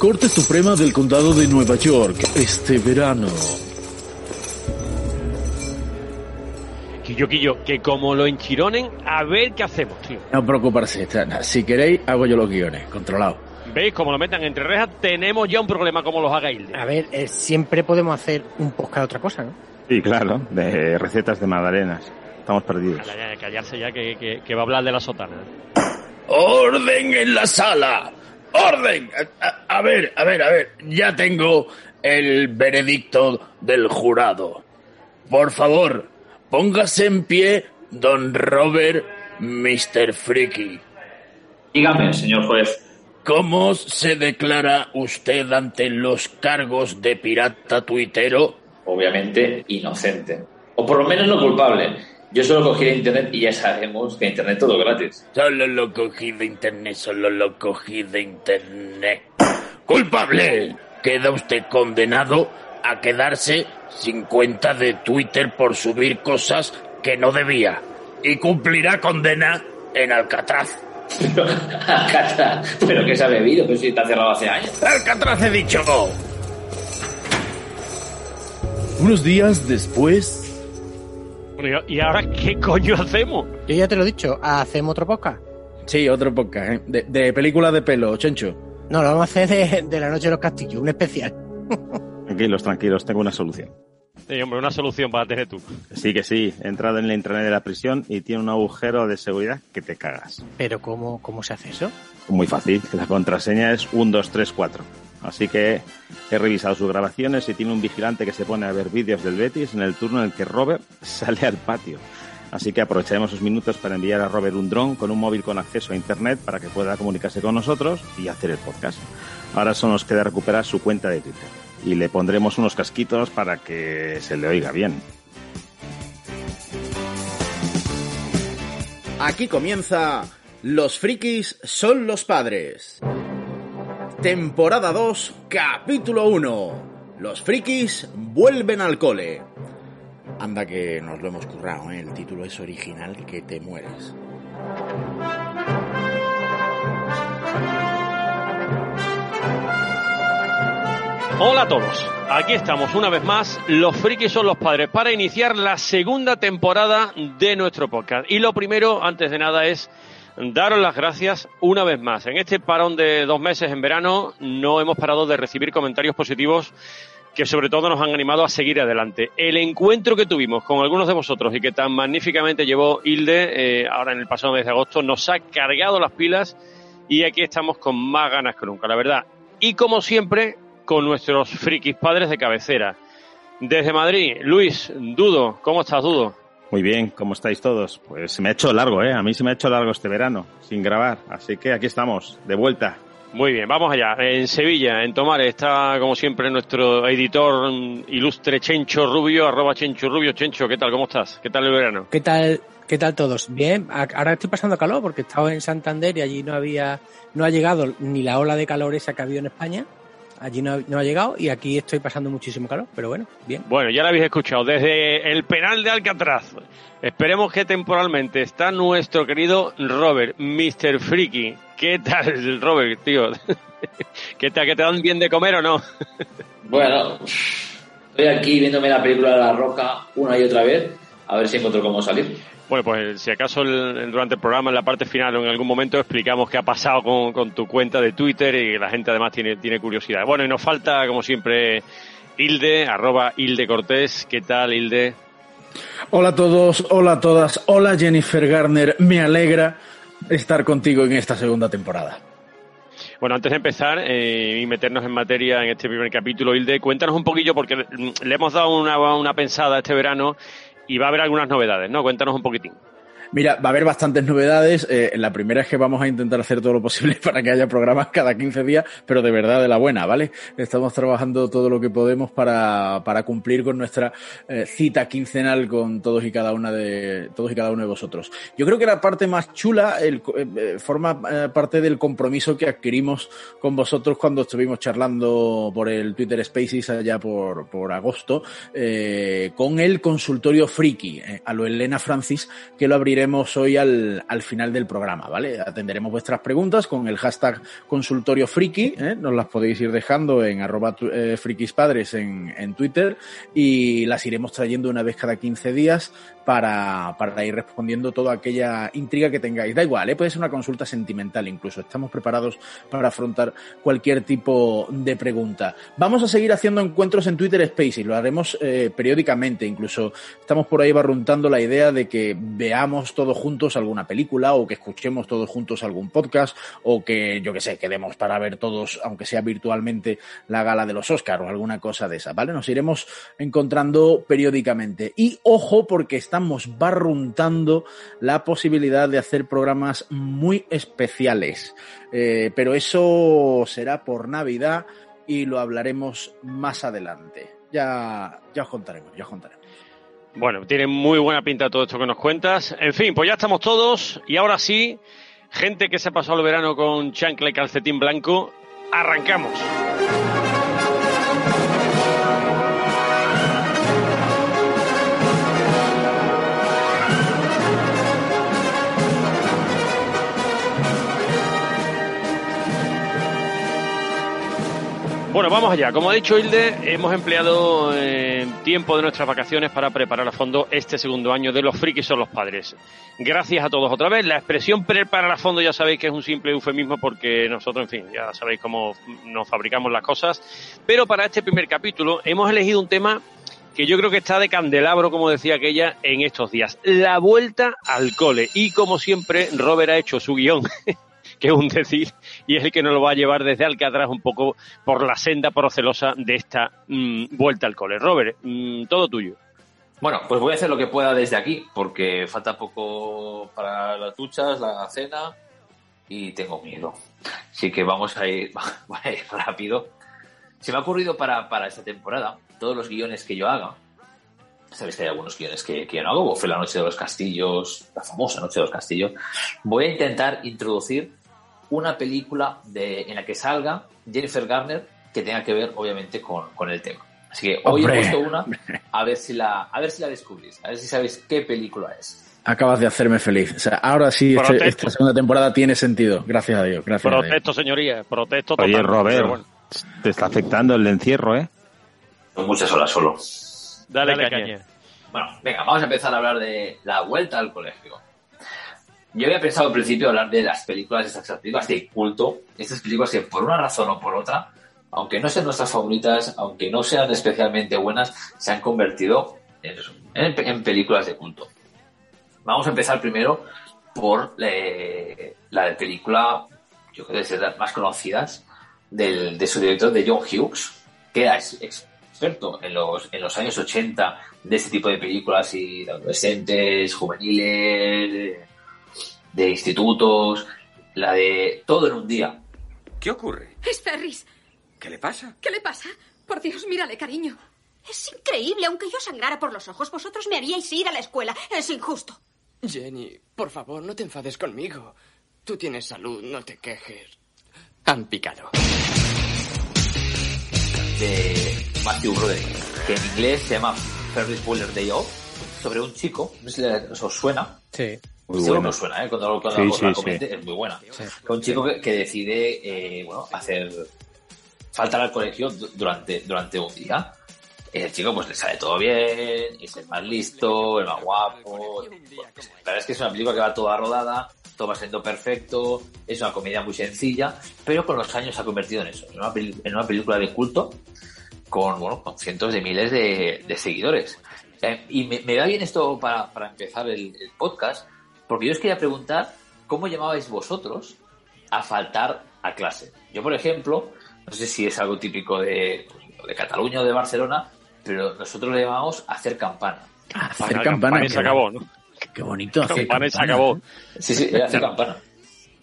Corte Suprema del Condado de Nueva York este verano. Quillo, Quillo, que como lo enchironen, a ver qué hacemos, tío. No preocuparse, si queréis, hago yo los guiones, controlado. ¿Veis? Como lo metan entre rejas, tenemos ya un problema como los haga A ver, eh, siempre podemos hacer un podcast de otra cosa, ¿no? Sí, claro, de recetas de magdalenas. Estamos perdidos. callarse ya que, que, va a hablar de la sotana. ¡Orden en la sala! ¡Orden! a ver, a ver, a ver. Ya tengo el veredicto del jurado. Por favor, póngase en pie, don Robert Mr. Freaky. Dígame, señor juez. ¿Cómo se declara usted ante los cargos de pirata tuitero? Obviamente inocente. O por lo menos no culpable. Yo solo cogí de internet y ya sabemos que internet todo gratis. Solo lo cogí de internet, solo lo cogí de internet. ¡Culpable! Queda usted condenado a quedarse sin cuenta de Twitter por subir cosas que no debía. Y cumplirá condena en Alcatraz. Pero, Alcatraz, ¿pero qué se ha bebido? Pero si está cerrado hace años. ¡Alcatraz he dicho! Unos días después... ¿Y ahora qué coño hacemos? Yo ya te lo he dicho, ¿hacemos otro podcast? Sí, otro podcast, ¿eh? de, de película de pelo, Chencho. No, lo vamos a hacer de, La Noche de los Castillos, un especial. Tranquilos, tranquilos, tengo una solución. Sí, hombre, una solución para tener tú. Sí, que sí. He entrado en la intranet de la prisión y tiene un agujero de seguridad que te cagas. ¿Pero cómo, cómo se hace eso? Muy fácil. La contraseña es 1234. Así que he revisado sus grabaciones y tiene un vigilante que se pone a ver vídeos del Betis en el turno en el que Robert sale al patio. Así que aprovecharemos esos minutos para enviar a Robert un dron con un móvil con acceso a Internet para que pueda comunicarse con nosotros y hacer el podcast. Ahora solo nos queda recuperar su cuenta de Twitter y le pondremos unos casquitos para que se le oiga bien. Aquí comienza Los frikis son los padres. Temporada 2, capítulo 1. Los frikis vuelven al cole. Anda que nos lo hemos currado, ¿eh? el título es original que te mueres. Hola a todos, aquí estamos una vez más, los frikis son los padres, para iniciar la segunda temporada de nuestro podcast. Y lo primero, antes de nada, es daros las gracias una vez más. En este parón de dos meses en verano no hemos parado de recibir comentarios positivos que sobre todo nos han animado a seguir adelante. El encuentro que tuvimos con algunos de vosotros y que tan magníficamente llevó Hilde eh, ahora en el pasado mes de agosto nos ha cargado las pilas y aquí estamos con más ganas que nunca, la verdad. Y como siempre, con nuestros frikis padres de cabecera. Desde Madrid, Luis, Dudo, ¿cómo estás, Dudo? Muy bien, ¿cómo estáis todos? Pues se me ha hecho largo, ¿eh? A mí se me ha hecho largo este verano, sin grabar. Así que aquí estamos, de vuelta. Muy bien, vamos allá. En Sevilla, en Tomar, está como siempre nuestro editor ilustre Chencho Rubio, arroba Chencho Rubio. Chencho, ¿qué tal? ¿Cómo estás? ¿Qué tal el verano? ¿Qué tal? ¿Qué tal todos? Bien, ahora estoy pasando calor porque estaba en Santander y allí no había, no ha llegado ni la ola de calor esa que ha habido en España allí no, ha llegado y aquí estoy pasando muchísimo calor, pero bueno, bien. Bueno, ya lo habéis escuchado, desde el penal de Alcatraz. Esperemos que temporalmente está nuestro querido Robert, Mr. Freaky. ¿Qué tal, Robert, tío? ¿Qué tal, que te dan bien de comer o no? bueno, estoy aquí viéndome la película de La Roca una y otra vez, a ver si encuentro cómo salir. Bueno, pues si acaso durante el programa, en la parte final o en algún momento, explicamos qué ha pasado con, tu cuenta de Twitter y la gente además tiene, tiene curiosidad. Bueno, y nos falta, como siempre, Hilde, arroba Hilde Cortés. ¿Qué tal, Hilde? Hola a todos, hola a todas, hola Jennifer Garner. Me alegra estar contigo en esta segunda temporada. Bueno, antes de empezar eh, y meternos en materia en este primer capítulo, Hilde, cuéntanos un poquillo, porque le hemos dado una, una pensada este verano y va a haber algunas novedades, ¿no? Cuéntanos un poquitín. Mira, va a haber bastantes novedades. Eh, la primera es que vamos a intentar hacer todo lo posible para que haya programas cada 15 días, pero de verdad de la buena, ¿vale? Estamos trabajando todo lo que podemos para, para cumplir con nuestra eh, cita quincenal con todos y cada una de todos y cada uno de vosotros. Yo creo que la parte más chula el, eh, forma parte del compromiso que adquirimos con vosotros cuando estuvimos charlando por el Twitter Spaces allá por, por agosto con el consultorio Friki, a lo Elena Francis, que lo abriré hoy al, al, final del programa, ¿vale? Atenderemos vuestras preguntas con el hashtag consultorio friki, ¿eh? nos las podéis ir dejando en arroba eh, frikispadres en, Twitter y las iremos trayendo una vez cada 15 días para, para ir respondiendo toda aquella intriga que tengáis. Da igual, ¿eh? puede ser una consulta sentimental incluso. Estamos preparados para afrontar cualquier tipo de pregunta. Vamos a seguir haciendo encuentros en Twitter Spaces, lo haremos eh, periódicamente. Incluso estamos por ahí barruntando la idea de que veamos todos juntos alguna película o que escuchemos todos juntos algún podcast o que, yo que sé, quedemos para ver todos, aunque sea virtualmente, la gala de los Oscars o alguna cosa de esa, ¿vale? Nos iremos encontrando periódicamente. Y ojo, porque estamos barruntando la posibilidad de hacer programas muy especiales. Eh, pero eso será por Navidad y lo hablaremos más adelante. Ya, ya os contaremos, ya os contaremos. Bueno, tiene muy buena pinta todo esto que nos cuentas. En fin, pues ya estamos todos y ahora sí, gente que se ha pasado el verano con chancla y calcetín blanco, arrancamos. Bueno, vamos allá. Como ha dicho Hilde, hemos empleado eh, tiempo de nuestras vacaciones para preparar a fondo este segundo año de Los frikis son los padres. Gracias a todos otra vez. La expresión preparar a fondo ya sabéis que es un simple eufemismo porque nosotros, en fin, ya sabéis cómo nos fabricamos las cosas. Pero para este primer capítulo hemos elegido un tema que yo creo que está de candelabro, como decía aquella, en estos días. La vuelta al cole. Y como siempre, Robert ha hecho su guion que un decir, y es el que nos lo va a llevar desde Alcatraz un poco por la senda procelosa de esta mmm, vuelta al cole. Robert, mmm, todo tuyo. Bueno, pues voy a hacer lo que pueda desde aquí, porque falta poco para las duchas, la cena, y tengo miedo. Así que vamos a ir, rápido. Se me ha ocurrido para, para esta temporada, todos los guiones que yo haga, sabéis que hay algunos guiones que, que yo no hago, fue la Noche de los Castillos, la famosa Noche de los Castillos, voy a intentar introducir una película de, en la que salga Jennifer Garner que tenga que ver, obviamente, con, con el tema. Así que hoy Hombre. he puesto una, a ver si la, a ver si la descubrís, a ver si sabéis qué película es. Acabas de hacerme feliz. O sea, ahora sí, este, esta segunda temporada tiene sentido. Gracias a Dios. Gracias a Dios. Protesto, señoría, protesto total. Oye, Robert, bueno, te está afectando el encierro, ¿eh? Muchas horas solo. dale, caña. Bueno, venga, vamos a empezar a hablar de la vuelta al colegio. Yo había pensado al principio hablar de las películas, estas películas de culto, estas películas que por una razón o por otra, aunque no sean nuestras favoritas, aunque no sean especialmente buenas, se han convertido en, películas de culto. Vamos a empezar primero por eh, la de película, yo creo que es de las más conocidas, del, de su director, de John Hughes, que era ex- experto en los, en los años 80 de este tipo de películas y de adolescentes, juveniles, de, institutos, la de Todo en un día. ¿Qué ocurre? Es Ferris. ¿Qué le pasa? ¿Qué le pasa? Por Dios, mírale, cariño. Es increíble, aunque yo sangrara por los ojos, vosotros me haríais ir a la escuela. Es injusto. Jenny, por favor, no te enfades conmigo. Tú tienes salud, no te quejes. Han picado. de Matthew Broderick, que en inglés se llama Ferris Bueller's Day Off, sobre un chico, no sé si le- os suena, Sí. Muy seguro bueno. que suena, ¿eh? cuando, cuando Sí, sí, la sí. comente, es muy buena. Sí. Que un chico que, que decide, eh, bueno, hacer, faltar al colegio du- durante, durante un día. El chico pues le sale todo bien, es el más listo, el más guapo. La verdad es que es una película que va toda rodada, todo va siendo perfecto, es una comedia muy sencilla, pero con los años se ha convertido en eso, en una, en una película de culto con, bueno, con cientos de miles de, de seguidores. Eh, y me, me va bien esto para, para empezar el, el podcast, porque yo os quería preguntar cómo llamabais vosotros a faltar a clase. Yo, por ejemplo, no sé si es algo típico de, de Cataluña o de Barcelona, pero nosotros le llamamos hacer campana. Hacer Campana, campana. y se acabó, ¿no? Qué bonito hacer Campana y se campana. acabó. Sí, sí, hacer campana.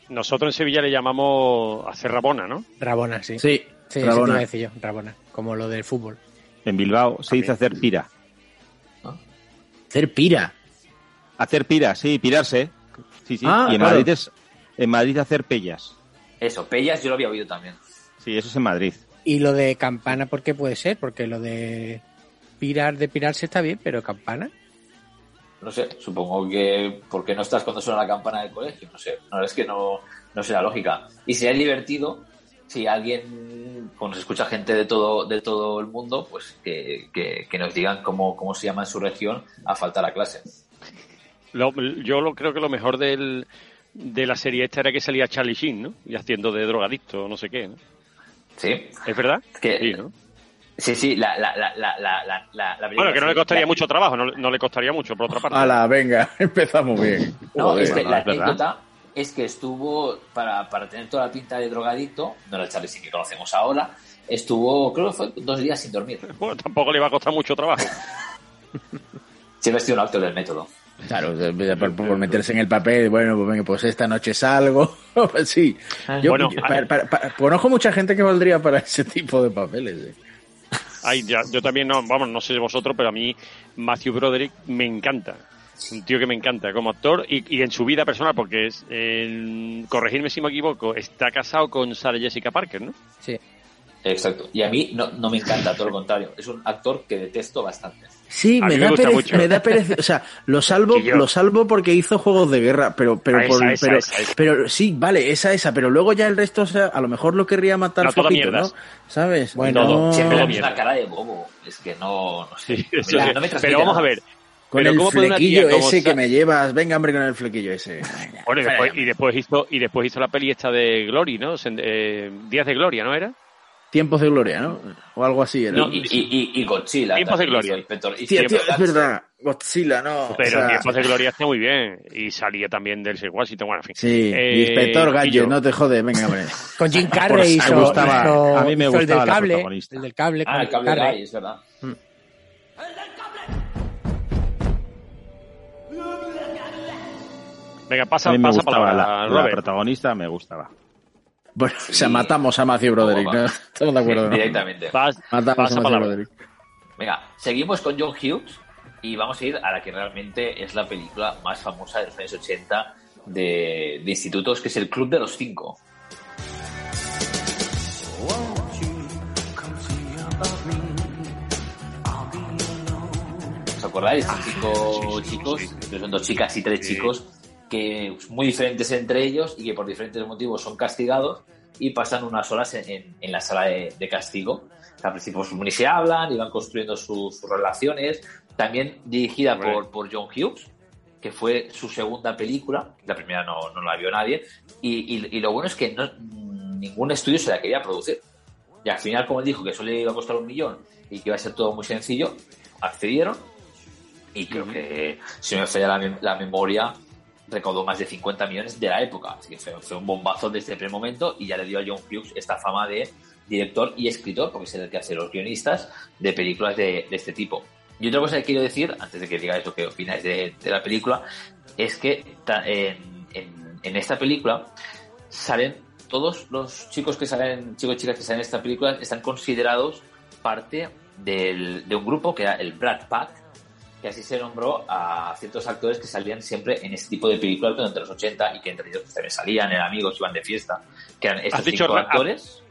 Nosotros en Sevilla le llamamos hacer rabona, ¿no? Rabona, sí. Sí, Sí, eso te Rabona. iba a decir yo, Rabona. Como lo del fútbol. En Bilbao se dice hacer pira. Hacer pira. Hacer pira, sí, pirarse. Sí, sí. Ah, y en claro. Madrid es en Madrid hacer pellas. Eso, Pellas yo lo había oído también. Sí, eso es en Madrid. Y lo de campana, ¿por qué puede ser? Porque lo de pirar, de pirarse está bien, pero campana. no sé, supongo que porque no estás cuando suena la campana del colegio, no sé, no es que no, no sé la lógica. Y sería divertido si alguien, cuando se escucha gente de todo, de todo el mundo, pues que, que, que nos digan cómo, cómo se llama en su región a faltar a clase. Lo- yo lo, creo que lo mejor del, de la serie esta era que salía Charlie Sheen, ¿no? Y haciendo de drogadicto, no sé qué, ¿no? Sí. ¿Es verdad? Que- Sí, ¿no? Sí, sí, la, la, la, la, la, la, la película Bueno, que no le costaría la- mucho trabajo, no, no le costaría mucho, por otra parte. Ala, venga, empezamos bien. No, Joder. es que no, la anécdota es que estuvo, para, para tener toda la pinta de drogadicto, no era el Charlie Sheen que conocemos ahora, estuvo, creo que fue dos días sin dormir. Bueno, tampoco le iba a costar mucho trabajo. Siempre ha sido un actor del método. Claro, por, por meterse en el papel, bueno, pues venga, pues esta noche salgo. Sí. Yo, Bueno, yo- para- para- para- conozco mucha gente que valdría para ese tipo de papeles. eh. Ay, ya, yo también, no, vamos, no sé vosotros, pero a mí Matthew Broderick me encanta. Un tío que me encanta como actor y, y en su vida personal, porque es, el- corregirme si me equivoco, está casado con Sarah Jessica Parker, ¿no? Sí. Exacto. Y a mí no, no me encanta, todo lo contrario. Es un actor que detesto bastante. Sí, me da, pereza, mucho. me da pereza. O sea, lo salvo, lo salvo porque hizo juegos de guerra, pero, pero, esa, por- esa, pero, esa, esa. pero sí, vale, esa, esa, pero luego ya el resto, o sea, a lo mejor lo querría matar No, flojito, ¿no? ¿Sabes? Bueno, No, Siempre la todo misma mierda. cara de bobo. Es que no, no sé. Sí, no, sí. me pero vamos a ver. con pero el ¿cómo puede una tía flequillo como ese que me llevas, venga hombre con el flequillo ese. Bueno, y después, y después hizo y después hizo la peli esta de Glory, ¿no? Eh, Días de Gloria, ¿no era? Tiempos de gloria, ¿no? O algo así era. No, Y, y, y, y Godzilla. Tiempos de gloria. Tío, Inspector es verdad. Godzilla, no. Pero o sea, Tiempos de Gloria está muy bien. Y salía también del Sir Washington, bueno, en fin. Sí, Eh, inspector y Gadget, no te jode, venga, hombre. Con Jim Carrey hizo, me gustaba- hizo- a mí me hizo el gustaba del la cable, protagonista. el del cable Ah, el cable Carrey. Es verdad. Venga, pasa, A mí me pasa gustaba palabra, la, la protagonista, me gustaba. Bueno, o sea, matamos a Matthew Broderick. Estamos de acuerdo, ¿no? Directamente. Pas- Matamos pasa a Matthew. Broderick. Venga, seguimos con John Hughes y vamos a ir a la que realmente es la película más famosa de los años 80 de, de institutos, que es El Club de los Cinco. ¿Os acordáis? Estos cinco chicos, son dos chicas y tres Sí. chicos, que muy diferentes entre ellos y que por diferentes motivos son castigados y pasan unas horas en, en- en la sala de, de castigo. Al principio ni se hablan y van construyendo su- sus relaciones. También dirigida Hombre. por, por John Hughes, que fue su segunda película. La primera no, no la vio nadie. Y, y- y lo bueno es que no- ningún estudio se la quería producir. Y al final, como él dijo que solo le iba a costar un millón y que iba a ser todo muy sencillo, accedieron. Y creo que, si me falla la, la memoria, recaudó más de 50 millones de la época. Así que fue, un bombazo desde el primer momento y ya le dio a John Hughes esta fama de director y escritor, porque es el que hace los guionistas de películas de, este tipo. Y otra cosa que quiero decir, antes de que digáis lo que opináis de, la película, es que en, esta película salen todos los chicos que salen, chicos y chicas que salen en esta película, están considerados parte de un grupo que era el Brad Pack, que así se nombró a ciertos actores que salían siempre en este tipo de películas durante los 80 y que entre ellos pues, también salían, eran amigos, iban de fiesta, que eran estos dicho cinco Ra- actores.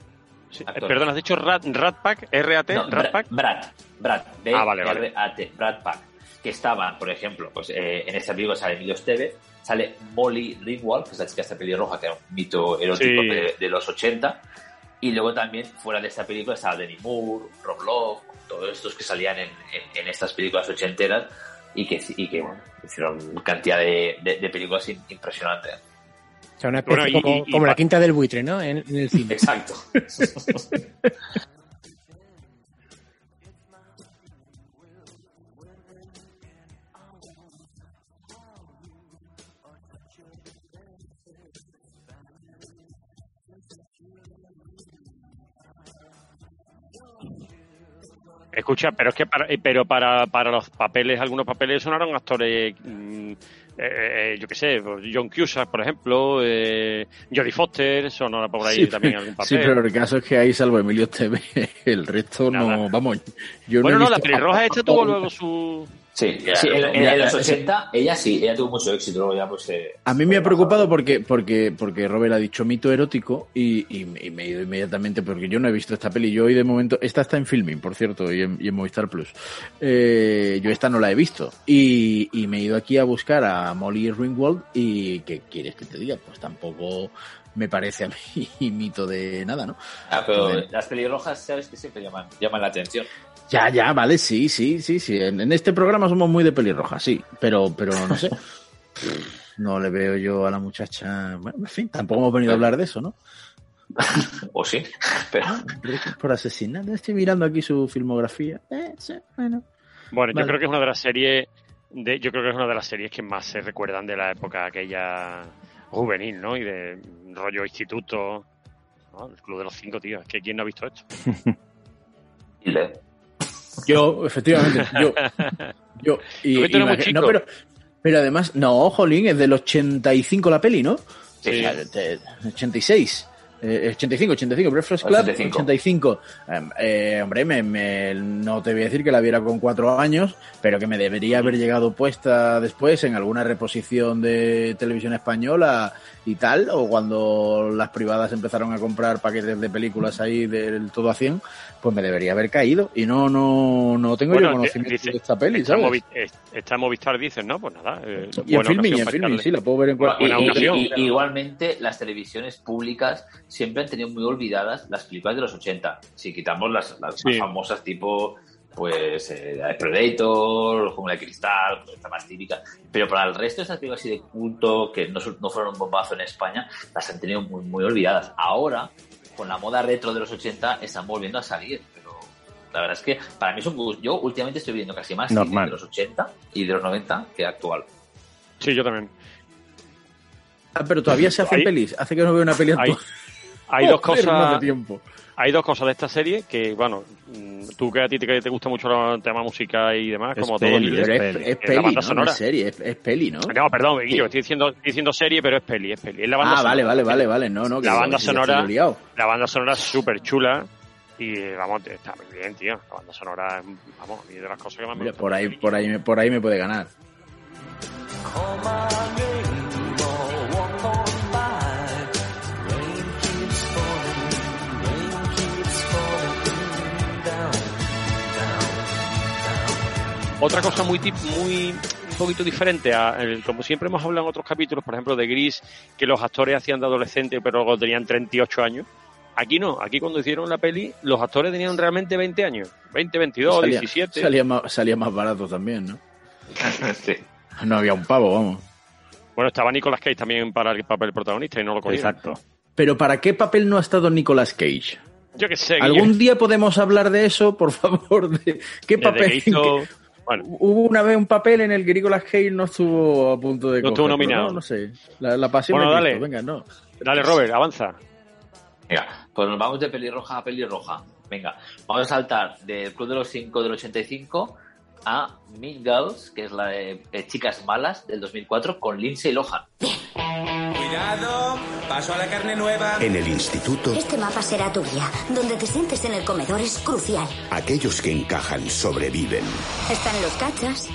Sí, eh, Actores. perdón, has dicho Rat, Rat Pack, RAT, No, Rat Pack. Brad, Brad, B Ah, vale, vale. R A T, Brad Pack, que estaban, por ejemplo, pues eh, en esta película sale Emilio Esteve, sale Molly Ringwald, que es la chica esta pelirroja, que era un mito erótico Sí. de, de los 80, y luego también fuera de esta película estaba Demi Moore, Rob Love, todos estos que salían en, en- en estas películas ochenteras y que, y que bueno, hicieron cantidad de, de- de películas impresionantes. O sea, una especie Bueno, y- como, y- y como la quinta del buitre, ¿no? En, en el cine. Exacto. Escucha, pero es que para, eh, pero para, para los papeles, algunos papeles sonaron actores, mm, eh, eh, yo qué sé, pues John Cusack, por ejemplo, eh, Jodie Foster, sonó por ahí Sí, también algún papel. Sí, pero el caso es que ahí, salvo Emilio Esteve, el resto Nada. no, vamos, yo bueno, no, no, la pelirroja esta tuvo luego su... Sí, sí, en, en- en los 80, ella sí, ella tuvo mucho éxito. Luego ya, pues. eh, A mí me ha preocupado porque, porque, porque Robert ha dicho mito erótico y, y- y me he ido inmediatamente porque yo no he visto esta peli. Yo hoy de momento, esta está en filming, por cierto, y en, y en Movistar Plus. Eh, yo esta no la he visto. Y, y me he ido aquí a buscar a Molly Ringwald y ¿qué quieres que te diga? Pues tampoco me parece a mí mito de nada, ¿no? Ah, pero Joder. las pelirrojas, sabes que siempre llaman, llaman la atención. Ya, ya, vale, sí, sí, sí, sí. En, en este programa somos muy de pelirroja, sí, pero, pero no sé. No le veo yo a la muchacha. Bueno, en fin, tampoco hemos venido a hablar de eso, ¿no? O sí, pero. Por asesinato. Estoy mirando aquí su filmografía. Eh, sí, bueno. Bueno, yo creo que es una de las series de, yo creo que es una de las series que más se recuerdan de la época aquella juvenil, ¿no? Y de rollo instituto, ¿no? El Club de los Cinco, tío. Es que ¿quién no ha visto esto? Yo, efectivamente, yo. Yo. Y, no, pero, pero además, no, Jolín, es del 85 la peli, ¿no? Sí. O sea, de- 86. Eh, 85, 85, Breakfast Club, 85. 85. Eh, eh, hombre, me, me- no te voy a decir que la viera con cuatro años, pero que me debería haber llegado puesta después en alguna reposición de televisión española y tal, o cuando las privadas empezaron a comprar paquetes de películas ahí del todo a 100, pues me debería haber caído. Y no, no, no tengo Bueno, yo conocimiento dice- de esta peli, Está ¿sabes? Está en Movistar, dices, ¿no? Pues nada. eh, Y en filming, en sí, la puedo ver en cualquier buena ocasión. Y- y- igualmente, las televisiones públicas siempre han tenido muy olvidadas las películas de los 80. Si quitamos las, las Sí. más famosas, tipo pues eh, la de Predator, Jungla de Cristal, pues esta más típica. Pero para el resto de estas películas así de culto, que no, no fueron un bombazo en España, las han tenido muy, muy olvidadas. Ahora, con la moda retro de los 80, están volviendo a salir. Pero la verdad es que para mí son gu- Yo últimamente estoy viendo casi más Normal. de los 80 y de los 90 que actual. Sí, yo también. Ah, pero todavía se hacen Hay- pelis. Hace que no veo una peli Hay, actual. hay dos Joder, no hace cosas. tiempo. Hay dos cosas de esta serie que, bueno, mm, tú que a ti te, te gusta mucho el tema música y demás, Es como peli, todo. es Pero es, peli. es Es la peli, banda ¿no? No sonora. es serie, es, es peli, ¿no? No, perdón, Guillo, estoy diciendo, estoy diciendo serie, pero es peli, es peli. Es la banda Ah, vale, sonora. vale, vale, vale. No, no, que La banda sonora-. La banda sonora es súper chula y, vamos, está muy bien, tío. La banda sonora es, vamos, mí de las cosas que más me Mira, gustan. por ahí, por ahí, me- por ahí me puede ganar. Otra cosa muy tip, muy un poquito diferente a el- como siempre hemos hablado en otros capítulos, por ejemplo de Gris, que los actores hacían de adolescentes pero luego tenían 38 años. Aquí no, aquí cuando hicieron la peli, los actores tenían realmente 20 años, 20, 22, salía, 17. salía más, salía más barato también, ¿no? sí. No había un pavo, vamos. Bueno, estaba Nicolas Cage también para el papel protagonista y no lo cogieron. Exacto. Pero ¿para qué papel no ha estado Nicolas Cage? Yo qué sé. ¿Algún día podemos hablar de eso, por favor? De ¿Qué desde papel? que hizo- que- Bueno, Hubo una vez un papel en el que Nicolas Cage no estuvo a punto de No estuvo nominado. No, no sé. La, la pasión Bueno, de dale. Venga, no. dale Robert, avanza. Mira, pues nos vamos de pelirroja a pelirroja. Venga, vamos a saltar del Club de los Cinco del 85 a Mean Girls, que es la de eh, Chicas Malas del 2004, con Lindsay Lohan. Cuidado, paso a la carne nueva. En el instituto, Este mapa será tu guía. Donde te sientes en el comedor es crucial. aquellos que encajan sobreviven. Están los cachas,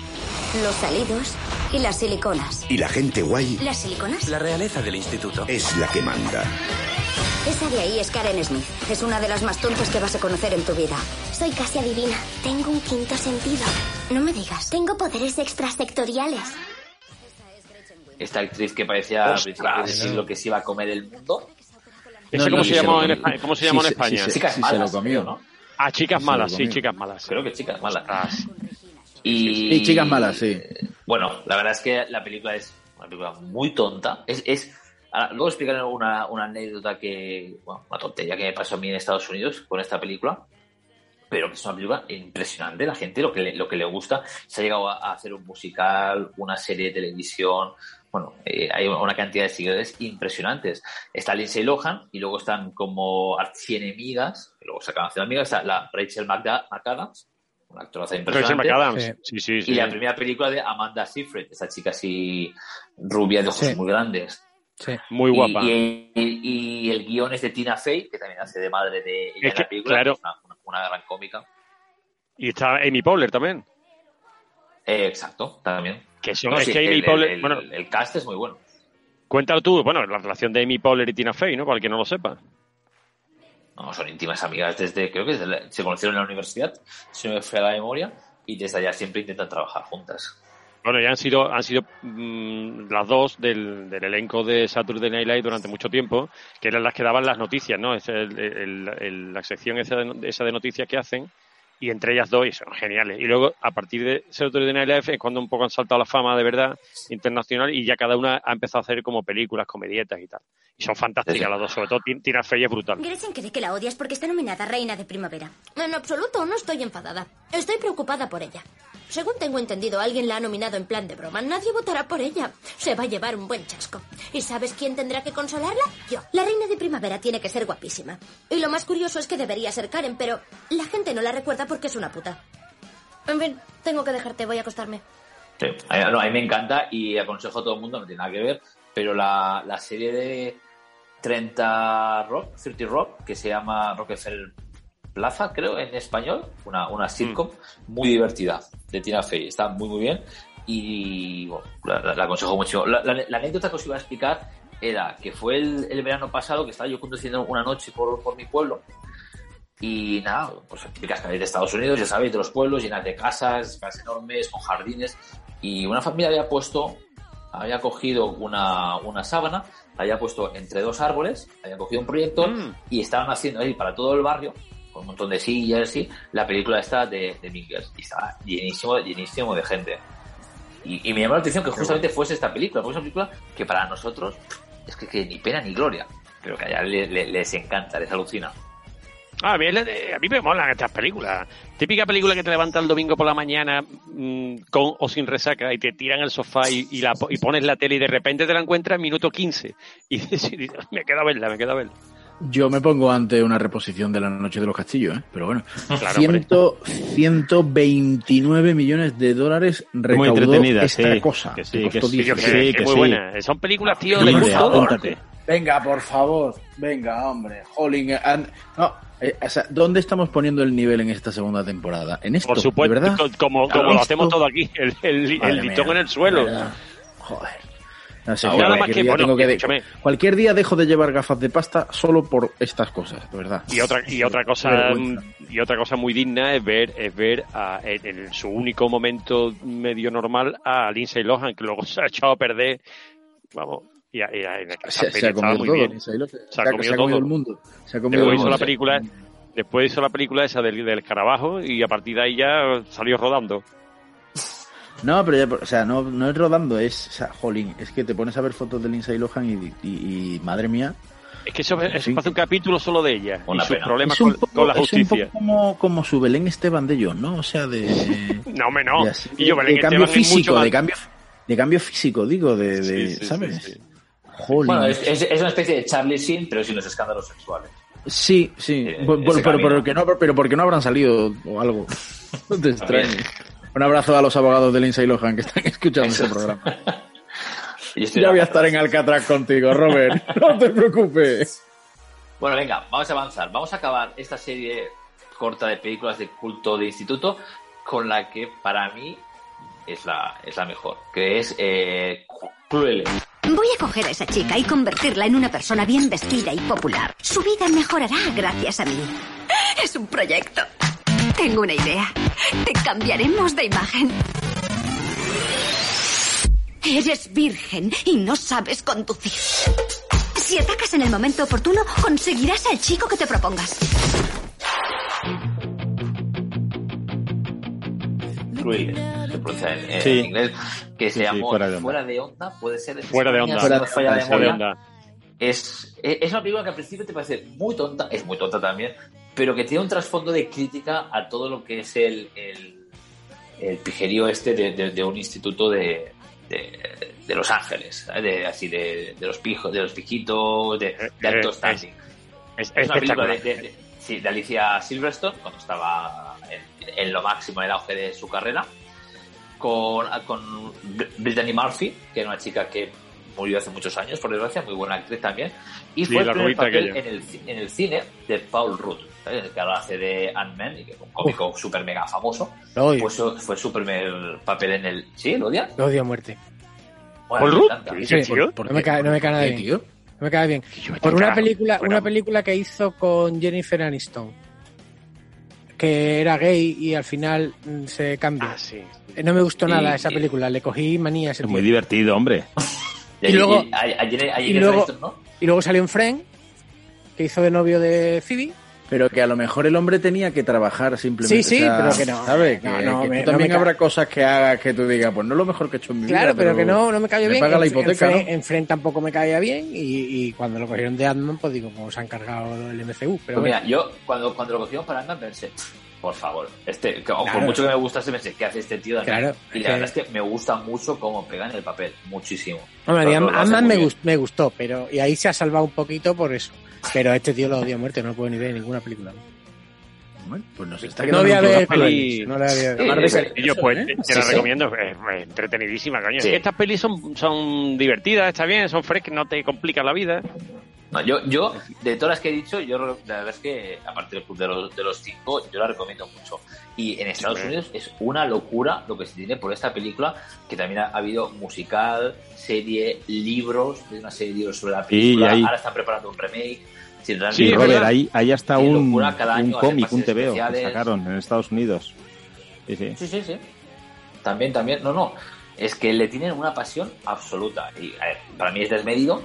los salidos y las siliconas. Y la gente guay ¿Las siliconas? La realeza del instituto. es la que manda. Esa de ahí es Karen Smith. Es una de las más tontas que vas a conocer en tu vida. Soy casi adivina. Tengo un quinto sentido. No me digas. Tengo poderes extrasectoriales. Esta actriz que parecía del siglo que se iba a comer el mundo. ¿Ese No, cómo no, se llamó se en España? ¿Cómo se sí, llamó en España? sí, sí. Chicas Malas, lo comió. creo, ¿no? Ah, chicas malas, sí, chicas malas. Creo que Chicas Malas. Y, Y chicas malas, sí. Bueno, la verdad es que la película es una película muy tonta. Es, es ahora, luego explicaré una, una anécdota que, bueno, una tontería que me pasó a mí en Estados Unidos con esta película. Pero que es una película impresionante. La gente lo que le, lo que le gusta. Se ha llegado a, a hacer un musical, una serie de televisión. Bueno, eh, hay una cantidad de seguidores impresionantes. Está Lindsay Lohan y luego están como archienemigas, que luego se acaban haciendo amigas. Está la Rachel McDa- McAdams, una actriz Rachel impresionante. McAdams. Sí, sí, sí. Y la primera película de Amanda Seyfried, esa chica así rubia de ojos Sí. muy grandes. Sí. Muy guapa. Y, y- y el guion es de Tina Fey, que también hace de madre de ella Es en que, la película. claro. que es una, una- una gran cómica. Y está Amy Powler también. Eh, exacto, también. Que son, No, es sí, que Amy el, Poehler- el- bueno, el cast es muy bueno. cuéntalo tú, bueno, la relación de Amy Poehler y Tina Fey, ¿no? Para el que no lo sepa. No, son íntimas amigas desde, creo que desde la- se conocieron en la universidad, si no me fue a la memoria, y desde allá siempre intentan trabajar juntas. Bueno, ya han sido, han sido mm, las dos del, del elenco de Saturday Night Live durante mucho tiempo, que eran las que daban las noticias, ¿no? Es el- el- el- la sección esa de, esa de noticias que hacen, y entre ellas dos, y son geniales. Y luego, a partir de Night Live, es cuando un poco han saltado la fama de verdad internacional, y ya cada una ha empezado a hacer como películas, comedietas y tal. Y son fantásticas las dos, sobre todo Tin- Tina Fey es brutal. Gretchen cree que la odias porque está nominada Reina de Primavera. En absoluto, no estoy enfadada. Estoy preocupada por ella. Según tengo entendido, alguien la ha nominado en plan de broma. Nadie votará por ella. Se va a llevar un buen chasco. ¿Y sabes quién tendrá que consolarla? Yo. La Reina de Primavera tiene que ser guapísima. Y lo más curioso es que debería ser Karen, pero la gente no la recuerda porque es una puta. En fin, tengo que dejarte, voy a acostarme. Sí, no, a mí me encanta y aconsejo a todo el mundo, no tiene nada que ver, pero la, la serie de 30 Rock, 30 Rock, que se llama Rockefeller Plaza, creo, en español, una, una sitcom muy divertida de Tina Fey, está muy muy bien. Y bueno, la, la- la aconsejo mucho. La, anécdota que os iba a explicar era que fue el, el verano pasado que estaba yo conduciendo una noche por, por mi pueblo. Y nada, pues típicas calles de Estados Unidos, ya sabéis, de los pueblos, llenas de casas, casas enormes, con jardines. Y una familia había puesto, había cogido una, una sábana, la había puesto entre dos árboles, había cogido un proyector y estaban haciendo ahí para todo el barrio, con un montón de sillas y así, la película esta de, de Mingers. Y estaba llenísimo, llenísimo de gente. Y, y me llamó la atención que justamente fuese esta película, porque es una película que para nosotros es que, que ni pena ni gloria, pero que allá le- le- les encanta, les alucina. Ah, a, mí, a mí me molan estas películas. Típica película que te levanta el domingo por la mañana mm, con o sin resaca y te tiran al sofá y, y la, y pones la tele y de repente te la encuentras en minuto 15. Y dices, me queda verla, me queda verla. Yo me pongo ante una reposición de la Noche de los Castillos, ¿eh? pero bueno. Claro, Ciento- 129 millones de dólares Muy recaudó entretenida, esta sí. cosa. Que sí, que que sí, 10 que Que- sí, que que muy sí. buenas. Son películas, tío, de apúntate. Venga, por favor. Venga, hombre. Jolín. eh, an- No, eh, o sea, ¿dónde estamos poniendo el nivel en esta segunda temporada? En esto, Por supuesto, ¿de verdad? co- como, como lo hacemos todo aquí, el, el, el listón mía, en el suelo. de Nada cualquier que, día bueno, tengo que de- escúchame. cualquier día dejo de llevar gafas de pasta solo por estas cosas, de verdad. Y otra, y otra cosa y otra cosa muy digna es ver es ver a- en, en su único momento medio normal a Lindsay Lohan que luego se ha echado a perder vamos y, a- y a- esa Se, ha comido muy todo. bien. Se ha, Se ha comido todo. el mundo. Se ha comido Después el hizo la película después hizo la película esa del, del escarabajo y a partir de ahí ya salió rodando No, pero ya, o sea, no, no es rodando, es, o sea, jolín, es que te pones a ver fotos de Lindsay Lohan y, y- y, madre mía. es que eso, eso Sí. hace un capítulo solo de ella Una y sus pena. problemas es con, poco, con la es un justicia poco como, como su Belén Esteban de John, ¿no? O sea, de... no me no de así, y yo de Belén cambio Esteban es mucho físico, más- de cambio, de cambio físico, digo, de, de Sí, sí, ¿sabes? sí, sí. Jolín. Bueno, es, es- es una especie de Charlie Sheen, pero sin los escándalos sexuales. Sí, sí, Eh, pero, camino. pero, que no, pero porque no habrán salido o algo. No te extrañes. Un abrazo a los abogados de Lindsay Lohan que están escuchando este programa. Ya voy a estar en Alcatraz contigo, Robert. No te preocupes. Bueno, venga, vamos a avanzar. Vamos a acabar esta serie corta de películas de culto de instituto con la que para mí es la, es la mejor, que es eh, Cruel. Voy a coger a esa chica y convertirla en una persona bien vestida y popular. Su vida mejorará gracias a mí. Es un proyecto. Tengo una idea. Te cambiaremos de imagen. Eres virgen y no sabes conducir. Si atacas en el momento oportuno, conseguirás al chico que te propongas. Cruel, se pronuncia en, en Sí. inglés, que se Sí, llamó fuera Fuera de de, onda. onda, puede ser. en fuera de onda no me falla la fuera de onda Es, es una película que al principio te parece muy tonta, es muy tonta también, pero que tiene un trasfondo de crítica a todo lo que es el, el, el pijerío este de, de- de un instituto de, de, de Los Ángeles, así de, de los pijos, de los pijitos, de, de alto Eh, standing. es, Es una película de, de- de- sí, de Alicia Silverstone, cuando estaba en, en lo máximo, en el auge de su carrera, con, con Br- Brittany Murphy, que era una chica que murió hace muchos años, por desgracia, muy buena actriz también, y Sí, fue el primer papel en el, en el cine de Paul Rudd. ¿sabes? que ahora hace de Ant-Man, y que es un cómico súper mega famoso, Lo odio. pues fue su primer papel en el... ¿Sí? ¿Lo odias? Lo odio a muerte. Bueno, ¿Paul Rudd? no me cae, no me cae nada ¿Qué, bien. tío? No me cae bien. Yo me Por una película, una película que hizo con Jennifer Aniston, que era gay y al final mm, se cambia. Ah, sí. No me gustó Y- nada esa y- película, le cogí manía a ese Es muy divertido, hombre. Y luego- ayer- ayer y luego-. Y luego salió en Friend, que hizo de novio de Phoebe. Pero que a lo mejor el hombre tenía que trabajar simplemente. Sí, sí, o sea, pero que no. ¿Sabes? Que, No, no, que me- tú no también habrá cosas que hagas que tú digas, pues no es lo mejor que he hecho en mi vida. Claro, pero, que no, no me cayó me bien. paga la En- hipoteca, en, ¿no? Friend, en Friend tampoco me caía bien y, y cuando lo cogieron de Ant-Man, pues digo, pues se han cargado el MCU. Pero Pues bueno. mira, yo cuando, cuando lo cogimos para Ant-Man pensé, por favor, este, que- Claro. por mucho que me gustase, pensé, ¿qué hace este tío? de Ant-Man?". Claro, y la verdad es que- me gusta mucho cómo pega en el papel, muchísimo. Hombre, a Ant-Man me, bien. gust- me gustó, pero y ahí se ha salvado un poquito por eso. Pero a este tío lo odio a muerte, no puedo ni ver ninguna película. Bueno, pues nos está No voy a ver no la voy a ver. Sí, yo, pues, ¿eh? te, te Sí, la sí. recomiendo, es, es entretenidísima, coño. Estas pelis son, son divertidas, está bien, son frescas, no te complican la vida. No, yo, yo, de todas las que he dicho, yo la verdad es que, aparte del club de los, de los cinco, yo la recomiendo mucho. Y en Estados. Unidos es una locura lo que se tiene por esta película, que también ha, ha habido musical, serie, libros, hay una serie de libros sobre la película, ahí- ahora están preparando un remake. Sí, Sí, Robert, ahí, ahí hasta un, un cómic, un TVO que sacaron en Estados Unidos. Sí, sí. Sí, sí, sí. También, también, no, no. Es que le tienen una pasión absoluta. Y a ver, para mí es desmedido.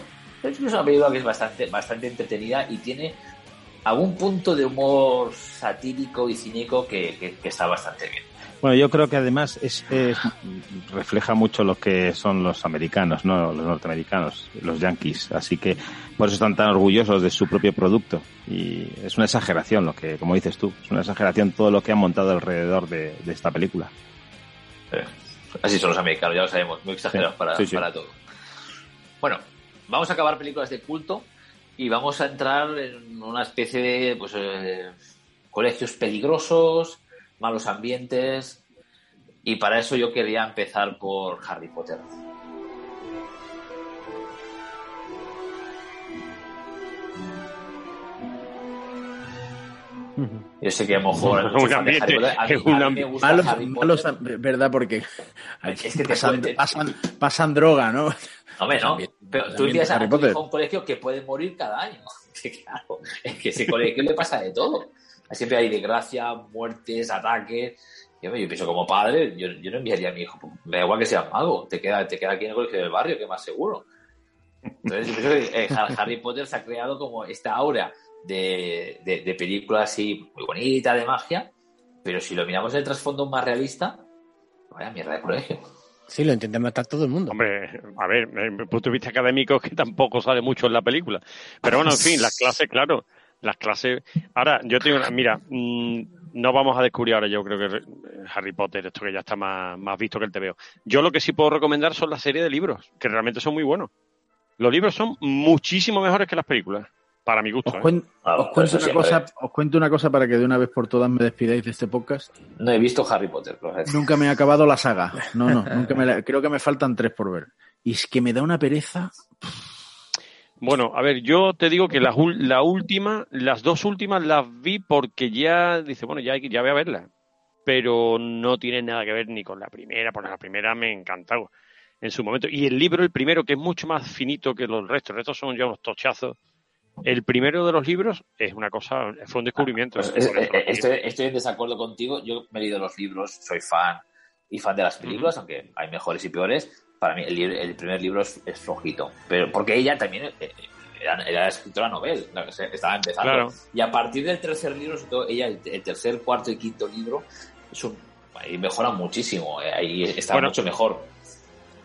Es una película que es bastante, bastante entretenida y tiene algún punto de humor satírico y cínico que, que- que está bastante bien. Bueno, yo creo que además es, es- refleja mucho lo que son los americanos, no los norteamericanos, los yankees. Así que por eso están tan orgullosos de su propio producto. Y es una exageración lo que, como dices tú, es una exageración todo lo que han montado alrededor de, de esta película. Eh, Así son los americanos, ya lo sabemos, muy exagerados Sí, para, sí, sí. para todo. Bueno, vamos a acabar películas de culto y vamos a entrar en una especie de pues, eh, colegios peligrosos, malos ambientes, y para eso yo quería empezar por Harry Potter. Yo sé que a lo mejor Un ambiente, verdad, porque Es que te pasan, pasan, pasan droga, ¿no? Hombre, no. También- Pero tú tienes a a un colegio que puede morir cada año. Claro, es que ese colegio le pasa de todo. Siempre hay desgracia, muertes, ataques. Yo, yo pienso como padre, yo, yo no enviaría a mi hijo. Me da igual que sea mago, te queda, te queda aquí en el colegio del barrio, que es más seguro. Entonces, yo pienso que eh, Ha- Harry Potter se ha creado como esta aura de, de, de película así muy bonita, de magia, pero si lo miramos en el trasfondo más realista, vaya mierda de colegio. Sí, lo intenta matar todo el mundo. Hombre, a ver, desde el punto de vista académico que tampoco sale mucho en la película. Pero bueno, en fin, las clases, claro, las clases... Ahora, yo tengo una... Mira, mm, no vamos a descubrir ahora, yo creo que Harry Potter, esto que ya está más, más visto que el TVO. Yo lo que sí puedo recomendar son las series de libros, que realmente son muy buenos. Los libros son muchísimo mejores que las películas, para mi gusto. Os, ¿eh? cuen- Ah, os pero cuento una cosa, os cuento una cosa para que de una vez por todas me despidáis de este podcast. No he visto Harry Potter. Nunca me he acabado la saga. No, no, nunca me la- creo que me faltan tres por ver. Y es que me da una pereza. Bueno, a ver, yo te digo que la última, las dos últimas las vi porque ya, dice, bueno, ya, hay que- ya voy a verlas. Pero no tiene nada que ver ni con la primera, porque la primera me encantó en su momento. Y el libro, el primero, que es mucho más finito que los restos, los restos son ya unos tochazos. El primero de los libros es una cosa, fue un descubrimiento. Pues es- eh, digo. estoy, estoy en desacuerdo contigo. Yo me he leído los libros, soy fan y fan de las películas, aunque hay mejores y peores. Para mí el, primer libro es, es flojito. Pero porque ella también eh, era, era escritora novel, estaba empezando. Claro. Y a partir del tercer libro, sobre todo ella, el, el tercer, cuarto y quinto libro, ahí mejora muchísimo. eh, Ahí está Bueno. mucho mejor.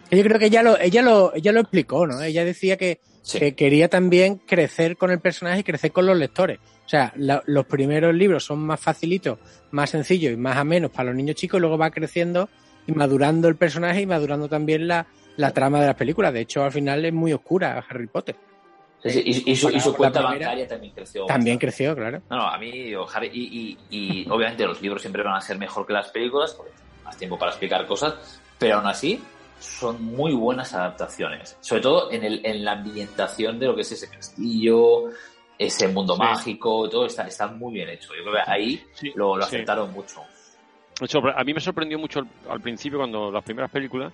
Yo creo que ella lo, ella lo, ella lo explicó, ¿no? Ella decía que, Sí. que quería también crecer con el personaje y crecer con los lectores. O sea, la- los primeros libros son más facilitos, más sencillos y más amenos para los niños chicos, y luego va creciendo y madurando el personaje y madurando también la, la trama de las películas. De hecho, al final es muy oscura Harry Potter. Sí, sí, Y, y su, y cuenta primera, bancaria también creció. También bastante. creció, claro. No, no, a mí, Harry, y, y, obviamente los libros siempre van a ser mejor que las películas, porque más tiempo para explicar cosas, pero aún así son muy buenas adaptaciones. Sobre todo en, el, en la ambientación de lo que es ese castillo, ese mundo Sí. mágico, todo está, está muy bien hecho. Yo creo que ahí lo, lo sí. aceptaron mucho. A mí me sorprendió mucho al, al principio cuando las primeras películas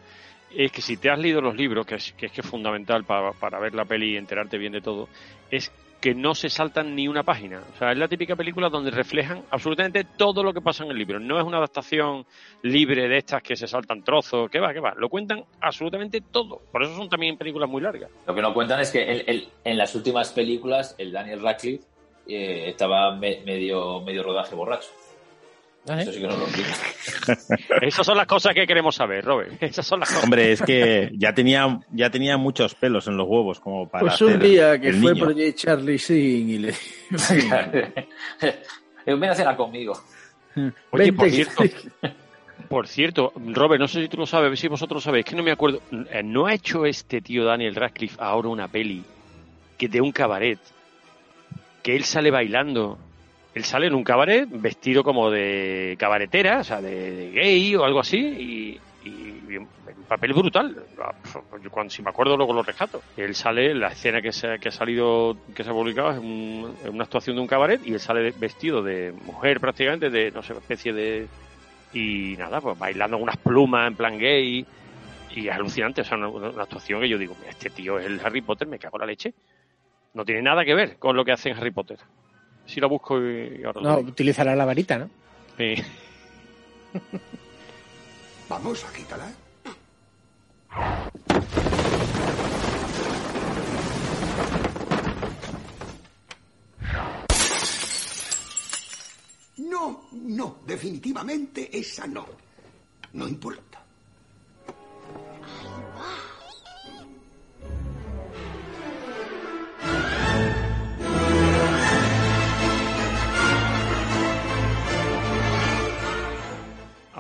es que si te has leído los libros, que es que es, que es fundamental para, para ver la peli y enterarte bien de todo, es que no se saltan ni una página. O sea, es la típica película donde reflejan absolutamente todo lo que pasa en el libro. No es una adaptación libre de estas que se saltan trozos, que va, que va. Lo cuentan absolutamente todo. Por eso son también películas muy largas. Lo que no cuentan es que el- el- en las últimas películas el Daniel Radcliffe eh, estaba me- medio, medio rodaje borracho. Eso sí que no lo explica. Esas son las cosas que queremos saber, Robert. Esas son las cosas. Hombre, es que ya tenía, ya tenía muchos pelos en los huevos como para Pues un hacer día que fue niño. por. Charlie Singh y le... Ven a cenar conmigo. Oye, por cierto, por cierto, Robert, no sé si tú lo sabes, a ver si vosotros sabéis, que no me acuerdo. eh, ¿No ha hecho este tío Daniel Radcliffe ahora una peli que de un cabaret? Que él sale bailando. Él sale en un cabaret vestido como de cabaretera, o sea, de, gay o algo así, y, y un papel brutal. Yo Cuando, si me acuerdo, luego lo rescato. Él sale, la escena que se, que ha salido, que se ha publicado es un- una actuación de un cabaret y él sale vestido de mujer prácticamente, de no sé, especie de. Y nada, pues bailando unas plumas en plan gay. Y es alucinante, o sea, una, una actuación que yo digo, "Mira, este tío es el Harry Potter, me cago en la leche. No tiene nada que ver con lo que hace en Harry Potter. Si lo busco y, y ahora lo No, utilizará la varita, ¿no? Sí. Vamos a quitarla. No, no, definitivamente esa no. No importa.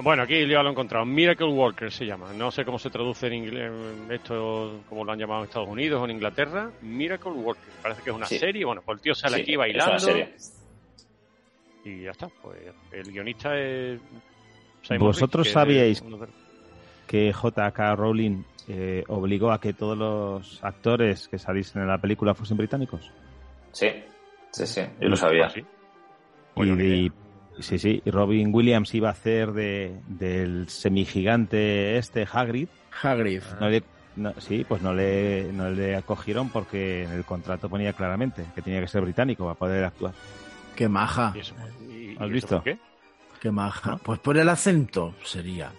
Bueno, aquí ya lo he encontrado. Miracle Worker se llama. No sé cómo se traduce en inglés, esto, como lo han llamado en Estados Unidos o en Inglaterra. Miracle Worker. Parece que es una Sí. serie. Bueno, pues el tío sale Sí, aquí es bailando. una serie. Y ya está. Pues el guionista es. Simon ¿Vosotros es sabíais de- que J.K. Rowling eh, obligó a que todos los actores que saliesen en la película fuesen británicos? Sí, sí, sí, yo lo sabía. y, y- sí, sí, y Robin Williams iba a hacer de, del semigigante este Hagrid. Hagrid. No le- no, sí, pues no le, no le acogieron porque en el contrato ponía claramente que tenía que ser británico para poder actuar. Qué maja. ¿Has visto? Qué maja. Pues por el acento sería.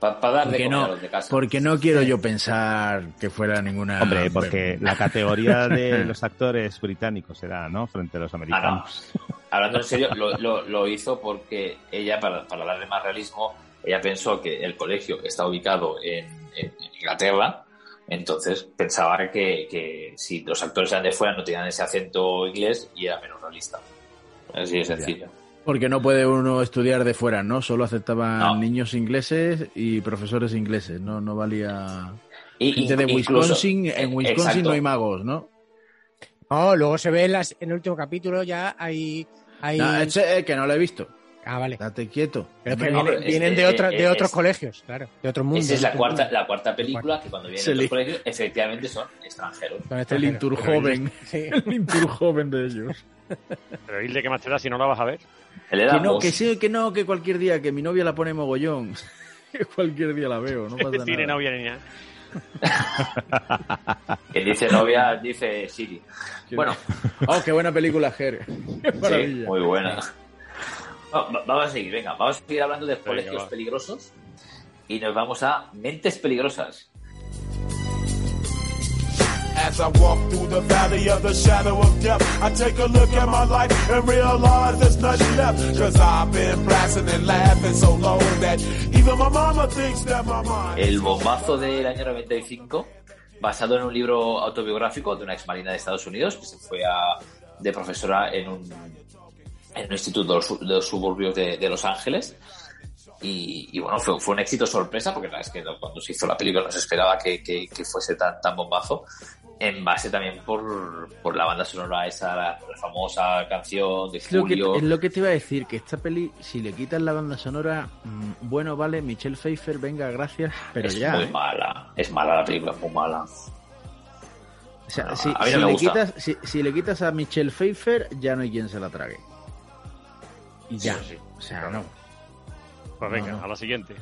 Para dar de Porque no, de casa. porque no quiero yo pensar que fuera ninguna... Hombre, porque la categoría de los actores británicos era, ¿no? Frente a los americanos. Hablando en serio, lo, lo- lo hizo porque ella, para, para darle más realismo, ella pensó que el colegio está ubicado en, en- en Inglaterra, entonces pensaba que, que si los actores eran de fuera no tenían ese acento inglés y era menos realista. Así de sencillo. Porque no puede uno estudiar de fuera, ¿no? Solo aceptaban niños ingleses y profesores ingleses, ¿no? No valía... Y- Gente de incluso- Wisconsin, en Wisconsin Exacto. no hay magos, ¿no? No, luego se ve en, las- en el último capítulo ya hay... hay... No, ese, eh, que no lo he visto. Ah, vale. Date quieto. Pero que Hombre, viene- no, vienen es- de, otra- eh, de otros es- colegios, claro, de otro mundo. Esa es la cuarta, la cuarta película que cuando vienen de otros le- colegios efectivamente son extranjeros. El Intur joven. El Intur joven de ellos. Pero Hilde, ¿qué más te da si no la vas a ver? Que no, que sí, que no, que cualquier día, que mi novia la pone mogollón. Que cualquier día la veo, no pasa Tiene nada. novia ni nada. Quien dice novia dice Siri. Bueno, Oh, qué buena película, Ger. Sí, muy buena. Va- va- vamos a seguir, venga, vamos a seguir hablando de colegios va. peligrosos y nos vamos a mentes peligrosas. As I walk through the valley of the shadow of death, I take a look at my life and realize there's nothing left. Cause I've been blasting and laughing so long that even my mama thinks that my mind. El bombazo del año 95, basado en un libro autobiográfico de una ex marina de Estados Unidos que se fue a, de profesora en un, en un instituto de los, de los suburbios de, de Los Ángeles. Y, y bueno, fue, fue un éxito sorpresa, porque la verdad es que cuando se hizo la película no se esperaba que, que- que fuese tan, tan bombazo. En base también por, por la banda sonora esa, la, la famosa canción de Es lo, que, es lo que te iba a decir, que esta peli, si le quitas la banda sonora, mm, bueno, vale, Michelle Pfeiffer, venga, gracias, pero es ya. muy ¿eh? mala, es mala la película, es muy mala. sea, No, si, a mí no si me le gusta. quitas, si, si le quitas a Michelle Pfeiffer, ya no hay quien se la trague. Y ya. Sí, sí. O sea, no. Pues venga, No, no. a la siguiente.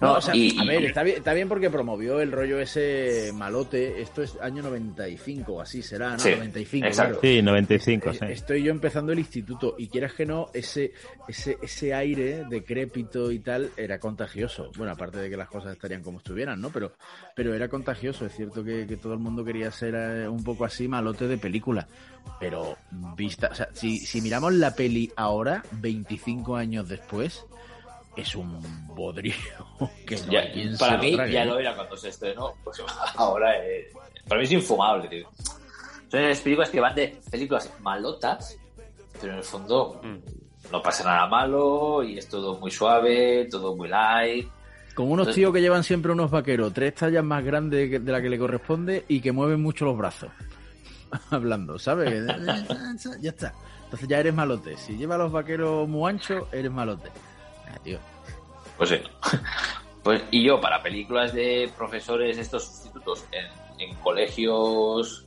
No, No, o sea, y- a y- ver, está bien, está bien porque promovió el rollo ese malote. Esto es año 95 o así será, ¿no? Sí, 95, exacto. claro. Sí, 95, Eh, sí. Estoy yo empezando el instituto y quieras que no, ese, ese, ese aire decrépito y tal era contagioso. Bueno, aparte de que las cosas estarían como estuvieran, ¿no? Pero, pero era contagioso. Es cierto que, que todo el mundo quería ser eh, un poco así malote de película. Pero vista, o sea, si, si miramos la peli ahora, 25 años después, es un bodrio que no Ya- hay quien para mí trague, ya lo era cuando se estrenó, pues ahora eh, para mí es infumable. Tío. Son las películas que van de películas malotas, pero en el fondo Mm. no pasa nada malo y es todo muy suave, todo muy light. Con unos Entonces- tíos que llevan siempre unos vaqueros, tres tallas más grandes de la que le corresponde y que mueven mucho los brazos. Hablando, ¿sabes? ya está. Entonces ya eres malote. Si llevas los vaqueros muy anchos, eres malote. Ah, tío. Pues sí. Pues, y yo, para películas de profesores, estos sustitutos en, en colegios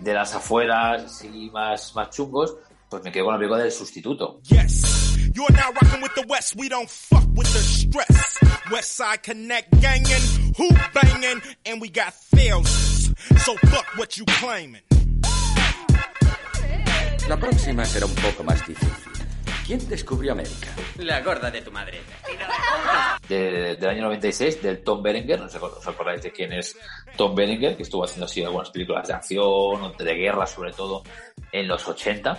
de las afueras, así más, más chungos, pues me quedo con la película del sustituto. Yes, you're now rocking with the West. We don't fuck with the stress. West Side Connect gangin', hoop bangin', and we got fails. So fuck what you claiming. La próxima será un poco más difícil. ¿Quién descubrió América? La gorda de tu madre. de- del año 96 del Tom Berenger, no sé si os acordáis de quién es Tom Berenger, que estuvo haciendo así algunas películas de acción, de guerra sobre todo, en los 80,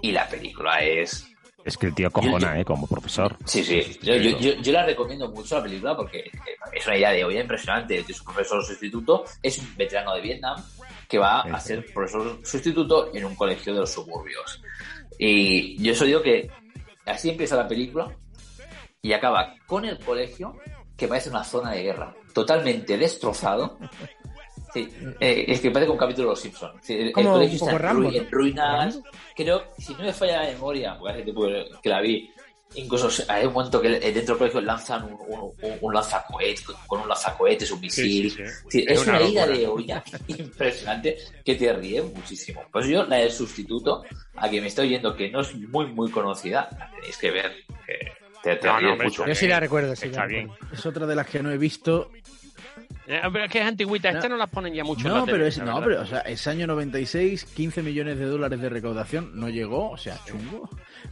y la película es... Es que el tío cojona, ¿eh? Como profesor. Sí, sí, yo, yo, yo- yo la recomiendo mucho la película porque es una idea de hoy impresionante, de su profesor sustituto, es un veterano de Vietnam que va a ser profesor sustituto en un colegio de los suburbios. Y yo eso digo que así empieza la película y acaba con el colegio que parece una zona de guerra, totalmente destrozado. Sí, eh, es que parece un capítulo de Los Simpsons. Sí, el, colegio está en, ruinas. Creo, si no me falla la memoria, porque hace tiempo que la vi, incluso hay un momento que dentro del colegio lanzan un, un, un- un lanzacohetes, con un lanzacohetes, un misil. sí, sí. Sí, Es es, una una, ida de olla impresionante que te ríe muchísimo. Pues yo, la del sustituto, a quien me está oyendo que no es muy, muy conocida, la tenéis que ver. que te, te No, no, mucho. Yo sí la recuerdo, sí. Está la bien. recuerdo. Es otra de las que no he visto. Eh, pero es que es antigüita, esta no la ponen ya mucho en No, la pero es, la no, pero, o sea, es año 96, 15 millones de dólares de recaudación, no llegó, o sea, chungo.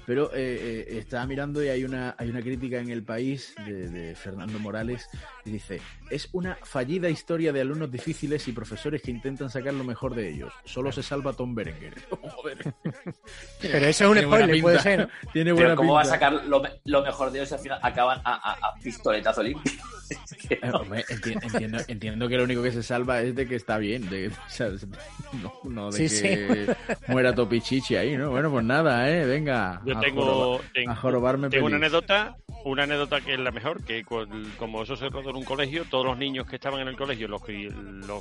Pero eh, eh, estaba mirando y hay una, hay una crítica en el país de, de Fernando Morales y dice, es una fallida historia de alumnos difíciles y profesores que intentan sacar lo mejor de ellos. Solo se salva Tom Berenger. Joder. Pero eso es un spoiler, puede ser, ¿no? Tiene buena Pero ¿cómo va a sacar lo, lo mejor de ellos si al final acaban a, a- a pistoletazo limpio? Eh, no. entiendo, entiendo que lo único que se salva es de que está bien, de, o sea, no, no de Sí, que muera Topichichi ahí, ¿no? Bueno, pues nada, ¿eh? Venga. Yo a tengo, jorobar- tengo, a jorobarme tengo una anécdota, una anécdota que es la mejor, que como eso se rodó en un colegio, todos los niños que estaban en el colegio los,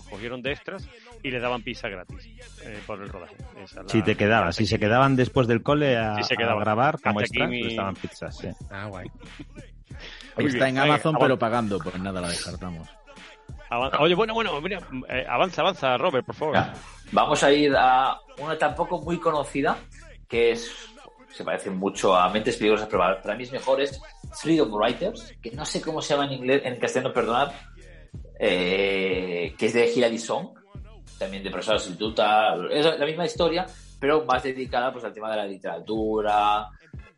cogieron de extras y les daban pizza gratis eh, por el rodaje. Esa es la- Si te quedabas, si se quedaban después del cole a, se a grabar como extras, mi- pues estaban pizzas, sí. Ah, guay. Muy Está bien. en Amazon, Venga, pero pagando, pues nada, la descartamos. Oye, bueno, bueno, mira, eh, avanza, avanza, Robert, por favor. Ya. Vamos a ir a una tampoco muy conocida, que es se parece mucho a Mentes Peligrosas, pero para- mí es mejor, es Freedom Writers, que no sé cómo se llama en inglés, en castellano, perdonad, eh, que es de Hilary Song, también de profesora sustituta, es la misma historia, pero más dedicada pues al tema de la literatura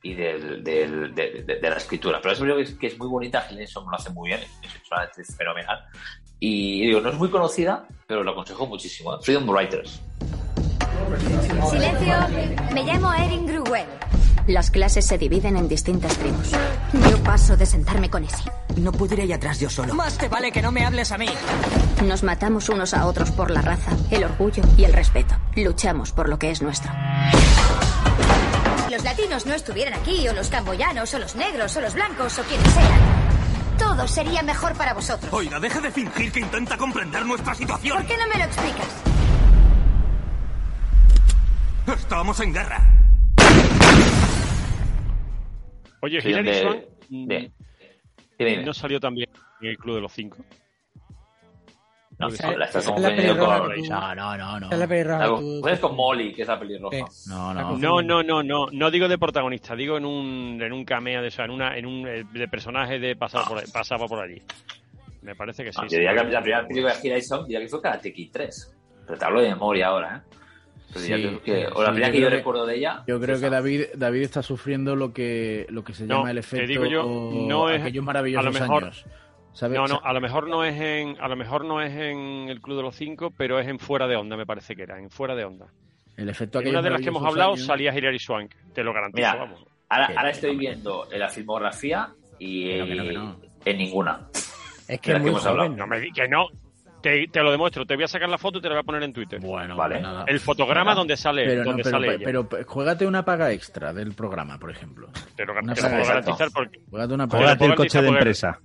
y del, del- de, de- de la escritura. Pero es verdad que es, que es muy bonita, Hilary Song lo hace muy bien, es una fenomenal. Y digo, no es muy conocida, pero lo aconsejo muchísimo. ¿eh? Freedom Writers. Silencio. Me llamo Erin Gruwell. Las clases se dividen en distintas tribus. Yo paso de sentarme con ese. No puedo ir ahí atrás yo solo. Más te vale que no me hables a mí. Nos matamos unos a otros por la raza, el orgullo y el respeto. Luchamos por lo que es nuestro. Los latinos no estuvieran aquí, o los camboyanos, o los negros, o los blancos, o quienes sean, todo sería mejor para vosotros. Oiga, deja de fingir que intenta comprender nuestra situación. ¿Por qué no me lo explicas? Estamos en guerra. Oye, Sí, Hilary Swank de- dime. no salió también en el Club de los Cinco. No, la estás confundiendo con... No, no, no, no. es la pelirroja con Molly, que es la pelirroja. No, no. No, no, no, no, no digo de protagonista, digo en un, en un cameo de, o sea, en una, en un eh, de personaje de pasaba por, ahí- pasaba por allí. Me parece que sí. Ah, yo sí. diría que la primera película de Hilary Swank diría que fue Karate Kid 3. Pero te hablo de memoria ahora, ¿eh? Sí, que, o sí, la primera yo que yo creo que- recuerdo de ella... Yo creo fue que. David, David está sufriendo lo que, lo que se No, llama el te efecto digo yo, no es- aquellos a maravillosos lo mejor- años. ¿Sabes? No, no, a lo mejor no es en, a lo mejor no es en el Club de los Cinco, pero es en Fuera de Onda, me parece que era, en Fuera de Onda. El efecto En una de las que hemos hablado años. salía Hilary Swank, te lo garantizo, Mira, vamos. ahora, estoy viendo en la filmografía y Que no, que no, que no. en ninguna. Es que hemos hablado. joven. No me di que no. Te, te lo demuestro, te voy a sacar la foto y te la voy a poner en Twitter. Bueno, Vale. pues nada. El fotograma donde sale, pero, no, donde pero, sale pero, ella. pero, juégate una paga extra del programa, por ejemplo. te lo, una te lo paga puedo garantizar porque Juégate una paga Júgate el puedo coche de empresa.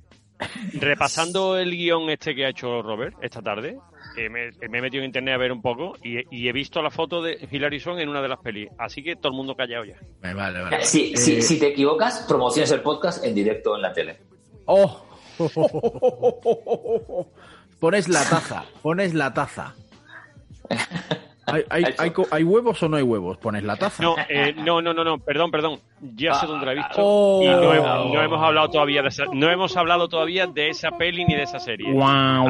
repasando el guion este que ha hecho Robert esta tarde, eh, me, me he metido en internet a ver un poco y, he- y he visto la foto de Hilary Swank en una de las pelis. Así que todo el mundo callado ya. Vale, vale. vale. Si, Eh, si, si te equivocas, promociones el podcast en directo en la tele. ¡Oh! Pones la taza, pones la taza. ¿Hay, hay, hay, co- hay huevos o no hay huevos? Pones la taza. No, eh, no, no, no, no, perdón, perdón. Ya sé dónde la he visto. Oh. y no, he- no hemos hablado todavía de esa, no hemos hablado todavía de esa peli ni de esa serie. Sí. guau,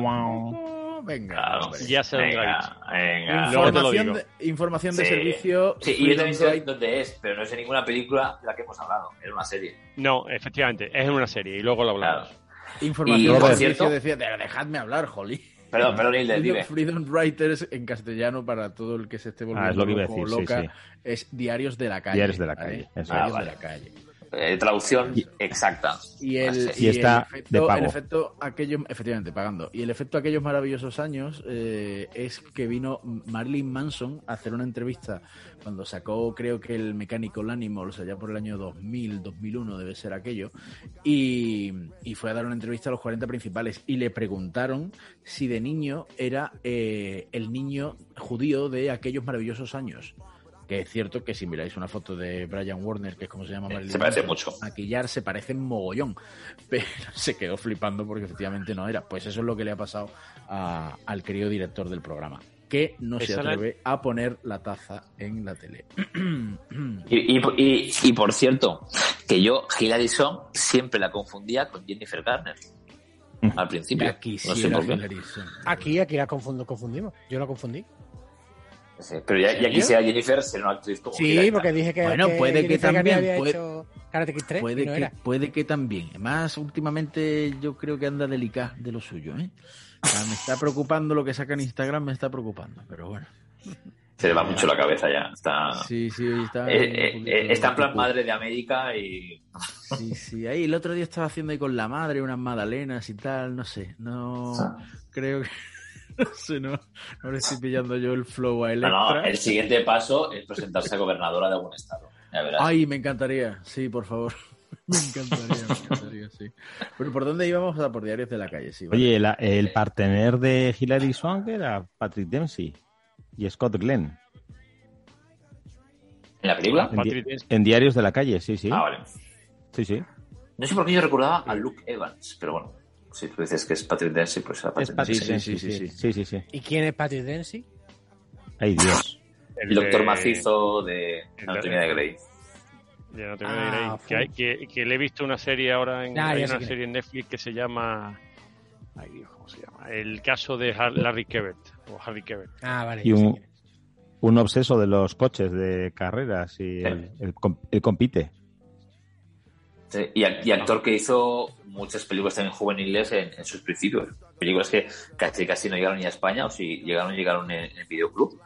guau. Venga, hombre. Ya sé dónde la he visto. venga. Luego te lo Información, digo. de, información de Sí. servicio. Sí, y yo también sé dónde es, pero no es en ninguna película de la que hemos hablado. Era una serie. No, efectivamente, es en una serie y luego lo hablamos. Claro. Información Y, de por cierto- decía, "De- dejadme hablar, jolí. Perdón, perdón, Hilde, Freedom, dime. Freedom Writers en castellano para todo el que se esté volviendo Ah, es lo que iba a decir, sí, loca sí. es Diarios de la calle. Diarios de la ¿vale? calle, eso Diarios es. de Ah, la vale. calle. Eh, traducción exacta. Y el. Y está el efecto, de pago. el efecto aquellos, efectivamente, pagando. Y el efecto aquellos maravillosos años eh, es que vino Marilyn Manson a hacer una entrevista cuando sacó, creo que el Mechanical Animals, allá por el año 2000, 2001 debe ser aquello, y, y fue a dar una entrevista a los 40 principales y le preguntaron si de niño era eh, el niño judío de aquellos maravillosos años. Que es cierto que si miráis una foto de Brian Warner, que es como se llama Marilyn se parece mucho. maquillar se parece mogollón. Pero se quedó flipando porque efectivamente no era. Pues eso es lo que le ha pasado a- al querido director del programa. Que no se la- atreve a poner la taza en la tele. Y, y, y, y, por cierto, que yo, Hilary Swank, siempre la confundía con Jennifer Garner. Al principio. Ya No sé. Aquí, aquí la confundo, confundimos. Yo la confundí. Sí, pero ya, ya quisiera Jennifer ser una actriz como Sí, Hilary porque dije que. Bueno, puede que también, había puede- hecho Karate Kid 3 Puede y no que, era. puede que también. Además, últimamente yo creo que anda delicada de lo suyo. ¿eh? O sea, me está preocupando lo que saca en Instagram, me está preocupando. Pero bueno. Se le va mucho la cabeza ya. Está, Sí, sí, está. Eh, eh, eh, está en plan madre de América y. Sí, sí. Ahí el otro día estaba haciendo ahí con la madre unas magdalenas y tal, no sé. No creo que. No sé, no, no le estoy pillando yo el flow a No, Electra. no, el siguiente paso es presentarse a gobernadora de algún estado. Ay, me encantaría. Sí, por favor. Me encantaría, me encantaría, sí. Pero ¿por dónde íbamos? A por Diarios de la Calle, sí. vale. Oye, la- el partener de Hilary Swank era Patrick Dempsey y Scott Glenn. ¿En la película? En, di- en Diarios de la Calle, sí, sí. Ah, vale. Sí, sí. No sé por qué yo recordaba a Luke Evans, pero bueno. Si tú dices que es Patrick Dempsey, pues era Es Patrick Dempsey. Dempsey, sí, sí, sí, sí. ¿Y quién es Patrick Dempsey? Ay, Dios. El doctor macizo de Anatomía de Grey. Ya no tengo Ah, fu- que, hay- que, que le he visto una serie ahora en hay una serie en Netflix que se llama ay Dios cómo se llama el caso de Larry Kebert o Harry Kebert Ah, vale. Y un, un obseso de los coches de carreras y el, el com- el compite. Sí, y, y actor que hizo muchas películas también juveniles en, en sus principios. Películas que casi casi no llegaron ni a España, o si llegaron, llegaron en, en videoclub.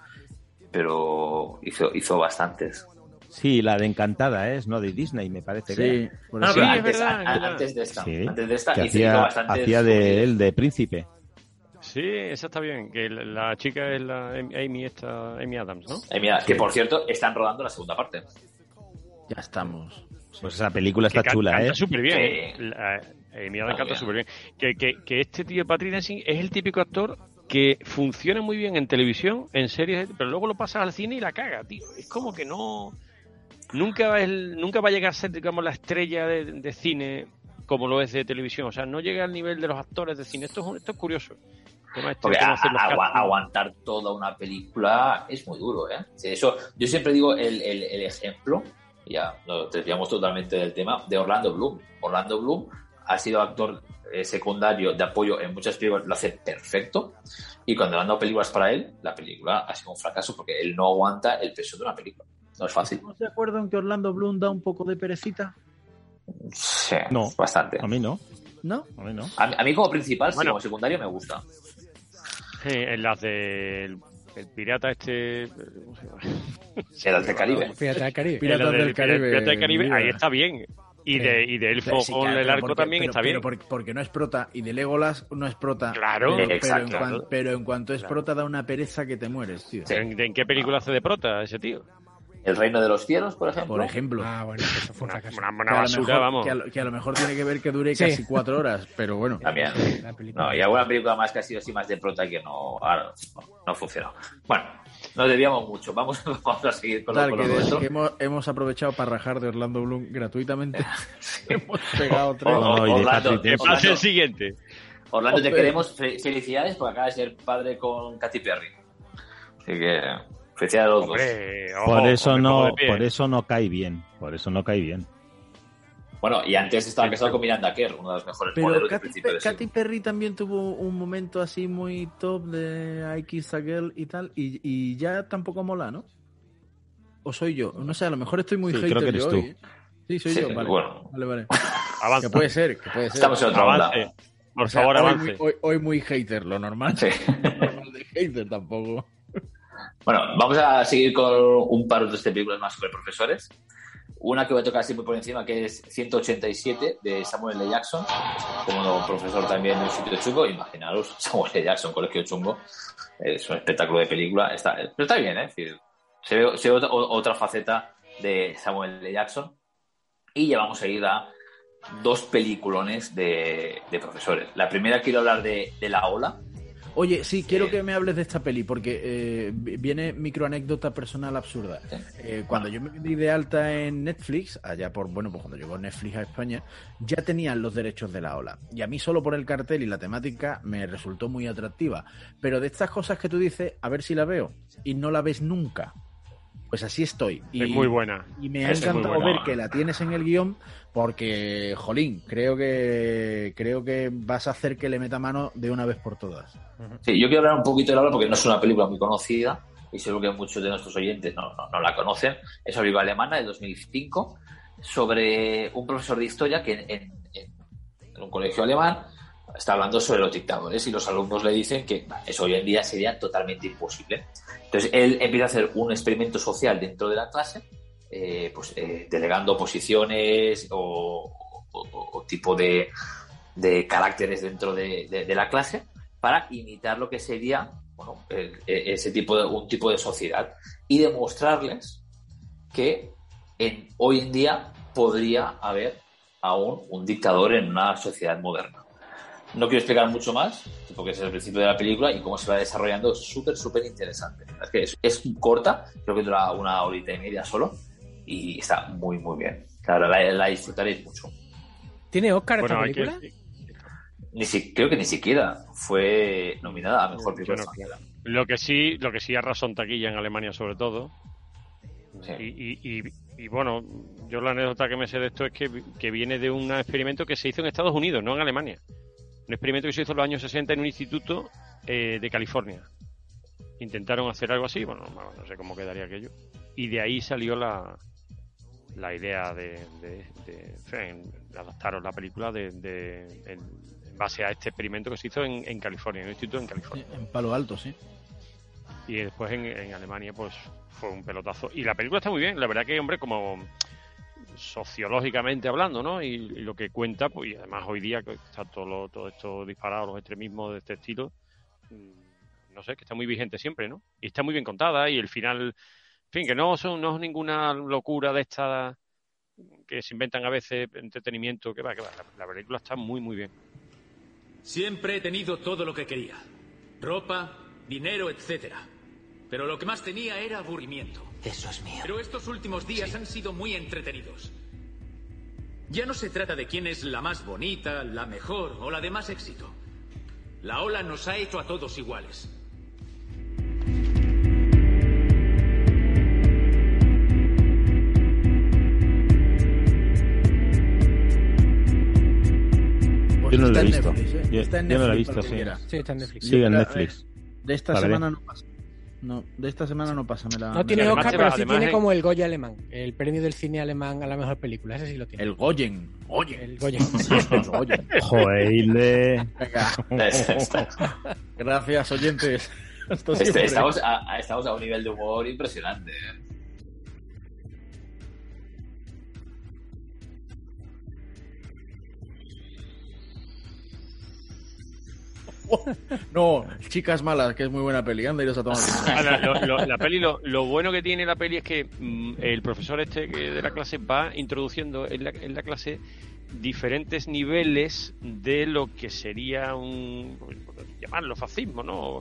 Pero hizo, hizo bastantes. Sí, la de Encantada es, ¿no? De Disney, me parece. que Sí, No, es antes, verdad, a- es a- verdad. antes de esta. Sí, Antes de esta que hizo, hizo hacía, hacía de él de príncipe. sí esa está bien que la, chica es la Amy esta Amy Adams ¿no? Eh, mira, que por cierto, están rodando la segunda parte. Ya estamos. Pues esa película está que can- chula, canta ¿eh? súper bien Sí. ¿eh? La- Amy Adams Ah, canta bien. súper bien que, que, que este tío Patrick Dempsey es el típico actor que funciona muy bien en televisión en series pero luego lo pasas al cine y la caga tío es como que no nunca va, el, nunca va a llegar a ser digamos la estrella de, de cine como lo es de televisión. O sea, no llega al nivel de los actores de cine. Esto es, esto es curioso. Este Porque a- aguantar toda una película es muy duro, ¿eh? Eso, yo siempre digo el, el- el ejemplo, ya nos desviamos totalmente del tema, de Orlando Bloom. Orlando Bloom ha sido actor eh, secundario de apoyo en muchas películas, lo hace perfecto. Y cuando le han dado películas para él, la película ha sido un fracaso porque él no aguanta el peso de una película. No es fácil. ¿No se acuerdan que Orlando Bloom da un poco de perecita? Sí, No. bastante. A mí no. ¿No? A mí no. A, mí- a mí como principal, sí, Bueno. como secundario me gusta. Sí, en las del el pirata este. ¿cómo se llama? Piratas del Caribe. Piratas del Caribe. En la Piratas del Caribe, Pirata del Caribe, ahí está bien. Y de, y de Elfo Sí, con claro, el pero arco porque- también pero- está pero bien. porque, porque no es prota y de Legolas no es prota. Claro, pero, pero exacto. en, cuan- pero en cuanto es Claro. prota da una pereza que te mueres, tío. ¿En, en qué película hace de prota ese tío? El Reino de los Cielos, por ejemplo. Por ejemplo. Ah, bueno, eso fue un Una, una- una que, a lo basura, mejor, vamos. que, a lo, que a lo mejor tiene que ver que dure Sí. casi cuatro horas, pero bueno. También. No, y alguna película más que ha sido así más de prota que no, ahora no, no funcionó. Bueno, nos desviamos mucho. Vamos, vamos a seguir con, lo, Total, con que, lo que hemos, hemos aprovechado para rajar de Orlando Bloom gratuitamente. hemos pegado tres. Oh, No, y de Orlando, pase el Orlando, siguiente. Orlando, te queremos. Fe- Felicidades porque acabas de ser padre con Katy Perry. Así que felicidades a los dos. Ojo, Por eso no, por eso no cae bien. Por eso no cae bien. Bueno, y antes estaba casado con Miranda Kerr, una de las mejores Pero modelos de Katy, principio de Katy siglo. Perry también tuvo un momento así muy top de I Kiss a Girl y tal, y, y ya tampoco mola, ¿no? ¿O soy yo? No sé, a lo mejor estoy muy Sí, hater creo que eres yo tú. hoy, ¿eh? Sí, soy Sí, yo, vale. bueno. Vale, vale. Avanza. Que puede ser, que puede ser. Estamos en otra onda. Avance. Por O sea, favor, hoy avance. muy, hoy, hoy muy hater, lo normal. Sí. normal de hater tampoco. Bueno, vamos a seguir con un par de películas más sobre profesores. Una que voy a tocar muy por encima, que es 187 de Samuel L. Jackson, como profesor también en un sitio chungo. Imaginaros, Samuel L. Jackson, colegio chungo. Es un espectáculo de película. Está, pero está bien, ¿eh? Es decir, se ve, otra, faceta de Samuel L. Jackson. Y ya vamos a ir a dos peliculones de, de profesores. La primera quiero hablar de, de La Ola, Oye, sí, quiero que me hables de esta peli, porque eh, viene microanécdota personal absurda. Eh, cuando yo me di de alta en Netflix, allá por, bueno, pues cuando llegó Netflix a España, ya tenían los derechos de la ola. Y a mí solo por el cartel y la temática me resultó muy atractiva. Pero de estas cosas que tú dices, a ver si la veo, y no la ves nunca. Pues así estoy. Y, Es muy buena. Y me ha Es encantado ver que la tienes en el guion porque, jolín, creo que creo que vas a hacer que le meta mano de una vez por todas. Sí, yo quiero hablar un poquito de la obra porque no es una película muy conocida y seguro que muchos de nuestros oyentes no, no- no la conocen. Es una película alemana de 2005 sobre un profesor de historia que en, en- un colegio alemán está hablando sobre los dictadores y los alumnos le dicen que eso hoy en día sería totalmente imposible. Entonces él empieza a hacer un experimento social dentro de la clase, eh, pues eh, delegando posiciones o, tipo de, caracteres dentro de, la clase para imitar lo que sería bueno, e- ese tipo de, un tipo de sociedad y demostrarles que en, hoy en día podría haber aún un dictador en una sociedad moderna. No quiero explicar mucho más, porque es el principio de la película y cómo se va desarrollando es súper, súper interesante. Es que es, es corta, creo que dura una horita y media solo y está muy, muy bien. Claro, la, la disfrutaréis mucho. ¿Tiene Oscar esta Bueno, que- película? Ni si- creo que ni siquiera fue nominada a mejor película. Lo que sí, lo que sí arrasó en taquilla en Alemania sobre todo. Sí. Y, y, y, y, bueno, yo la anécdota que me sé de esto es que, que viene de un experimento que se hizo en Estados Unidos, no en Alemania. Un experimento que se hizo en los años 60 en un instituto eh, de California. Intentaron hacer algo así, bueno, no no sé cómo quedaría aquello. Y de ahí salió la, la idea de, de, de- en fin, de adaptar la película de, en, base a este experimento que se hizo en, en California, en un instituto en California. En Palo Alto, sí. Y después en, en Alemania, pues fue un pelotazo. Y la película está muy bien, la verdad que, hombre, como sociológicamente hablando, ¿no? Y, y lo que cuenta, pues y además hoy día que está todo, lo- todo esto disparado, los extremismos de este estilo, mm, no sé, que está muy vigente siempre, ¿no? Y está muy bien contada y el final, fin, que no son no es ninguna locura de esta que se inventan a veces entretenimiento, que va, que va. La, la película está muy, muy bien. Siempre he tenido todo lo que quería. Ropa, dinero, etc. Pero lo que más tenía era aburrimiento. Eso es mío. Pero estos últimos días han sido muy entretenidos. Ya no se trata de quién es la más bonita, la mejor o la de más éxito. La ola nos ha hecho a todos iguales. Yo no lo he visto. Netflix, ¿eh? Yo, Está en yo no lo he Netflix, visto, sí. está en Netflix. Sí, en Netflix. De esta Vale. semana no pasa. No, de esta semana no pasa. Me la, No me tiene Oscar, pero sí tiene en- como el Goya alemán, el premio del cine alemán a la mejor película. Ese sí lo tiene. El Goyen. Goyen. El. El Goyen. Joder. Venga. Gracias, oyentes. Este- estamos, a, a- estamos a un nivel de humor impresionante. ¿eh? No, Chicas Malas, que es muy buena peli. Anda, iros a tomar. La, lo- lo- la peli, lo, lo bueno que tiene la peli es que mm, el profesor este que de la clase va introduciendo en la, en la clase diferentes niveles de lo que sería un llamarlo fascismo, ¿no?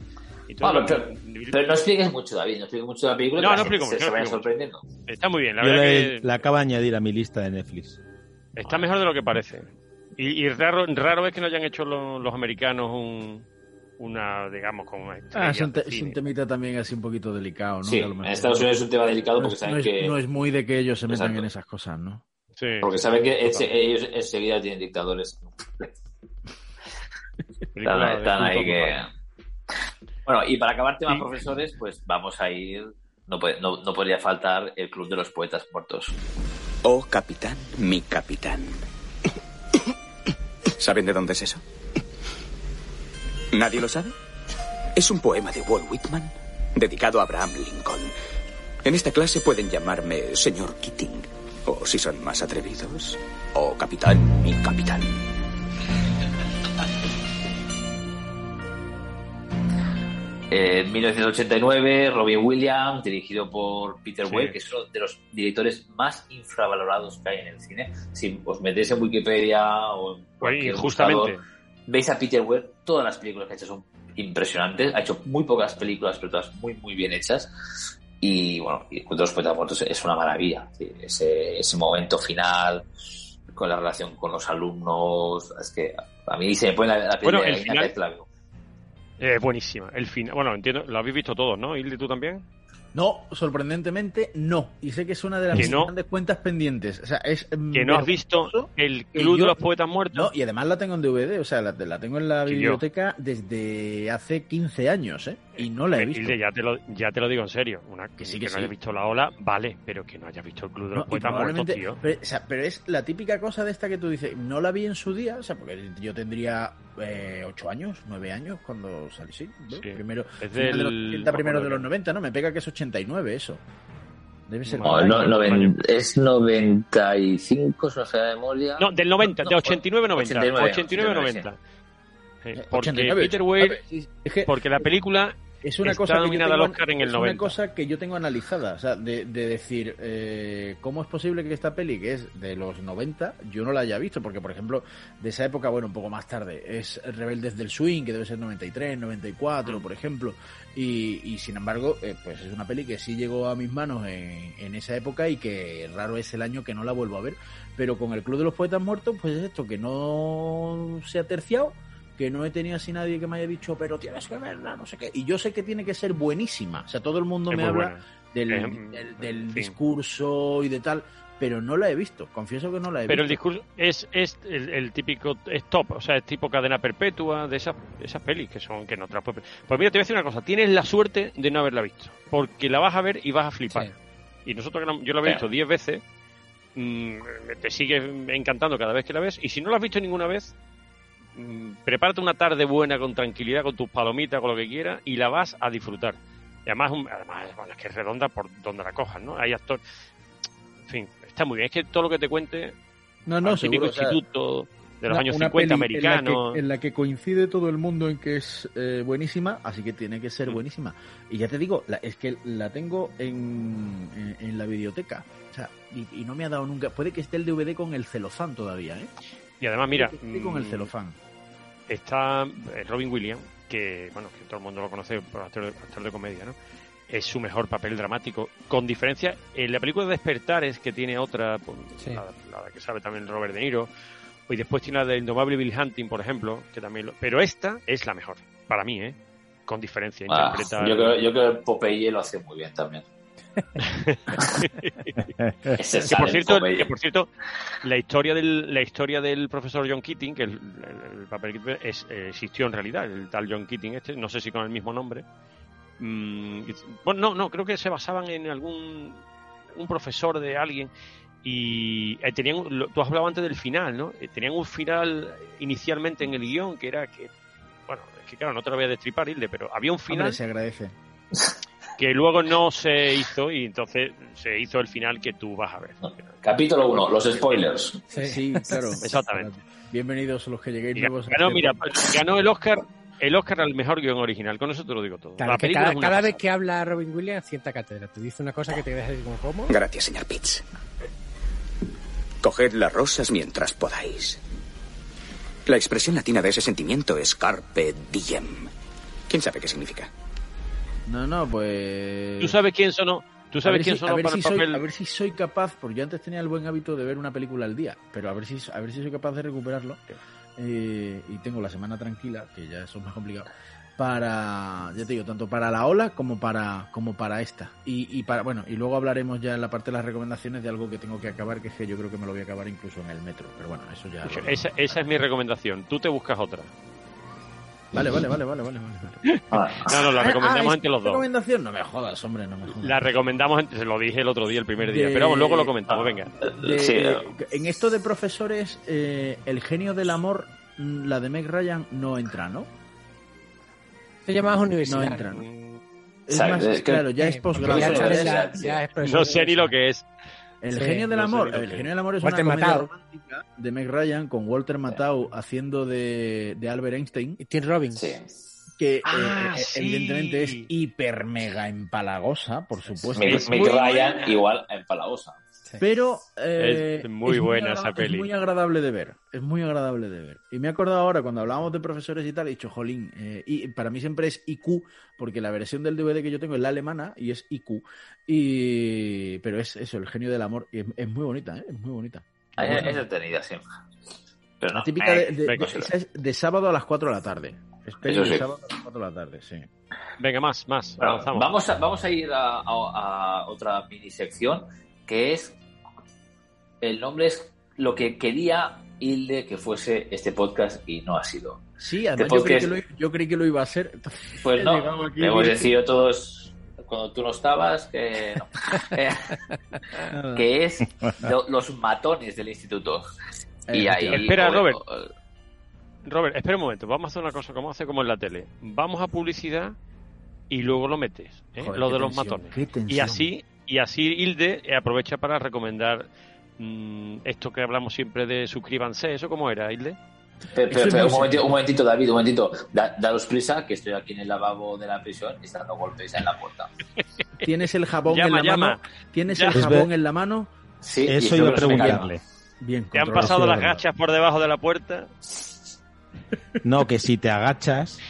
Bueno, pero, pero no expliques mucho, David. No expliques mucho de la película. No, no explico mucho, se no vaya explico sorprendiendo. Está muy bien, la Yo verdad le- que la acabo de añadir a mi lista de Netflix. está mejor de lo que parece. Y, y raro, raro es que no hayan hecho los, los americanos un, una, digamos, como una Ah, es un, te- es un temita también así un poquito delicado, ¿no? Sí, lo en Estados Unidos es un tema delicado no porque es, saben no es- que. no es muy de que ellos se metan Exacto. en esas cosas, ¿no? Sí. Porque saben que ense- ellos enseguida tienen dictadores. Están, están ahí que. Bueno, y para acabar temas Y- profesores, pues vamos a ir. No, puede- no, no podría faltar el Club de los Poetas Muertos. Oh, capitán, mi capitán. ¿Saben de dónde es eso? ¿Nadie lo sabe? Es un poema de Walt Whitman dedicado a Abraham Lincoln. En esta clase pueden llamarme señor Keating. O si son más atrevidos, oh capitán, mi capitán. En 1989, Robin Williams, dirigido por Peter Sí. Weir, que es uno de los directores más infravalorados que hay en el cine. Si os metéis en Wikipedia o en cualquier injustamente. buscador, veis a Peter Weir, todas las películas que ha hecho son impresionantes. Ha hecho muy pocas películas, pero todas muy, muy bien hechas. Y bueno, y Culto de los Muertos es una maravilla. Sí, Ese, ese momento final con la relación con los alumnos. Es que a mí se me pone la, la piel Bueno, de el final- Eh, buenísima. El final, bueno, entiendo, lo habéis visto todos, ¿no? Hilde, tú también. No, sorprendentemente no. Y sé que es una de las no. grandes cuentas pendientes. O sea, es mm, Que no has visto el Club yo- de los Poetas Muertos. No, y además la tengo en DVD, o sea, la, la tengo en la yo. biblioteca desde hace 15 años, ¿eh? Y no la he Eh, visto. Hilde, ya te lo, ya te lo digo en serio. Una, que sí, que, que no sí. hayas visto la ola, vale, pero que no hayas visto el Club de los No, Poetas Muertos, probablemente- tío. Pero, o sea, pero es la típica cosa de esta que tú dices, no la vi en su día, o sea, porque yo tendría eh, 8 años, 9 años cuando salí, sí, ¿no? Sí. primero, Es final de los del- 80, no me primero de los 90, ¿no? Me pega que es 89 eso. Debe ser. No, no, noven- es 95, si no sé de memoria. No, del 90, de 89-90. 89, 89-90. Eh, Porque 89, Peter Weir, sí, es que- porque la película es una está cosa que yo nominada tengo, al Oscar en el es 90. una cosa que yo tengo analizada, o sea, de, de decir, eh, ¿cómo es posible que esta peli, que es de los 90, yo no la haya visto? Porque, por ejemplo, de esa época, bueno, un poco más tarde, es Rebeldes del Swing, que debe ser 93, 94, Mm. por ejemplo, y, y sin embargo, eh, pues es una peli que sí llegó a mis manos en, en esa época y que raro es el año que no la vuelvo a ver, pero con el Club de los Poetas Muertos, pues es esto, que no se ha terciado, que no he tenido así nadie que me haya dicho, pero tienes que verla, no sé qué. Y yo sé que tiene que ser buenísima. O sea, todo el mundo Es me habla buena. del, Es- del, discurso y de tal, pero no la he visto. Confieso que no la he Pero el visto. discurso es, es el, el típico es top, o sea, es tipo cadena perpetua de esas, esas pelis que son que no te las puedes- Pues mira, te voy a decir una cosa, tienes la suerte de no haberla visto, porque la vas a ver y vas a flipar. Y nosotros, yo la he visto 10 veces, mm, te sigue encantando cada vez que la ves, y si no la has visto ninguna vez, prepárate una tarde buena con tranquilidad, con tus palomitas, con lo que quieras, y la vas a disfrutar. Y además, un- además bueno, es que es redonda por donde la cojas, ¿no? Hay actores... En fin, está muy bien. Es que todo lo que te cuente No, no, o sea, instituto de los Una- años una 50 peli en la que- americanos. En la, que, coincide todo el mundo en que es eh, buenísima, así que tiene que ser Mm. buenísima. Y ya te digo, la- es que la tengo en, en, en la videoteca. O sea, y, y no me ha dado nunca. Puede que esté el DVD con el celofán todavía, ¿eh? Y además, mira, con el mm, celofán. está eh, Robin Williams, que bueno, que todo el mundo lo conoce por actor, actor de comedia, ¿no? es su mejor papel dramático. Con diferencia, en la película Despertares, que tiene otra, pues, la, la que sabe también Robert De Niro, y después tiene la de Indomable Bill Hunting, por ejemplo, que también lo- Pero esta es la mejor, para mí, ¿eh? Con diferencia. Ah, interpreta- yo, creo, yo creo que Popeye lo hace muy bien también. Que por cierto, Popeye. que por cierto, la historia del la historia del profesor John Keating, que el, el- el papel que es, eh, existió en realidad, el tal John Keating este, no sé si con el mismo nombre. Mm, bueno, no, no, creo que se basaban en algún un profesor de alguien y eh, tenían lo- tú has hablado antes del final, ¿no? Eh, tenían un final inicialmente en el guion que era que bueno, es que claro, no te lo voy a destripar, Hilde, pero había un final Hombre, se agradece. Que luego no se hizo y entonces se hizo el final que tú vas a ver. Capítulo 1, los spoilers. Sí, claro. Exactamente. Bienvenidos los que lleguéis nuevos. a ganó, este mira, ganó el Oscar, el Oscar al mejor guion original. Con eso te lo digo todo. Claro, La que cada, cada vez que habla Robin Williams, cierta cátedra. Te dice una cosa que te deja así como, ¿cómo? Gracias, señor Pitts. Coged las rosas mientras podáis. La expresión latina de ese sentimiento es carpe diem. ¿Quién sabe qué significa? No, no, pues. ¿Tú sabes quién sonó? ¿Tú sabes quién si- sonó para si el soy, papel? A ver si soy capaz, porque yo antes tenía el buen hábito de ver una película al día, pero a ver si, a ver si soy capaz de recuperarlo. eh, y tengo la semana tranquila, que ya eso es más complicado, para, ya te digo, tanto para la ola como para, como para esta. Y, y para, bueno, y luego hablaremos ya en la parte de las recomendaciones de algo que tengo que acabar, que es que yo creo que me lo voy a acabar incluso en el metro. Pero bueno, eso ya. Esa, esa es mi recomendación. Tú te buscas otra. Vale, vale, vale, vale, vale. vale. No, no, la Ah, recomendamos ah, entre los dos. recomendación? No me jodas, hombre, no me jodas. La recomendamos, entre- se lo dije el otro día, el primer día. De- Pero vamos, luego lo comentamos, venga. De- Sí, de- eh. en esto de profesores, eh, el genio del amor, mm, la de Meg Ryan, no entra, ¿no? Se llama No universidad. entra, ¿no? Es más, claro, ya es Eh, posgrado. No sé ni lo que es. El Sí, genio del sé amor, el genio es. del amor es Walter una comedia romántica de Meg Ryan con Walter Matthau haciendo de, de Albert Einstein, Y Tim Robbins. Sí. que eh, Ah, eh, sí. evidentemente es hiper mega empalagosa, por supuesto. Meg, Ryan buena. igual en Pero eh, Es muy buena esa peli. Es muy agradable de ver. Es muy agradable de ver. Y me he acordado ahora cuando hablábamos de profesores y tal, he dicho, jolín, eh, y para mí siempre es IQ, porque la versión del DVD que yo tengo es la alemana y es IQ. Y pero es eso, el genio del amor. Y es, es muy bonita, ¿eh? Es muy bonita. Es, Bueno, es entretenida siempre. Pero no. la típica de, de- venga, de- sí. esa es de sábado a las 4 de la tarde. Es peli Eso de sí. sábado a las 4 de la tarde, sí. Venga, más, más. Bueno, avanzamos. vamos, a, vamos a ir a, a- a otra mini sección que es. El nombre es lo que quería Hilde que fuese este podcast y no ha sido. Sí, además Este yo creí, que podcast- lo, yo creí que lo iba a ser. Pues no, hemos decidido todos cuando tú no estabas que no. Que es lo- los matones del instituto. Y ahí, Espera, o- Robert. o- Robert, espera un momento. Vamos a hacer una cosa como hace como en la tele. Vamos a publicidad y luego lo metes. ¿eh? Joder, lo de los matones. Y así, y así Hilde aprovecha para recomendar mm, esto que hablamos siempre de suscríbanse. ¿Eso cómo era, muy un, momentito, sencillo. un momentito, David, un momentito. Da- daros prisa, que estoy aquí en el lavabo de la prisión y está dando golpes en la puerta. Tienes el jabón Llama, en la llama. mano. Tienes Ya. el jabón en la mano. Sí, Eso iba a preguntarle. Bien, ¿Te han pasado las gachas por debajo de la puerta? No, que si te agachas,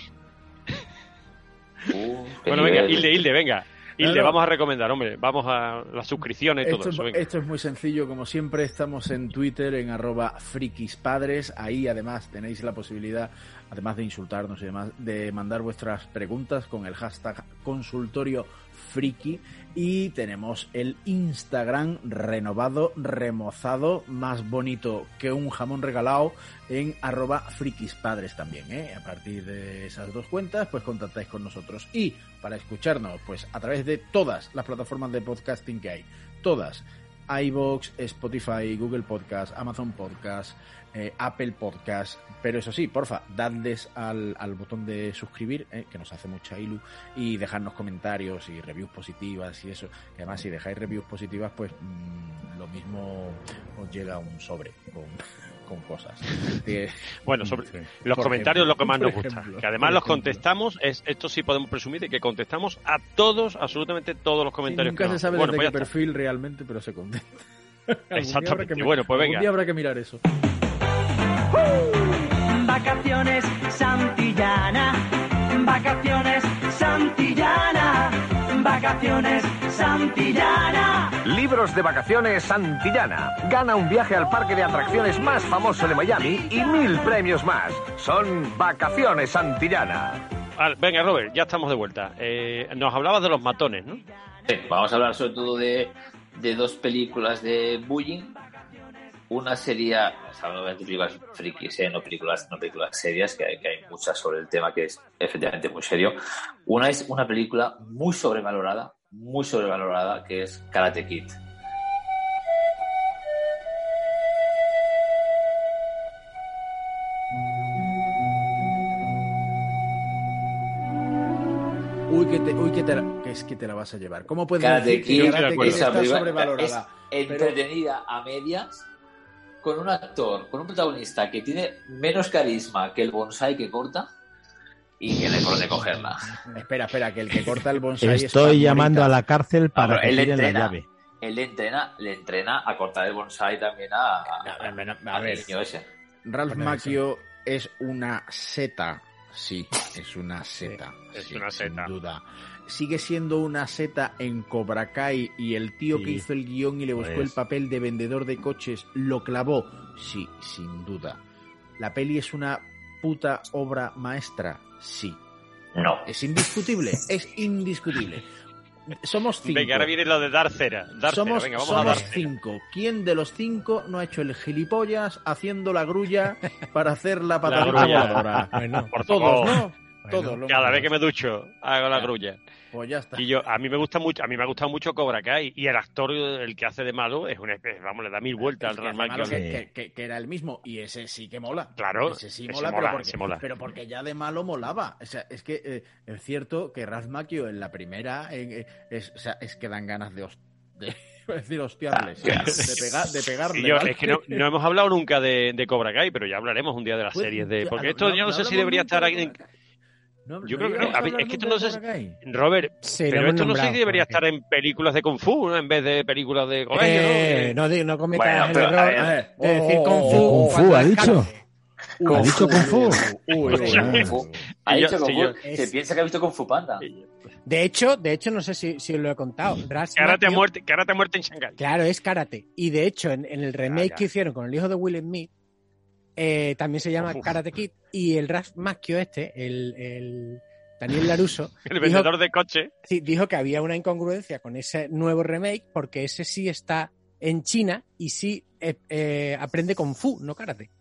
Uh, Bueno, venga. Hilde, Hilde, venga. Hilde, Claro. vamos a recomendar, hombre. Vamos a las suscripciones y todo Esto eso. Venga. esto es muy sencillo, como siempre estamos en Twitter en arroba frikispadres, ahí además tenéis la posibilidad, además de insultarnos y demás, de mandar vuestras preguntas con el hashtag consultorio friki y tenemos el Instagram renovado, remozado, más bonito que un jamón regalado en arroba frikispadres también, ¿eh? A partir de esas dos cuentas, pues contactáis con nosotros. Y para escucharnos, pues a través de todas las plataformas de podcasting que hay, todas, iVoox, Spotify, Google Podcast, Amazon Podcast, eh, Apple Podcast, pero eso sí, porfa, dadles al, al botón de suscribir, eh, que nos hace mucha ilu, y dejarnos comentarios y reviews positivas y eso, que además si dejáis reviews positivas, pues mm, lo mismo os llega un sobre con, con cosas. Bueno, sobre Sí. los Por comentarios es lo que más nos gusta. ejemplo, que además los contestamos, es esto sí podemos presumir de que contestamos a todos, absolutamente todos los Sí, comentarios nunca que se sabe Bueno, desde pues qué perfil realmente, pero se contesta. Exactamente. que Bueno, pues venga. día habrá que mirar eso. Vacaciones Santillana, vacaciones Santillana, vacaciones Santillana. Libros de vacaciones Santillana. Gana un viaje al parque de atracciones más famoso de Miami y mil premios más. Son Vacaciones Santillana. Venga, Robert, ya estamos de vuelta. Eh, nos hablabas de los matones, ¿no? Sí, vamos a hablar sobre todo de, de dos películas de bullying. Una sería, hablando de películas frikis, ¿eh? no, películas, no películas serias, que hay, que hay muchas sobre el tema que es efectivamente muy serio. Una es una película muy sobrevalorada, muy sobrevalorada, que es Karate Kid. Uy, que, te, uy que, te la, que es que te la vas a llevar. ¿Cómo puedes Karate decir Kid, que Karate Kid esa está sobrevalorada? es entretenida a medias con un actor, con un protagonista que tiene menos carisma que el bonsai que corta y que por dónde cogerla. Espera, espera, que el que corta el bonsai es Estoy llamando a la cárcel Ah, para que él tiren la entrena, llave. él le entrena, le entrena a cortar el bonsai también a, a, ver. niño ese. Ralph Macchio es una seta. Sí, es una seta. es sí, una seta. Sin duda. Sigue siendo una seta en Cobra Kai y el tío que hizo el guion y le buscó Pues. el papel de vendedor de coches lo clavó. Sí, sin duda. ¿La peli es una puta obra maestra? Sí. No. Es indiscutible, es indiscutible. Somos cinco. Venga, ahora viene lo de dar cera. Dar somos cera. Venga, vamos a somos dar cera. cinco. ¿Quién de los cinco no ha hecho el gilipollas haciendo la grulla para hacer la grulla. voladora? Bueno, por todos. ¿no? Todos. lo Cada vez que me ducho, hago la grulla. Pues ya está. Y yo, a mí me gusta mucho, a mí me ha gustado mucho Cobra Kai y el actor, el que hace de malo, es un, vamos, le da mil vueltas al Macchio. que, que- que- que era el mismo y ese sí que mola. Claro, ese sí ese mola, mola, pero, porque, ese mola. pero porque ya de malo molaba. O sea, es que eh, es cierto que Ralph Macchio en la primera en- eh, es, o sea, es que dan ganas de, de decir hostiarles, de, pega- de pegarle. Y yo, ¿vale? es que no, no hemos hablado nunca de, de Cobra Kai, pero ya hablaremos un día de las Pues, series de. Porque esto no- yo no no sé si debería estar aquí. Cobra No- Yo no creo que no. es que esto no sé. Robert, Sí, pero esto no sé si debería estar en películas de Kung Fu ¿no? en vez de películas de colegio. Eh, ¿no? no, no cometas Bueno, el pero, error a ver, de decir Kung Fu. Kung Fu, cuando ha dicho. Kung Ha dicho Kung Fu. Ha dicho yo- Kung Fu. yo- Se piensa que ha visto Kung Fu Panda. De hecho, de hecho, no sé si, si os lo he contado. Karate a muerte, karate a muerte en Shanghái. Claro, es karate. Y de hecho, en, en el remake ya. que hicieron con el hijo de Will Smith, eh, también se llama Uf. Karate Kid. Y el Ralph Macchio este, el, el Daniel Laruso, El dijo, vendedor de coche. sí, dijo que había una incongruencia con ese nuevo remake porque ese sí está en China y sí eh, eh, aprende Kung Fu, no karate.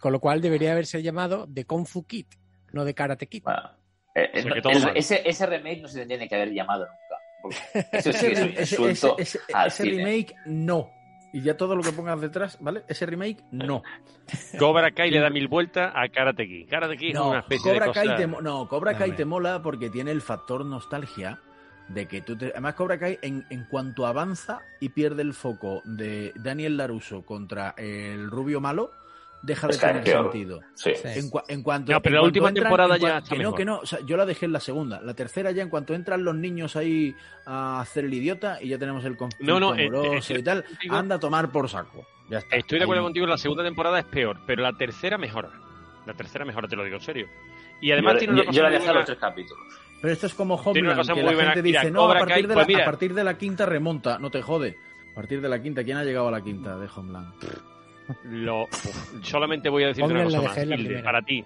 Con lo cual debería haberse llamado de Kung Fu Kid, no de Karate Kid. Bueno, el- ese, ese remake no se tendría que haber llamado nunca. Eso sí es un ese- insulto ese- ese- al ese cine. remake, no. Y ya todo lo que pongas detrás, ¿vale? Ese remake, no. Cobra Kai le da mil vueltas a Karate Kid. Karate Kid es No, una especie Cobra de Kai cosa... te, no, Cobra Kai te mola porque tiene el factor nostalgia de que tú te... Además, Cobra Kai, en, en cuanto avanza y pierde el foco de Daniel Laruso contra el rubio malo, deja de Es tener es sentido. Sí. En, cua- en cuanto, No, pero en la última cuanto entran- temporada ya está que no, que no, o sea, yo la dejé en la segunda. La tercera ya, en cuanto entran los niños ahí a hacer el idiota y ya tenemos el conflicto No, no, eh, amoroso eh, y tal, anda a tomar por saco. Ya está. Estoy de acuerdo Ahí- contigo, la segunda temporada es peor, pero la tercera mejora. La tercera mejora, te lo digo en serio. Y además yo, tiene una yo- cosa yo la dejé a los tres capítulos. Pero esto es como Homeland, cosa que muy la buena. gente Mira, dice, no, a partir, Kai, de la, pues a partir de la quinta remonta, no te jode. A partir de la quinta, ¿quién ha llegado a la quinta de Homeland? Lo, solamente voy a decirte una cosa más. Hilde, para ti,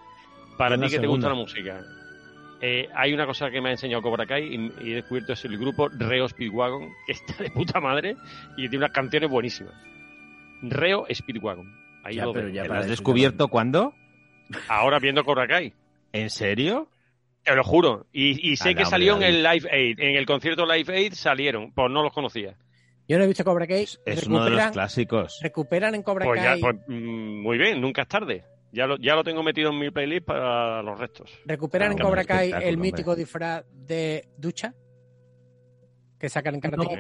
para ti que te gusta la música. Eh, hay una cosa que me ha enseñado Cobra Kai y, y he descubierto es el grupo Reo Speedwagon, que está de puta madre y tiene unas canciones buenísimas. Reo Speedwagon. Ahí Ya, lo pero ya ¿Lo has eso descubierto cuándo? Ahora viendo Cobra Kai. ¿En serio? Te lo juro. Y, y sé que salió en el Live Aid. En el concierto Live Aid salieron. Pues no los conocía. Yo no he visto Cobra Kai. Es uno de los clásicos. Recuperan en Cobra Pues ya, Kai. pues, mm, muy bien, nunca es tarde. Ya lo, ya lo tengo metido en mi playlist para los restos. Recuperan en Cobra Kai el hombre. mítico disfraz de ducha que sacan en Karate No. Kid.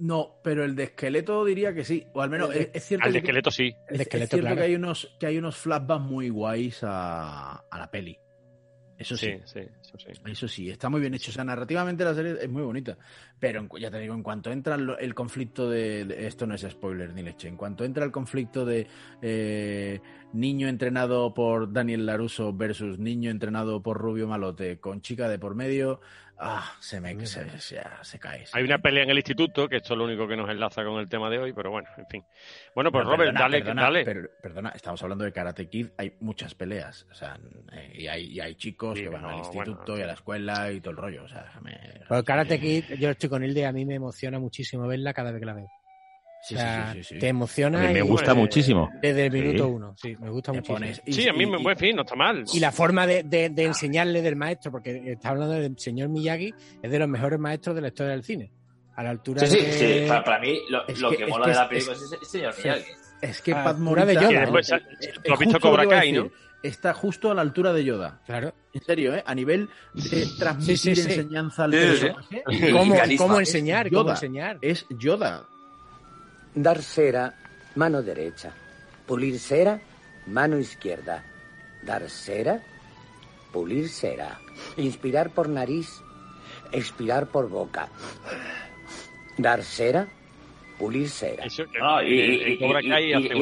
No, pero el de esqueleto diría que sí. O al menos es, es cierto, Al de que, esqueleto sí. El de es- cierto claro. que hay unos que hay unos flashbacks muy guays a, a la peli. Eso sí. Sí, sí, eso sí. Eso sí, está muy bien hecho. O sea, narrativamente la serie es muy bonita. Pero en ya te digo, en cuanto entra el conflicto de, de- Esto no es spoiler ni leche. En cuanto entra el conflicto de eh, niño entrenado por Daniel Laruso versus niño entrenado por Rubio Malote con chica de por medio, ah, se me se, se- se cae. se Hay una pelea en el instituto, que esto es lo único que nos enlaza con el tema de hoy, pero bueno, en fin. Bueno, pues Pero Robert, perdona, dale, perdona, dale. per- perdona, estamos hablando de Karate Kid, hay muchas peleas. O sea, eh, y, hay, y hay chicos que van no, al bueno, instituto y a la escuela y todo el rollo. O sea, me- Pero Karate Kid, yo estoy con Hilde, a mí me emociona muchísimo verla cada vez que la veo. Sí, O sea, sí, sí, sí, sí. Te emociona. A mí me y- gusta muchísimo. Desde el Sí. minuto uno, sí, me gusta Te muchísimo. pones- y- Sí, a mí, y- me en fin, no está mal. Y la forma de, de- de enseñarle del maestro, porque está hablando del señor Miyagi, es de los mejores maestros de la historia del cine. A la altura Sí, sí, de... sí. Para, para mí, lo, Es lo que- que, es mola que de la película es- es, señor. Miyagi. Es que A Pat de Yoda, Que ¿no? después, eh, ¿tú eh, has visto lo Cobra Kai, no? Está justo a la altura de Yoda. Claro. En serio, ¿eh? A nivel de transmitir Sí, sí, sí. enseñanza al Sí, sí, sí. personaje. Y ¿Cómo, enseñar? ¿Cómo enseñar? Es Yoda. Dar cera, mano derecha. Pulir cera, mano izquierda. Dar cera, pulir cera. Inspirar por nariz, expirar por boca. Dar cera, pulir cera. Eso, que- No, y,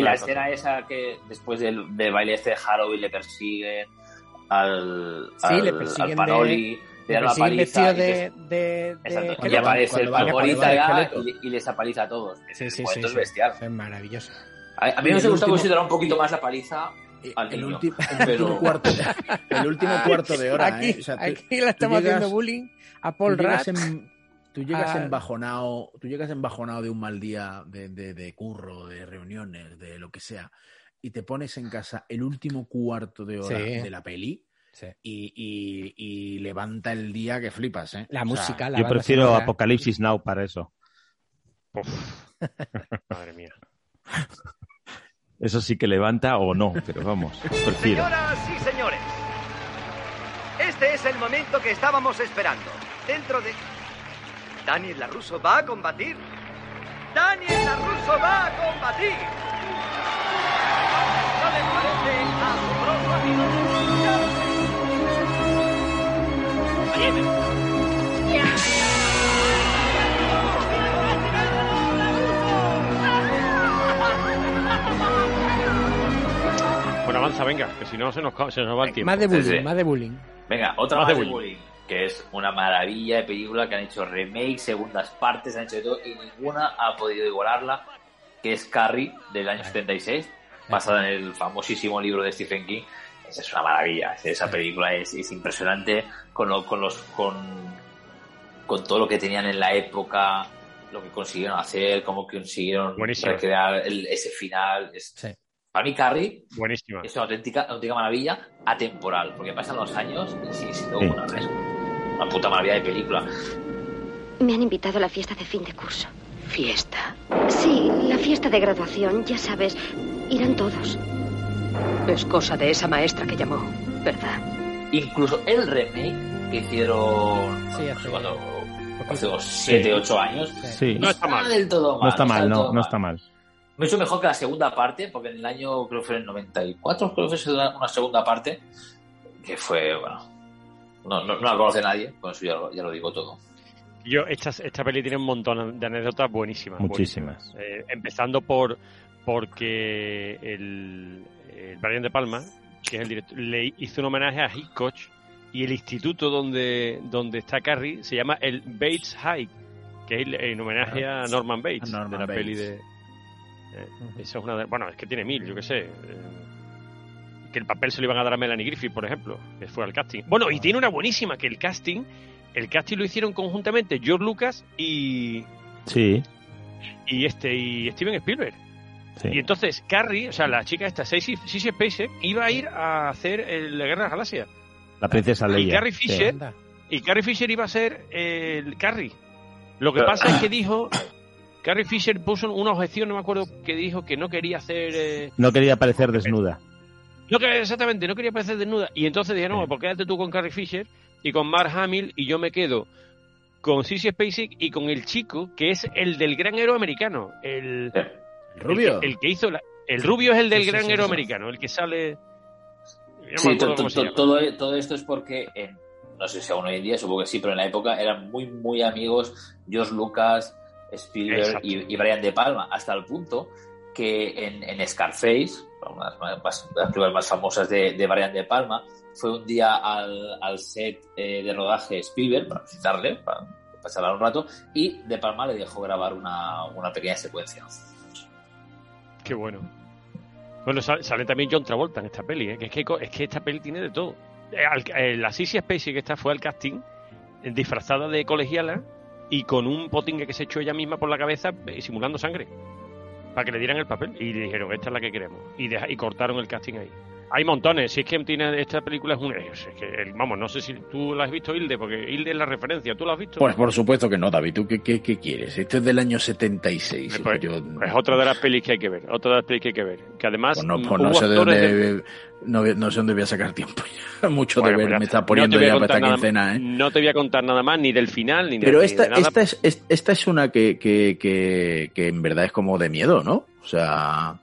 la escena esa que después del, del baile este de Halloween le persiguen al, Sí, al, le al persiguen Panoli, le dan una paliza de, de, de y aparece el el ya y, y les apaliza a todos. Sí, sí, sí, es bestial. Es maravilloso. A, a mí me gustado último- considerar un poquito más la paliza al El, pero último cuarto, el último cuarto de hora, aquí, ¿eh? O sea, tú- aquí le estamos llegas- haciendo bullying a Paul Rudd. Tú llegas embajonado, tú llegas embajonado de un mal día de, de- de curro, de reuniones, de lo que sea, y te pones en casa el último cuarto de hora Sí. de la peli Sí. y, y- y levanta el día que flipas, ¿eh? La O sea, música, la Yo prefiero sonora. Apocalipsis Now para eso. Madre mía. Eso sí que levanta o no, pero vamos, prefiero. Señoras y señores, este es el momento que estábamos esperando. Dentro de... Daniel LaRusso va a combatir. Daniel LaRusso va a combatir. ¿No les parece asombroso, amigos? Bueno, avanza, venga, que si no se nos, se nos va el tiempo. Más de bullying, Sí, sí. más de bullying. Venga, otra Más más, de de bullying. bullying, que es una maravilla de película que han hecho remakes, segundas partes, han hecho de todo y ninguna ha podido igualarla, que es Carrie del año 76, basada en el famosísimo libro de Stephen King. Es una maravilla, esa película es, es impresionante con, lo- con los con, con todo lo que tenían en la época, lo que consiguieron hacer, cómo consiguieron Buenísimo. recrear el- ese final. Es, Sí. Para mí Carrie Buenísima. es una auténtica, auténtica maravilla atemporal, porque pasan los años y sigue siendo Sí. una, una puta maravilla de película. Me han invitado a la fiesta de fin de curso. ¿Fiesta? Sí, la fiesta de graduación, ya sabes. Irán todos. Es cosa de esa maestra que llamó. ¿Verdad? Incluso el remake que hicieron Sí, no hace- poquito. hace unos 7, 8 años. Sí, No está mal del todo mal. no está mal, no, no mal. está mal. Mucho mejor que la segunda parte, porque en el año, creo que fue en el 94, creo que fue una, una segunda parte, que fue, bueno, no, no, no la conoce nadie, con eso ya lo, ya lo digo todo. Yo, esta, esta peli tiene un montón de anécdotas buenísimas. Muchísimas. buenísimas. Eh, empezando por porque el, el Brian De Palma, que es el director, le hizo un homenaje a Hitchcock y el instituto donde, donde está Carrie se llama el Bates High, que es en homenaje a Norman Bates, A Norman de la Bates. peli de... eh, Eso es una de- bueno, es que tiene mil, yo qué sé. eh, que el papel se lo iban a dar a Melanie Griffith, por ejemplo, que fue al casting. Bueno, y tiene una buenísima, que el casting, el casting lo hicieron conjuntamente George Lucas y, Sí, y este y Steven Spielberg. Sí. Y entonces Carrie, o sea, la chica esta, Sissy Spacek, iba a ir a hacer el- la Guerra de las Galaxias. La princesa Y Leia. Carrie sí. Fisher, y Carrie Fisher iba a ser el Carrie. Lo que Pero- pasa es que dijo, Carrie Fisher puso una objeción, no me acuerdo, que dijo que no quería hacer... eh, No quería parecer desnuda. no que exactamente, no quería parecer desnuda. Y entonces dije, no, pues quédate tú con Carrie Fisher y con Mark Hamill y yo me quedo con Sissy Spacek y con el chico que es el del gran héroe americano. El, ¿El rubio? El, que- el que hizo la... El rubio es el del Sí, gran sí, héroe sí. americano, el que sale... no Sí, to- to- to- todo, todo esto es porque, en- no sé si aún hoy en día, supongo que sí, pero en la época eran muy, muy amigos George Lucas, Spielberg y, y Brian De Palma, hasta el punto que en, en Scarface, una de las más- de las películas más famosas de, de Brian De Palma, fue un día al, al set eh, de rodaje Spielberg para visitarle, para pasar un rato, y De Palma le dejó grabar una, una pequeña secuencia. Qué bueno. Bueno, sale, sale también John Travolta en esta peli, ¿eh? que es, que, es que esta peli tiene de todo. Eh, eh, la Sissy Spacey que esta fue al casting, disfrazada de colegiala y con un potingue que se echó ella misma por la cabeza simulando sangre, para que le dieran el papel. Y le dijeron, esta es la que queremos. Y cortaron el casting ahí. Hay montones, si es que tiene, esta película es un... es que, vamos, no sé si tú la has visto, Hilde, porque Hilde es la referencia, ¿tú la has visto? Pues por supuesto que no, David. ¿Tú qué, qué, qué quieres? Esto es del año 76. Pues, Yo- Es otra de las pelis que hay que ver, otra de las pelis que hay que ver. Que además Pues no, pues no sé de dónde, no, no sé dónde voy a sacar tiempo. Mucho Bueno, de pues ver me está. poniendo No ya para esta quincena, ¿eh? No te voy a contar nada más, ni del final, ni de, Pero ni esta, de nada. esta, es, es- esta es una que, que, que, que en verdad es como de miedo, ¿no? O sea...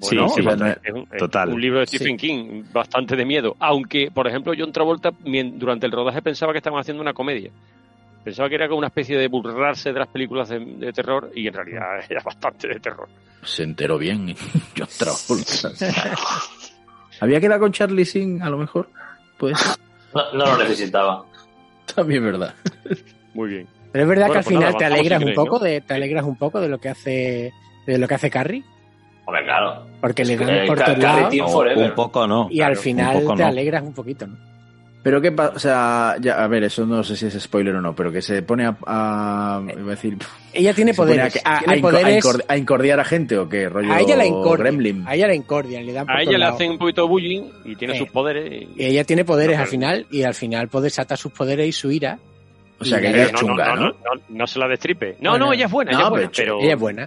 Sí, es- es un, es total. un libro de Sí. Stephen King, bastante de miedo. Aunque, por ejemplo, John Travolta durante el rodaje pensaba que estaban haciendo una comedia. Pensaba que era como una especie de burlarse de las películas de, de terror y en realidad era bastante de terror. Se enteró bien John Travolta. ¿Había quedado con Charlie Sin, a lo mejor? Pues No, no lo necesitaba. también verdad. Muy bien. Pero es verdad Bueno, que al pues final nada, te alegras si un poco ¿no? de te alegras un poco de lo que hace de lo que hace Carrie, Hombre, claro. porque le que, dan por todos lados. Un poco no. y al final poco te no. alegras un poquito, ¿no? Pero qué pasa, o sea, ya, a ver, eso no sé si es spoiler o no, pero que se pone a, a- iba a decir, Ella tiene poderes, a, a- tiene a inco- a poderes- incor- a incordiar a gente o qué, rollo A ella la incordian, Gremlin. a ella la incordian, le dan por A ella le hacen un poquito de bullying y tiene sus poderes. y- Y ella tiene poderes No, al final y al final puede desatar sus poderes y su ira. O sea, que la- ella es no, chunga, no, ¿no? no, no, no se la destripe. No, no, ella es buena, no, ella es buena, pero- pero... Ella es buena.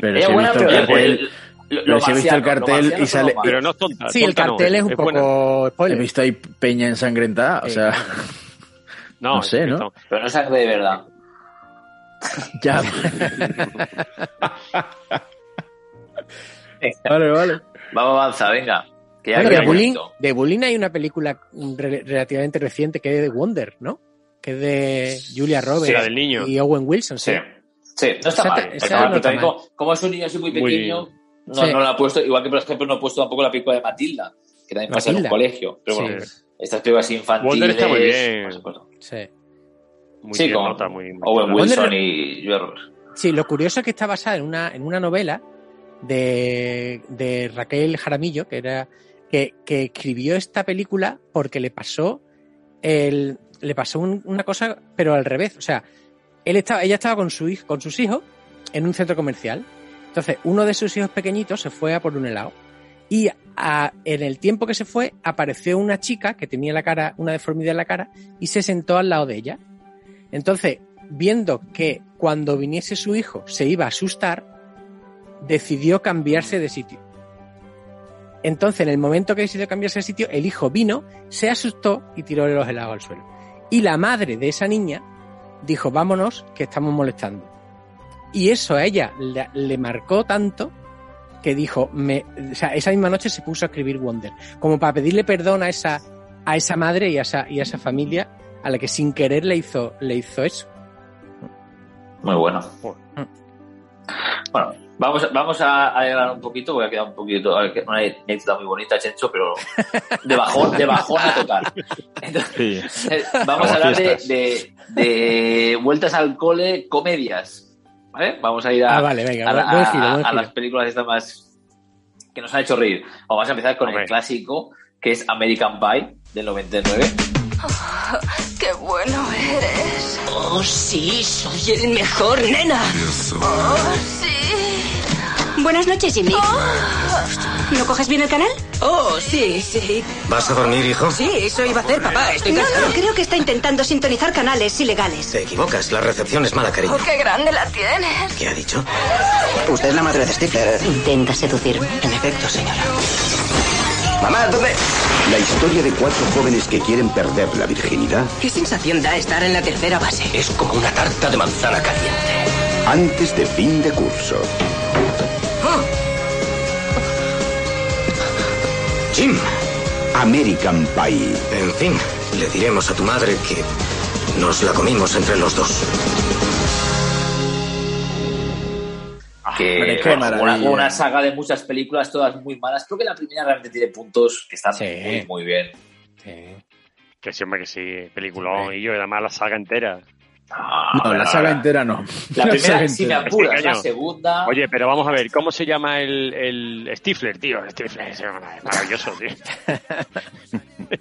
Pero Ella si he visto el pero cartel, lo- pero si he visto el cartel y sale. Pero no es tonta. Sí, el no, cartel es un poco he spoiler. visto ahí peña ensangrentada, o sea, No, no sé, es- ¿no? Pero no es sangre de verdad. ya. vale, vale. Vamos a avanzar, venga. Que ya Bueno, queda de Bullying, poquito. de Bullying hay una película re- relativamente reciente que es de Wonder, ¿no? Que es de Julia Roberts Sí, la del niño. y Owen Wilson, sí. Sí. Sí, no está mal. Está también como, como es un niño así muy Muy- pequeño, no, Sí. no lo ha puesto. Igual que, por ejemplo, no ha puesto tampoco la película de Matilda, que también pasa en un colegio. Pero Sí. bueno, estas películas infantiles... Wonder está muy bien. Sí. Muy Sí, bien, con nota, muy, Owen. Wilson Wonder- y. Sí, lo curioso es que está basada en una, en una novela de, de Raquel Jaramillo, que era que, que escribió esta película porque le pasó el, le pasó un- una cosa, pero al revés. O sea, él estaba, ella estaba con su con sus hijos en un centro comercial. Entonces, uno de sus hijos pequeñitos se fue a por un helado. Y a- en el tiempo que se fue, apareció una chica que tenía la cara, una deformidad en la cara, y se sentó al lado de ella. Entonces, viendo que cuando viniese su hijo se iba a asustar, decidió cambiarse de sitio. Entonces, en el momento que decidió cambiarse de sitio, el hijo vino, se asustó y tiró los helados al suelo. Y la madre de esa niña dijo, vámonos, que estamos molestando. Y eso a ella le, le marcó tanto que dijo, me, o sea, esa misma noche se puso a escribir Wonder, como para pedirle perdón a esa, a esa madre y a esa, y a esa familia a la que sin querer le hizo, le hizo eso. Muy bueno. Bueno, vamos, vamos a alegrar un poquito, porque ha quedado un poquito, una anécdota muy bonita, Chencho, pero de bajón, de bajona total. Entonces, vamos a hablar de, de, de vueltas al cole, comedias. ¿Vale? Vamos a ir a, Ah, vale, venga, a, giro, a- a las películas estas más que nos han hecho reír. Vamos a empezar con el clásico, que es American Pie, del 99. ¡Qué bueno eres! Oh, sí, soy el mejor, nena. ¡Oh, sí! Buenas noches, Jimmy. ¿No coges bien el canal? Oh, sí, sí. ¿Vas a dormir, hijo? Sí, eso iba a hacer, papá. Estoy No, cansado. no, creo que está intentando sintonizar canales ilegales. Te equivocas, la recepción es mala, cariño. ¡Oh, qué grande la tienes! ¿Qué ha dicho? Usted es la madre de Stifler. Intenta seducirme. En efecto, señora. Mamá, ¿dónde? La historia de cuatro jóvenes que quieren perder la virginidad ¿Qué sensación da estar en la tercera base? es como una tarta de manzana caliente. Antes de fin de curso. Jim. American Pie. En fin, le diremos a tu madre que nos la comimos entre los dos. Que bueno, una, saga de muchas películas, todas muy malas. Creo que la primera realmente tiene puntos que están muy, muy bien. Que sí, hombre, que sí. Peliculón y yo, además la saga entera. No, la saga entera no. La primera, saga si me apuras, Este la segunda. Oye, pero vamos a ver, ¿cómo se llama el, el Stifler, tío? Stifler, es maravilloso, tío.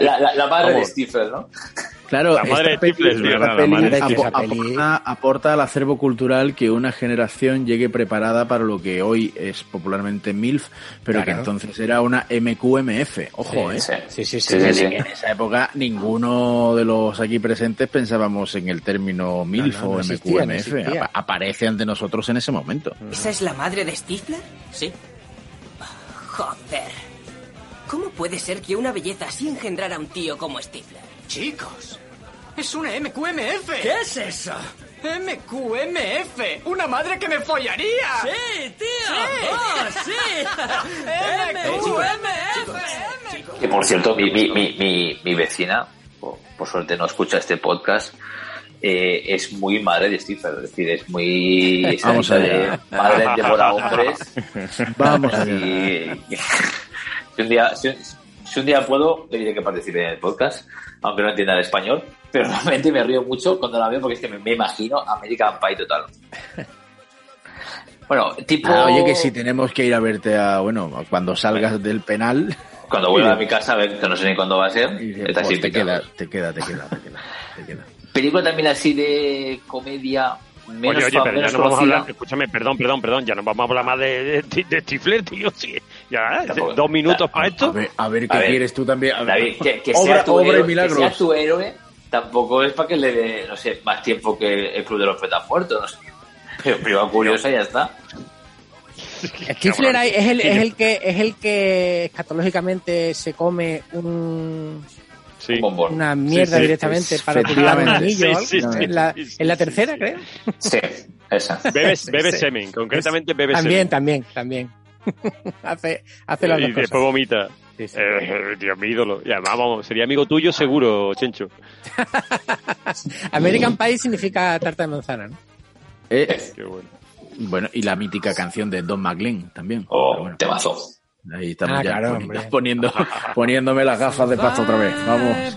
La, la- la madre de. Stifler, ¿no? Claro, La madre esta de Stifler, es verdad, la madre de Stifler. aporta, aporta al acervo cultural que una generación llegue preparada para lo que hoy es popularmente MILF, pero que Claro. entonces era una MQMF. Ojo, Sí, ¿eh? sí. Sí, sí, sí, Que sí, sí. En esa época ninguno de los aquí presentes pensábamos en el término MILF no, no o no MQMF. existía. Apa- aparece ante nosotros en ese momento. ¿Esa es la madre de Stifler? Sí. Joder. ¿Cómo puede ser que una belleza así engendrara a un tío como Stifler? Chicos, es una MQMF. ¿Qué es eso? MQMF. Una madre que me follaría. Sí, tío. Sí. Oh, sí. MQMF. Que por cierto, mi, mi, mi, mi, mi vecina, por, por suerte no escucha este podcast, eh, es muy madre de Stifler. Es decir, es muy. Vamos de madre devora hombres. Vamos allá. Si, un día, si, si un día puedo, le diré que participe en el podcast, aunque no entienda el español. Pero realmente me río mucho cuando la veo porque es que me, me imagino American Pie total. Bueno, tipo. Ah, oye, que si tenemos que ir a verte a, bueno, cuando salgas del penal. Cuando vuelva a mi casa, a ver, que no sé ni cuándo va a ser. pues, te queda, te queda, te queda, te queda, te queda. Película también así de comedia menos, oye, oye, pero ya no vamos a hablar, escúchame, perdón, perdón, perdón, ya no vamos a hablar más de, de, de Stifler, tío, sí. Ya, Tampoco. dos minutos para esto. A ver, a ver qué A ver, quieres tú también. A ver, David, que, que obra, sea tu héroe, que milagros. sea tu héroe tampoco es para que le dé, no sé, más tiempo que el Club de los Poetas Muertos, no sé. Pero privado curiosa ya está. Stifler es el, es el que es el que escatológicamente se come un Sí. una mierda Sí, sí. directamente para cuidar un anillo o algo. Sí, sí, sí, en, la, sí, sí, en la sí, tercera, sí, creo. Sí, esa. Bebe, bebe Sí. semen, concretamente bebe También, semen. también, también. hace hace las y dos después cosas. vomita. Sí, sí. Eh, Dios, mi ídolo. Y además, vamos, sería amigo tuyo seguro, Chencho. American Pie significa tarta de manzana, ¿no? Eh, Qué bueno. bueno, y la mítica canción de Don McLean también. Oh, bueno, temazo. ahí estamos Ah, ya claro, poniendo, poniéndome las gafas de pasto otra vez. Vamos.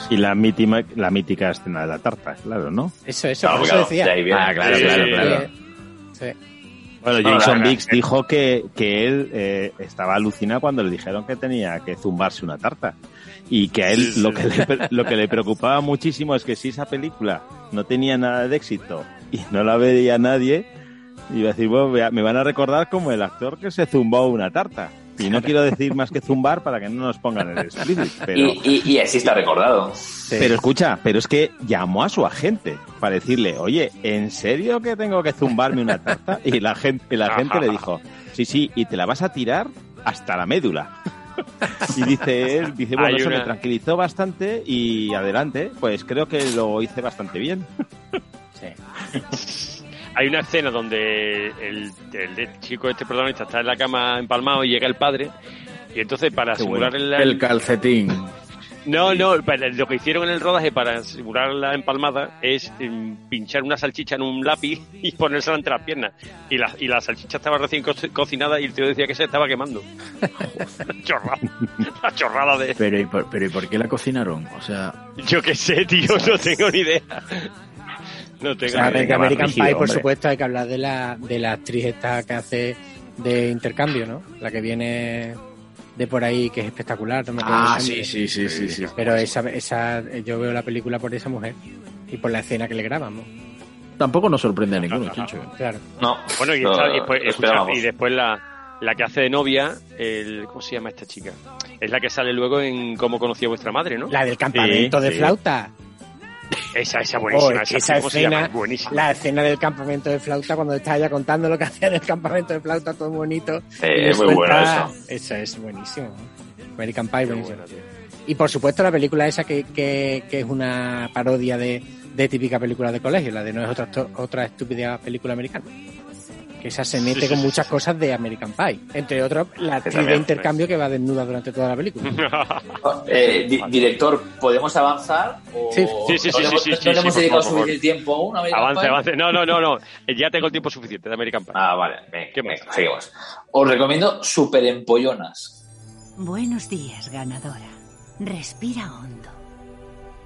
Y la mítica, la mítica escena de la tarta, claro, ¿no? Eso, eso, Claro, por eso claro, decía. de. Ah, claro, Sí, claro, sí, claro. Sí. Bueno, No, Jason Biggs dijo que, que él eh, estaba alucinado cuando le dijeron que tenía que zumbarse una tarta. Y que a él lo, que le, lo que le preocupaba muchísimo es que si esa película no tenía nada de éxito y no la veía nadie, iba a decir, bueno, me van a recordar como el actor que se zumbó una tarta. Y no quiero decir más que zumbar para que no nos pongan el pero... Y, y, y así está recordado. Pero escucha, pero es que llamó a su agente para decirle, oye, ¿en serio que tengo que zumbarme una tarta? Y la gente, y la gente le dijo, sí, sí, y te la vas a tirar hasta la médula. Y dice él, dice, bueno, Hay eso me tranquilizó bastante y adelante, pues creo que lo hice bastante bien. Hay una escena donde el, el de- chico, este protagonista, está en la cama empalmado y llega el padre. Y entonces, para Qué simular bueno. el, El calcetín. No, no, lo que hicieron en el rodaje para simular la empalmada es em, pinchar una salchicha en un lápiz y ponérsela entre las piernas. Y la, y la salchicha estaba recién co- cocinada y el tío decía que se estaba quemando. la chorrada, la chorrada de... Pero ¿y, por, pero ¿y por qué la cocinaron? O sea, Yo qué sé, tío, no tengo ni idea. No O tengo sea, de. American rígido, Pie, por hombre. supuesto, hay que hablar de la, de la actriz esta que hace de intercambio, ¿no? La que viene de por ahí, que es espectacular. No me acuerdo ah, sí, sí, sí, sí, sí. Pero esa, esa, yo veo la película por esa mujer y por la escena que le grabamos. Tampoco nos sorprende a ninguno, Chencho. Claro. No. Bueno, y, no, después, escucha, y después la, la que hace de novia, el, ¿cómo se llama esta chica? Es la que sale luego en Cómo conocí a vuestra madre, ¿no? La del campamento Sí, de sí. flauta. Esa, esa buenísima. Oh, es que esa, esa escena, Buenísima. la escena del campamento de flauta, cuando está ella contando lo que hacía en el campamento de flauta, todo bonito. Eh, es muy bueno suelta- Eso es buenísimo. American Pie, buenísimo. Y por supuesto la película esa que, que, que es una parodia de, de típica película de colegio, la de no es otra, otra estúpida película americana. Que esa se mete Sí, con sí, muchas cosas de American Pie. Entre otros, la actriz de intercambio que va desnuda durante toda la película. Eh, di- director, ¿podemos avanzar? O... Sí, sí, sí, ¿No sí, le hemos- sí, no sí, le sí, hemos dedicado suficiente tiempo aún Avance, Pie? avance. No, no, no, no. Eh, Ya tengo el tiempo suficiente de American Pie. Ah, vale. Venga, venga, seguimos. Os recomiendo Super Empollonas. Buenos días, ganadora. Respira hondo.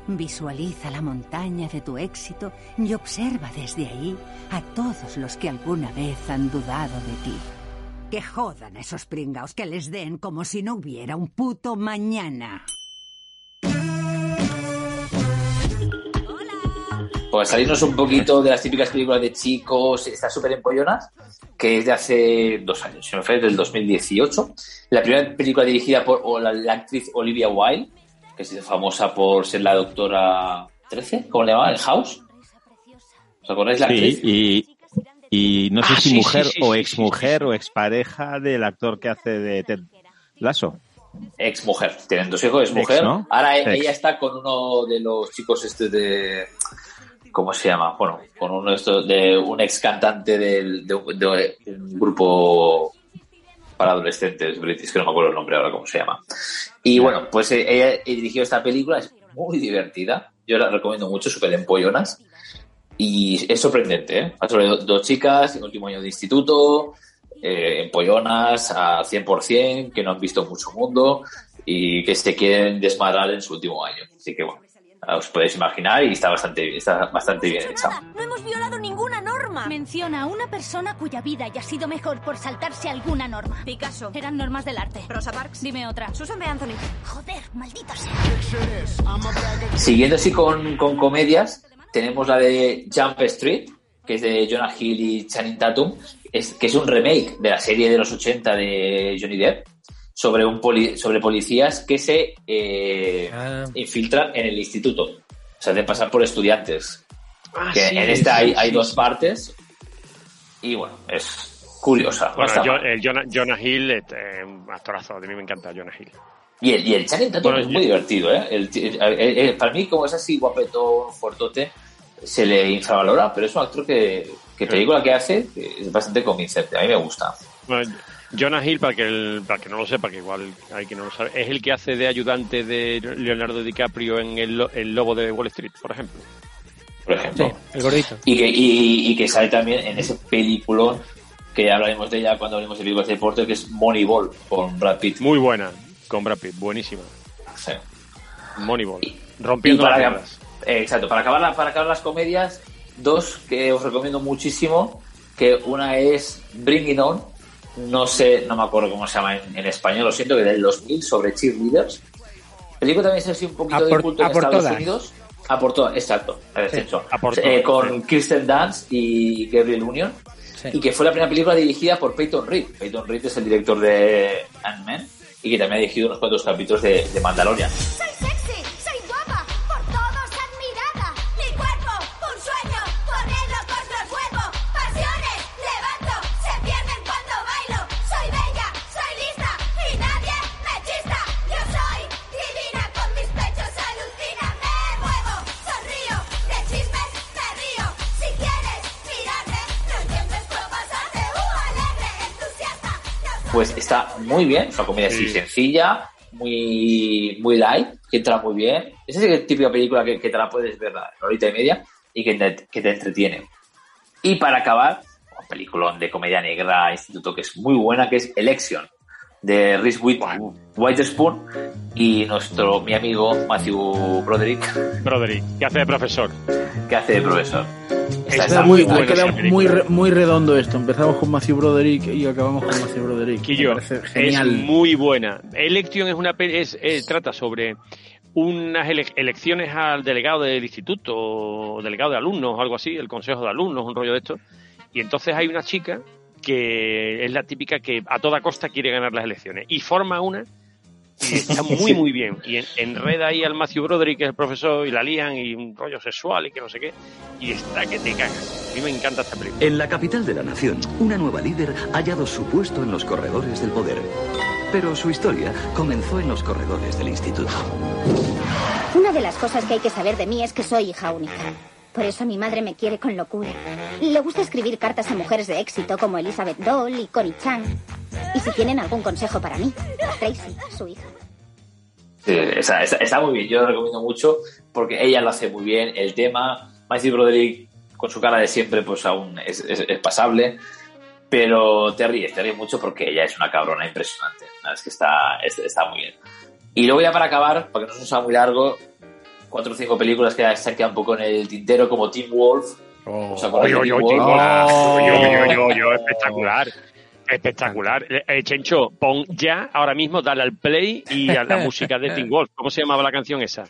Visualiza la montaña de tu éxito y observa desde ahí a todos los que alguna vez han dudado de ti. Que jodan a esos pringaos, que les den como si no hubiera un puto mañana. Pues salirnos un poquito de las típicas películas de chicos, estas Super Empollonas, que es de hace dos años, si me falla, del 2018. La primera película dirigida por la actriz Olivia Wilde, que es famosa por ser la doctora 13, ¿cómo le llamaban? ¿El House? ¿Os acordáis la Sí, actriz? y, y no sé Ah, si sí, mujer sí, o exmujer o expareja del actor que hace de Ted Lasso. Ex mujer. Tienen dos hijos, es Ex, mujer. ¿no? Ahora Ex. ella está con uno de los chicos este de... ¿Cómo se llama? Bueno, con uno de estos, de un ex cantante del- de un grupo para adolescentes british, que no me acuerdo el nombre ahora cómo se llama. Y bueno, pues eh, ella dirigió esta película, es muy divertida. Yo la recomiendo mucho, súper empollonas. Y es sorprendente, ¿eh? Sobre do- dos chicas en último año de instituto, eh, empollonas a 100%, que no han visto mucho mundo y que se quieren desmadrar en su último año. Así que bueno, os podéis imaginar y está bastante, está bastante bien hecha. No hemos violado ninguna norma. Menciona a una persona cuya vida haya sido mejor por saltarse alguna norma. Picasso. Eran normas del arte. Rosa Parks. Dime otra. Susan B. Anthony. Joder, maldito sea. Siguiendo así con, con comedias, tenemos la de Jump Street, que es de Jonah Hill y Channing Tatum, es, que es un remake de la serie de los 80 de Johnny Depp sobre un poli- sobre policías que se eh, infiltran en el instituto. O sea, hacen pasar por estudiantes. Ah, que sí, en esta sí, hay, hay dos partes. Y bueno, es curiosa. no Bueno, yo- el Jonah, Jonah Hill, este, un actorazo. A mí me encanta Jonah Hill. Y el, y el Channing Tatum Bueno, es yo- muy divertido, ¿eh? El- el- el- el- para mí, como es así guapetón, fuertote, se le infravalora, pero es un actor que, que película que hace es bastante convincente. A mí me gusta. Bueno, Jonah Hill, para que, el- para que no lo sepa, que igual hay que no lo sabe, es el que hace de ayudante de Leonardo DiCaprio en el, lo- el Lobo de Wall Street, por ejemplo. Por ejemplo. el gordito. Y que, y, y que sale también en ese peliculón que ya hablaremos de ella cuando hablemos de películas de deporte, que es Moneyball, con Brad Pitt. Muy buena, con Brad Pitt, buenísima. Sí. Moneyball. Y Rompiendo para, las eh, exacto, para acabar, la- para acabar las comedias, dos que os recomiendo muchísimo, que una es Bring It On, no sé, no me acuerdo cómo se llama en, en español, lo siento, que del 2000, sobre cheerleaders. Película también es así un poquito A de por- culto en Estados todas. Unidos. A por todas, exacto, Sí, Eh, con Kirsten Dunst y Gabriel Union. Y que fue la primera película dirigida por Peyton Reed. Peyton Reed es el director de Ant-Man y que también ha dirigido unos cuantos capítulos de, de Mandalorian. Pues está muy bien, es una comedia así Sí. sencilla, muy, muy light, que entra muy bien. Es esa típica película que, que te la puedes ver la horita y media y que te, que te entretiene. Y para acabar, un peliculón de comedia negra, instituto, que es muy buena, que es Election, de Reese With Witherspoon y nuestro, mi amigo Matthew Broderick, Broderick, que hace de profesor. que hace de profesor. Está, Está muy, película. muy, re- muy redondo esto. Empezamos con Matthew Broderick y acabamos con Matthew Broderick. Quillo, genial. es muy buena. Election es una pe- es, eh, trata sobre unas ele- elecciones al delegado del instituto, o delegado de alumnos, o algo así, el consejo de alumnos, un rollo de esto. Y entonces hay una chica que es la típica que a toda costa quiere ganar las elecciones y forma una Y está muy, muy bien. Y en- enreda ahí al Matthew Broderick, que es el profesor, y la lían, y un rollo sexual y que no sé qué. Y está que te cagas. A mí me encanta esta película. En la capital de la nación, una nueva líder ha hallado su puesto en los corredores del poder. Pero su historia comenzó en los corredores del instituto. Una de las cosas que hay que saber de mí es que soy hija única. Por eso mi madre me quiere con locura. Le gusta escribir cartas a mujeres de éxito como Elizabeth Dole y Connie Chan. Y si tienen algún consejo para mí, Tracy, su hija. Sí, está, está- está muy bien, yo lo recomiendo mucho porque ella lo hace muy bien. El tema, Matthew Broderick con su cara de siempre, pues aún es, es- es pasable, pero te ríes, te ríes mucho porque ella es una cabrona impresionante. La verdad Es que está, es- está muy bien. Y luego ya para acabar, para que no se nos haga muy largo, cuatro o cinco películas que se han quedado un poco en el tintero, como Teen Wolf. ¿Os acordáis Oye, de oye, Teen oye, Wolf? oye, oye, oye, oye, oye, espectacular. Espectacular. Eh, eh, Chencho, pon ya ahora mismo, dale al play y a la música de Teen Wolf. ¿Cómo se llamaba la canción esa?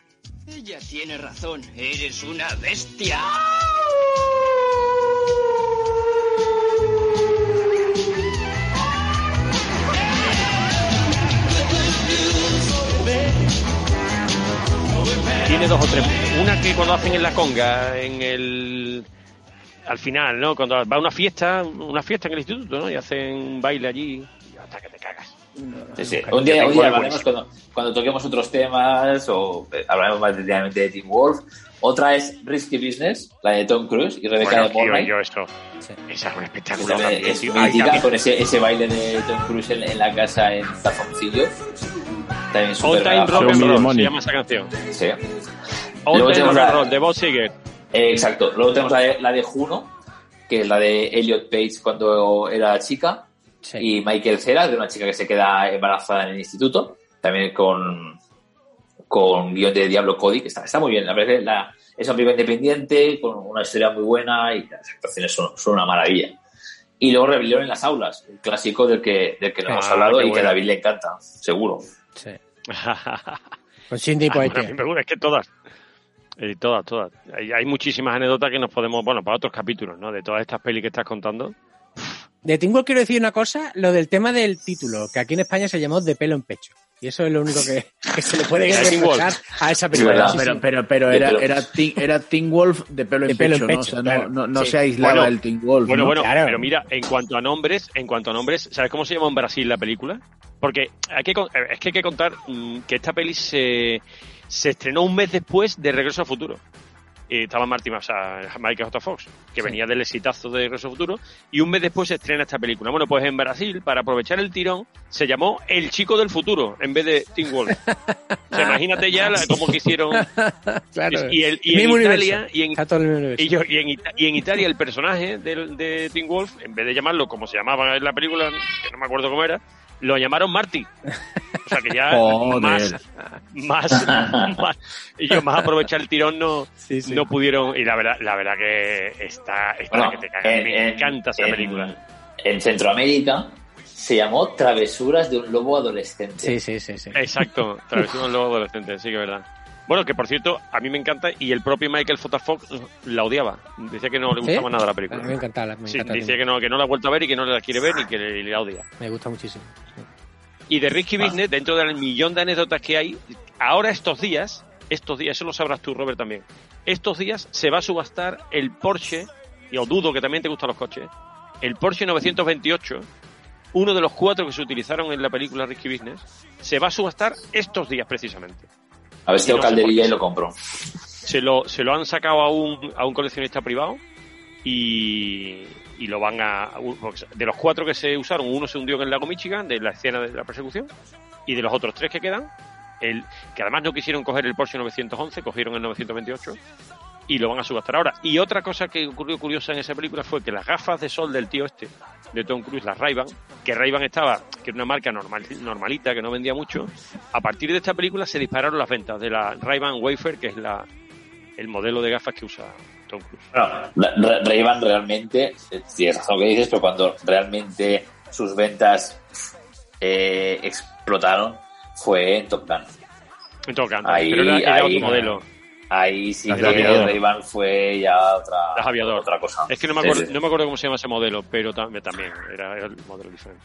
Ella tiene razón, eres una bestia. Tiene dos o tres. Una que cuando hacen en la conga, en el. Al final, ¿no? Cuando va a una fiesta, una fiesta en el instituto, ¿no? Y hacen un baile allí. hasta que te cagas. Sí, sí. Un día, un día hablaremos cuando, cuando toquemos otros temas o eh, hablaremos más detalladamente de Teen Wolf. Otra es Risky Business, la de Tom Cruise y Rebecca Bueno, de yo eso. Esa es un espectáculo también también, es mítica con ese, ese baile de Tom Cruise en, en la casa en Tafoncillo. También All súper Time Rock and Roll se llama esa canción. Sí. All Luego Time tenemos Rock and Roll, de Bob Seger. Eh, exacto. Luego tenemos la de, la de Juno, que es la de Elliot Page cuando era chica. Y Michael Cera, de una chica que se queda embarazada en el instituto. También con, con guion de Diablo Cody, que está, está muy bien. La verdad es que la- es una película independiente, con una historia muy buena y las actuaciones son, son una maravilla. Y luego Rebelión en las aulas, el clásico del que, del que no hemos Ah, hablado y que a. David le encanta, seguro. Sí. Con Cindy Ah, bueno, Poitier. a mí me gusta, es que todas. Eh, todas, todas. Hay, hay muchísimas anécdotas que nos podemos, bueno, para otros capítulos, ¿no? De todas estas pelis que estás contando. De Wolf quiero decir una cosa, lo del tema del título, que aquí en España se llamó De pelo en pecho. Y eso es lo único que, que se le puede reprochar a esa película. Sí, pero, sí. pero, pero era, era, teen, era Teen Wolf de pelo en De pelo en pecho, ¿no? pecho, O sea, claro. no, no, no Sí. se aislaba Bueno, el Teen Wolf. Bueno, ¿no? bueno, pero mira, en cuanto a nombres, en cuanto a nombres, ¿sabes cómo se llama en Brasil la película? Porque hay que, es que hay que contar mm, que esta peli se, se estrenó un mes después de Regreso al Futuro. Y estaba Martin, o sea, Michael J. Fox, que venía del exitazo de Regreso al Futuro, y un mes después se estrena esta película. Bueno, pues en Brasil, para aprovechar el tirón, se llamó El Chico del Futuro, en vez de Teen Wolf. O sea, imagínate ya la- cómo que hicieron Claro. y, el- y en Mismo Italia y en, y, yo- y en, y en Italia el personaje del- de Teen Wolf, en vez de llamarlo como se llamaba en la película, que no me acuerdo cómo era, lo llamaron Marty. O sea que ya más, más, más- ellos más aprovechar el tirón no, no pudieron. Y la verdad, la verdad que está, está Bueno, que te cagas. en- Me en- encanta esa en- película. En Centroamérica se llamó Travesuras de un lobo adolescente. Sí, sí, sí. sí. Exacto, Travesura de un lobo adolescente, sí que es verdad. Bueno, que por cierto, a mí me encanta y el propio Michael J. Fox la odiaba. Decía que no le ¿Sí? gustaba nada la película. A mí me encanta, la- me Sí, encanta decía que no, que no la ha vuelto a ver y que no la quiere ver y que le, la odia. Me gusta muchísimo. Y de Risky Business, dentro del millón de anécdotas que hay, ahora estos días, estos días, eso lo sabrás tú, Robert, también. Estos días se va a subastar el Porsche, y os dudo que también te gustan los coches, el Porsche 928, uno de los cuatro que se utilizaron en la película Risky Business, se va a subastar estos días precisamente. A ver si tengo no calderilla y lo compro. Se lo, se lo han sacado a un, a un coleccionista privado y, y lo van a... De los cuatro que se usaron, uno se hundió en el lago Michigan, de la escena de la persecución, y de los otros tres que quedan, el, que además no quisieron coger el Porsche 911, cogieron el 928 y lo van a subastar ahora. Y otra cosa que ocurrió curiosa en esa película fue que las gafas de sol del tío este, de Tom Cruise, las ray que ray estaba, que era una marca normal, normalita, que no vendía mucho, a partir de esta película se dispararon las ventas de la ray Wafer, que es la, el modelo de gafas que usa Tom Cruise. Bueno, Ray-Ban realmente, eh, tienes razón lo que dices, pero cuando realmente sus ventas eh, explotaron fue en Top Gun. En Top Gun, Ahí, pero era, era ahí- otro modelo. Ahí sí Las que. Ray-Ban fue ya otra, Las aviador. otra cosa. Es que no me, acuerdo, sí. no me acuerdo cómo se llama ese modelo, pero tam- también era el modelo diferente.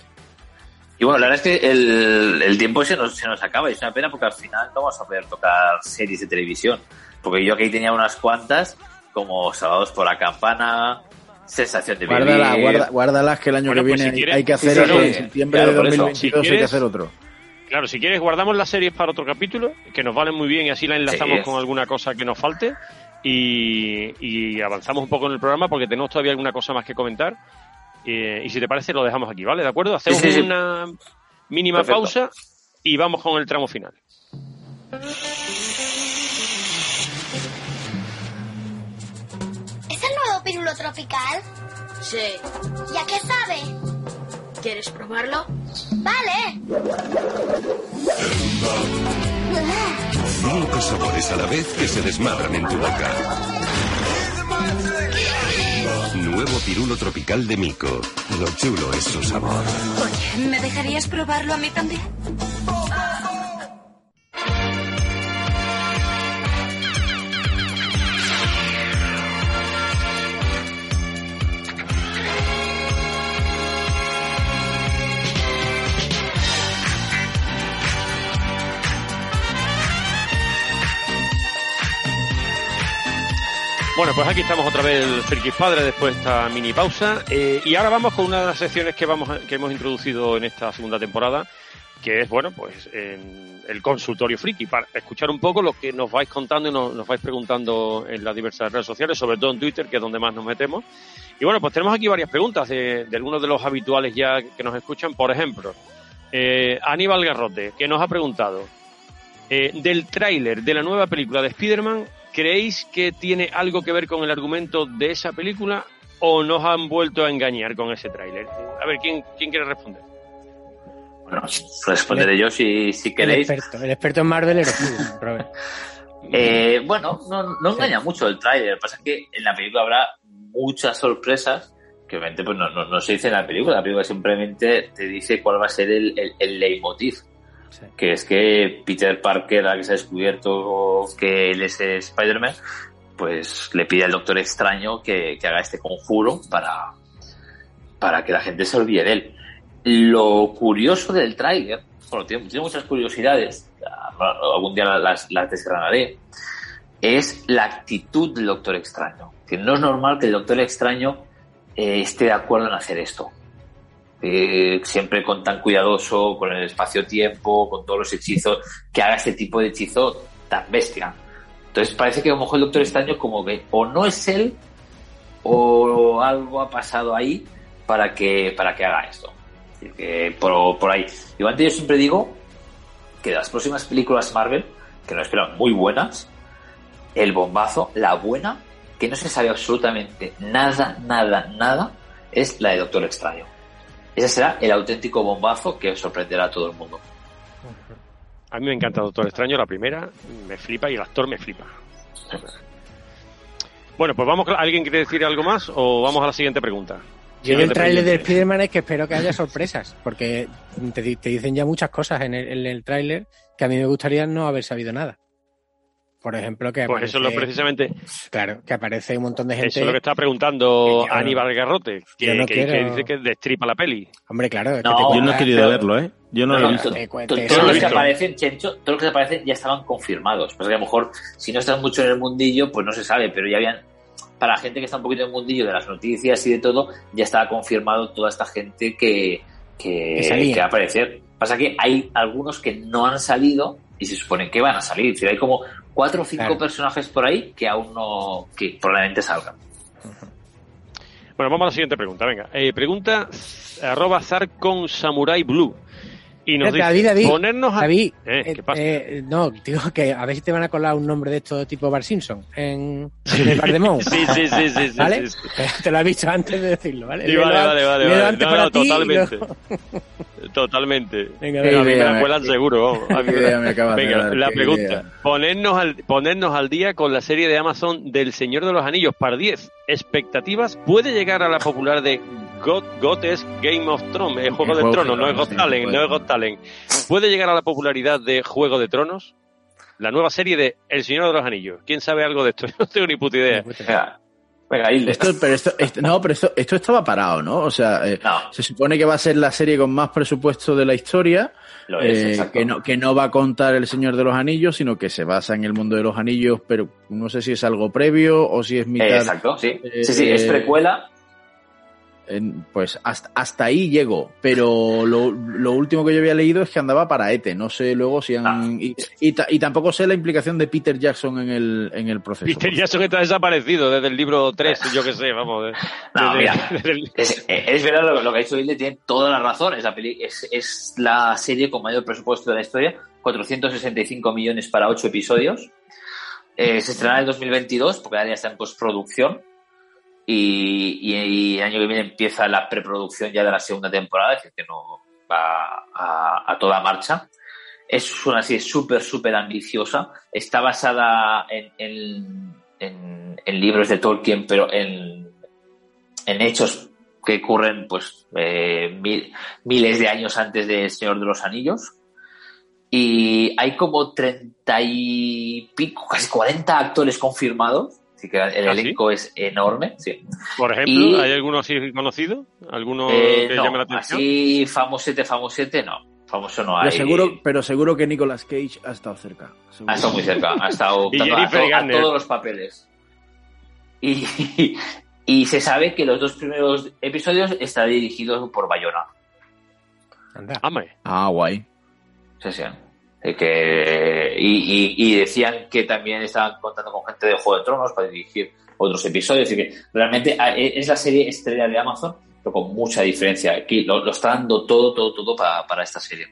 Y bueno, la verdad es que el, el tiempo se nos, se nos acaba y es una pena porque al final no vamos a poder tocar series de televisión. Porque yo aquí tenía unas cuantas, como Sábados por la Campana, Sensación de Vivir. Guárdala, guarda, guárdalas que el año Bueno, que pues viene si quieres- hay que hacer Sí, en septiembre Claro, de por eso. 2022 Si hay que quieres- hacer otro. Claro, si quieres guardamos las series para otro capítulo, que nos valen muy bien y así la enlazamos Sí. con alguna cosa que nos falte y, y avanzamos un poco en el programa porque tenemos todavía alguna cosa más que comentar. Eh, y si te parece lo dejamos aquí, ¿vale? ¿De acuerdo? Hacemos Sí, sí, sí. una mínima Perfecto. pausa y vamos con el tramo final. ¿Es el nuevo pirulo tropical? Sí. ¿Y a qué sabe? ¿Quieres probarlo? Vale. Cinco sabores a la vez que se desmadran en tu boca. Nuevo pirulo tropical de Mico. Lo chulo es su sabor. Oye, ¿me dejarías probarlo a mí también? Bueno, pues aquí estamos otra vez el Frikis Padre después de esta mini pausa. Eh, y ahora vamos con una de las secciones que, vamos que hemos introducido en esta segunda temporada, que es, bueno, pues el consultorio friki, para escuchar un poco lo que nos vais contando y nos, nos vais preguntando en las diversas redes sociales, sobre todo en Twitter, que es donde más nos metemos. Y bueno, pues tenemos aquí varias preguntas de, de algunos de los habituales ya que nos escuchan. Por ejemplo, eh, Aníbal Garrote, que nos ha preguntado, eh, del tráiler de la nueva película de Spider-Man, ¿creéis que tiene algo que ver con el argumento de esa película o nos han vuelto a engañar con ese tráiler? A ver, ¿quién, quién quiere responder? Bueno, responderé yo si, si El queréis. experto, el experto en Marvel eres tú, Robert. Eh, bueno, no, no engaña mucho el tráiler. Pasa que en la película habrá muchas sorpresas que obviamente pues no, no, no se dice en la película. La película simplemente te dice cuál va a ser el, el, el leitmotiv. Que es que Peter Parker, que se ha descubierto que él es Spider-Man, pues le pide al Doctor Extraño que, haga este conjuro para, para que la gente se olvide de él. Lo curioso del tráiler, bueno, tiene, muchas curiosidades, algún día las, las desgranaré, es la actitud del Doctor Extraño. Que no es normal que el Doctor Extraño eh, esté de acuerdo en hacer esto. Eh, siempre con tan cuidadoso, con el espacio-tiempo, con todos los hechizos, que haga este tipo de hechizo tan bestia. Entonces parece que a lo mejor el Doctor Extraño como que o no es él o algo ha pasado ahí para que, para que haga esto. Por, ahí. Igualmente yo siempre digo que las próximas películas Marvel, que nos esperan muy buenas, el bombazo, la buena, que no se sabe absolutamente nada, nada, nada, es la de Doctor Extraño. Ese será el auténtico bombazo que sorprenderá a todo el mundo. A mí me encanta Doctor Extraño, la primera me flipa y el actor me flipa. Bueno, pues vamos, ¿alguien quiere decir algo más o vamos a la siguiente pregunta? Yo del Siguiente tráiler de. Spider-Man es que espero que haya sorpresas, porque te dicen ya muchas cosas en el, en el tráiler que a mí me gustaría no haber sabido nada. Por ejemplo, que Pues eso es lo aparece- precisamente, Claro, que aparece un montón de gente... eso es lo que está preguntando claro. Aníbal Garrote, que, no que- quiero- que dice que destripa la peli. Hombre, claro. es que No, te yo no he querido verlo, ¿eh? Yo no lo he visto. todos los que aparecen, Chencho, todos los que aparecen ya estaban confirmados. Pues que a lo mejor, si no estás mucho en el mundillo, pues no se sabe, pero ya habían, para la gente que está un poquito en el mundillo de las noticias y de todo, ya estaba confirmado toda esta gente que, que, Que que va a aparecer. Pasa que hay algunos que no han salido y se supone que van a salir. Es decir, hay como cuatro o cinco Claro. personajes por ahí que aún no, que probablemente salgan. Bueno, vamos a la siguiente pregunta, venga. Eh, pregunta arroba Zarkon Samurai Blue. Y nos dice, David, David, ponernos a... David, Eh, ¿qué eh, pasa? eh, no, digo que a ver si te van a colar un nombre de esto tipo Bar Simpson en, en el Bar de Mou. Sí, sí, sí, sí, sí, ¿Vale? sí, Te lo he visto antes de decirlo, ¿vale? Sí, vale, vale, vale, vale. antes No, para no, ti y totalmente. Totalmente. Venga, Pero a mí me venga. la cuelan seguro. A mí me me Venga, la pregunta. idea. Ponernos al, ponernos al día con la serie de Amazon del Señor de los Anillos, par 10. ¿Expectativas? ¿Puede llegar a la popular de God, God es Game of Thrones, el Juego El de Juego Tronos, de no es God Talent, no es God. Talent. ¿Puede llegar a la popularidad de Juego de Tronos? La nueva serie de El Señor de los Anillos. ¿Quién sabe algo de esto? Yo no tengo ni puta idea. Venga, Hilde. Esto, pero esto, esto- no, pero esto, esto estaba parado, ¿no? O sea, eh, se supone que va a ser la serie con más presupuesto de la historia. Lo es, eh, que, no, que no va a contar El Señor de los Anillos, sino que se basa en el mundo de los anillos, pero no sé si es algo previo o si es mitad. Eh, exacto, sí. Sí, sí, es eh, precuela. Pues hasta, hasta ahí llego, pero lo, lo último que yo había leído es que andaba para ETE, no sé luego si han... Ah. y, y ta- y tampoco sé la implicación de Peter Jackson en el, en el proceso. Peter Jackson está desaparecido desde el libro 3, yo que sé, vamos. de- No, desde- mira, desde el- es, es verdad lo, lo que ha dicho Hilde, tiene toda la razón. Es la, peli- es, es la serie con mayor presupuesto de la historia, 465 millones para 8 episodios. Eh, se estrenará en el 2022, porque ahora ya está en postproducción. Y, y, y año que viene empieza la preproducción ya de la segunda temporada, es decir, que no va a, a toda marcha. Es una serie súper, súper ambiciosa. Está basada en, en, en- en libros de Tolkien, pero en, en hechos que ocurren pues eh, mil- miles de años antes de El Señor de los Anillos. Y hay como treinta y pico, casi 40 actores confirmados. Así que el ¿Ah, sí? elenco es enorme. Sí. Por ejemplo, Y- ¿hay alguno así conocido? ¿Alguno Eh, que no, llame la atención? así famosete, famosete, no. Famoso no hay. Pero seguro, pero seguro que Nicolas Cage ha estado cerca. Seguro. Ha estado muy cerca, ha estado Y a, a todos los papeles. Y, y se sabe que los dos primeros episodios está dirigidos por Bayona. Hombre. Ah, guay. Sí, sí. Eh, Que, y, y- y decían que también estaban contando con gente de Juego de Tronos para dirigir otros episodios. Así que realmente ah, e- es la serie estrella de Amazon, pero con mucha diferencia. Aquí lo, lo está dando todo, todo, todo para, para esta serie.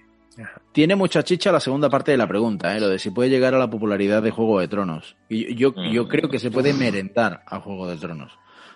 Tiene mucha chicha la segunda parte de la pregunta, ¿eh? lo de si puede llegar a la popularidad de Juego de Tronos. Y yo, yo, yo creo que se puede merendar a Juego de Tronos.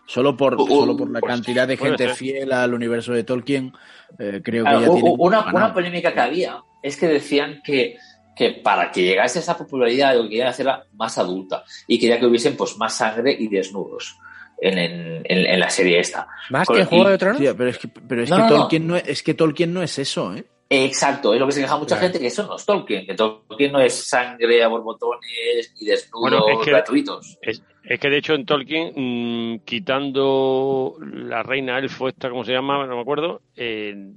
Solo por, Uh, uh, solo por la pues, cantidad de gente fiel al universo de Tolkien, eh, creo que ya u- tiene una, una polémica que había es que decían que, que para que llegase a esa popularidad lo que querían hacerla más adulta y quería que hubiesen pues más sangre y desnudos en, en, en- la serie esta. ¿Más Con- que Juego y- de Tronos? Sí, pero es que, pero es No, que no. Tolkien no es, es que Tolkien no es eso, ¿eh? Exacto, es lo que se queja mucha Claro. gente que eso no es Tolkien, que Tolkien no es sangre a borbotones y desnudos Bueno, es que- gratuitos. Es, es que de hecho en Tolkien, mm, quitando la reina elfo, esta, ¿cómo se llama? No me acuerdo. eh,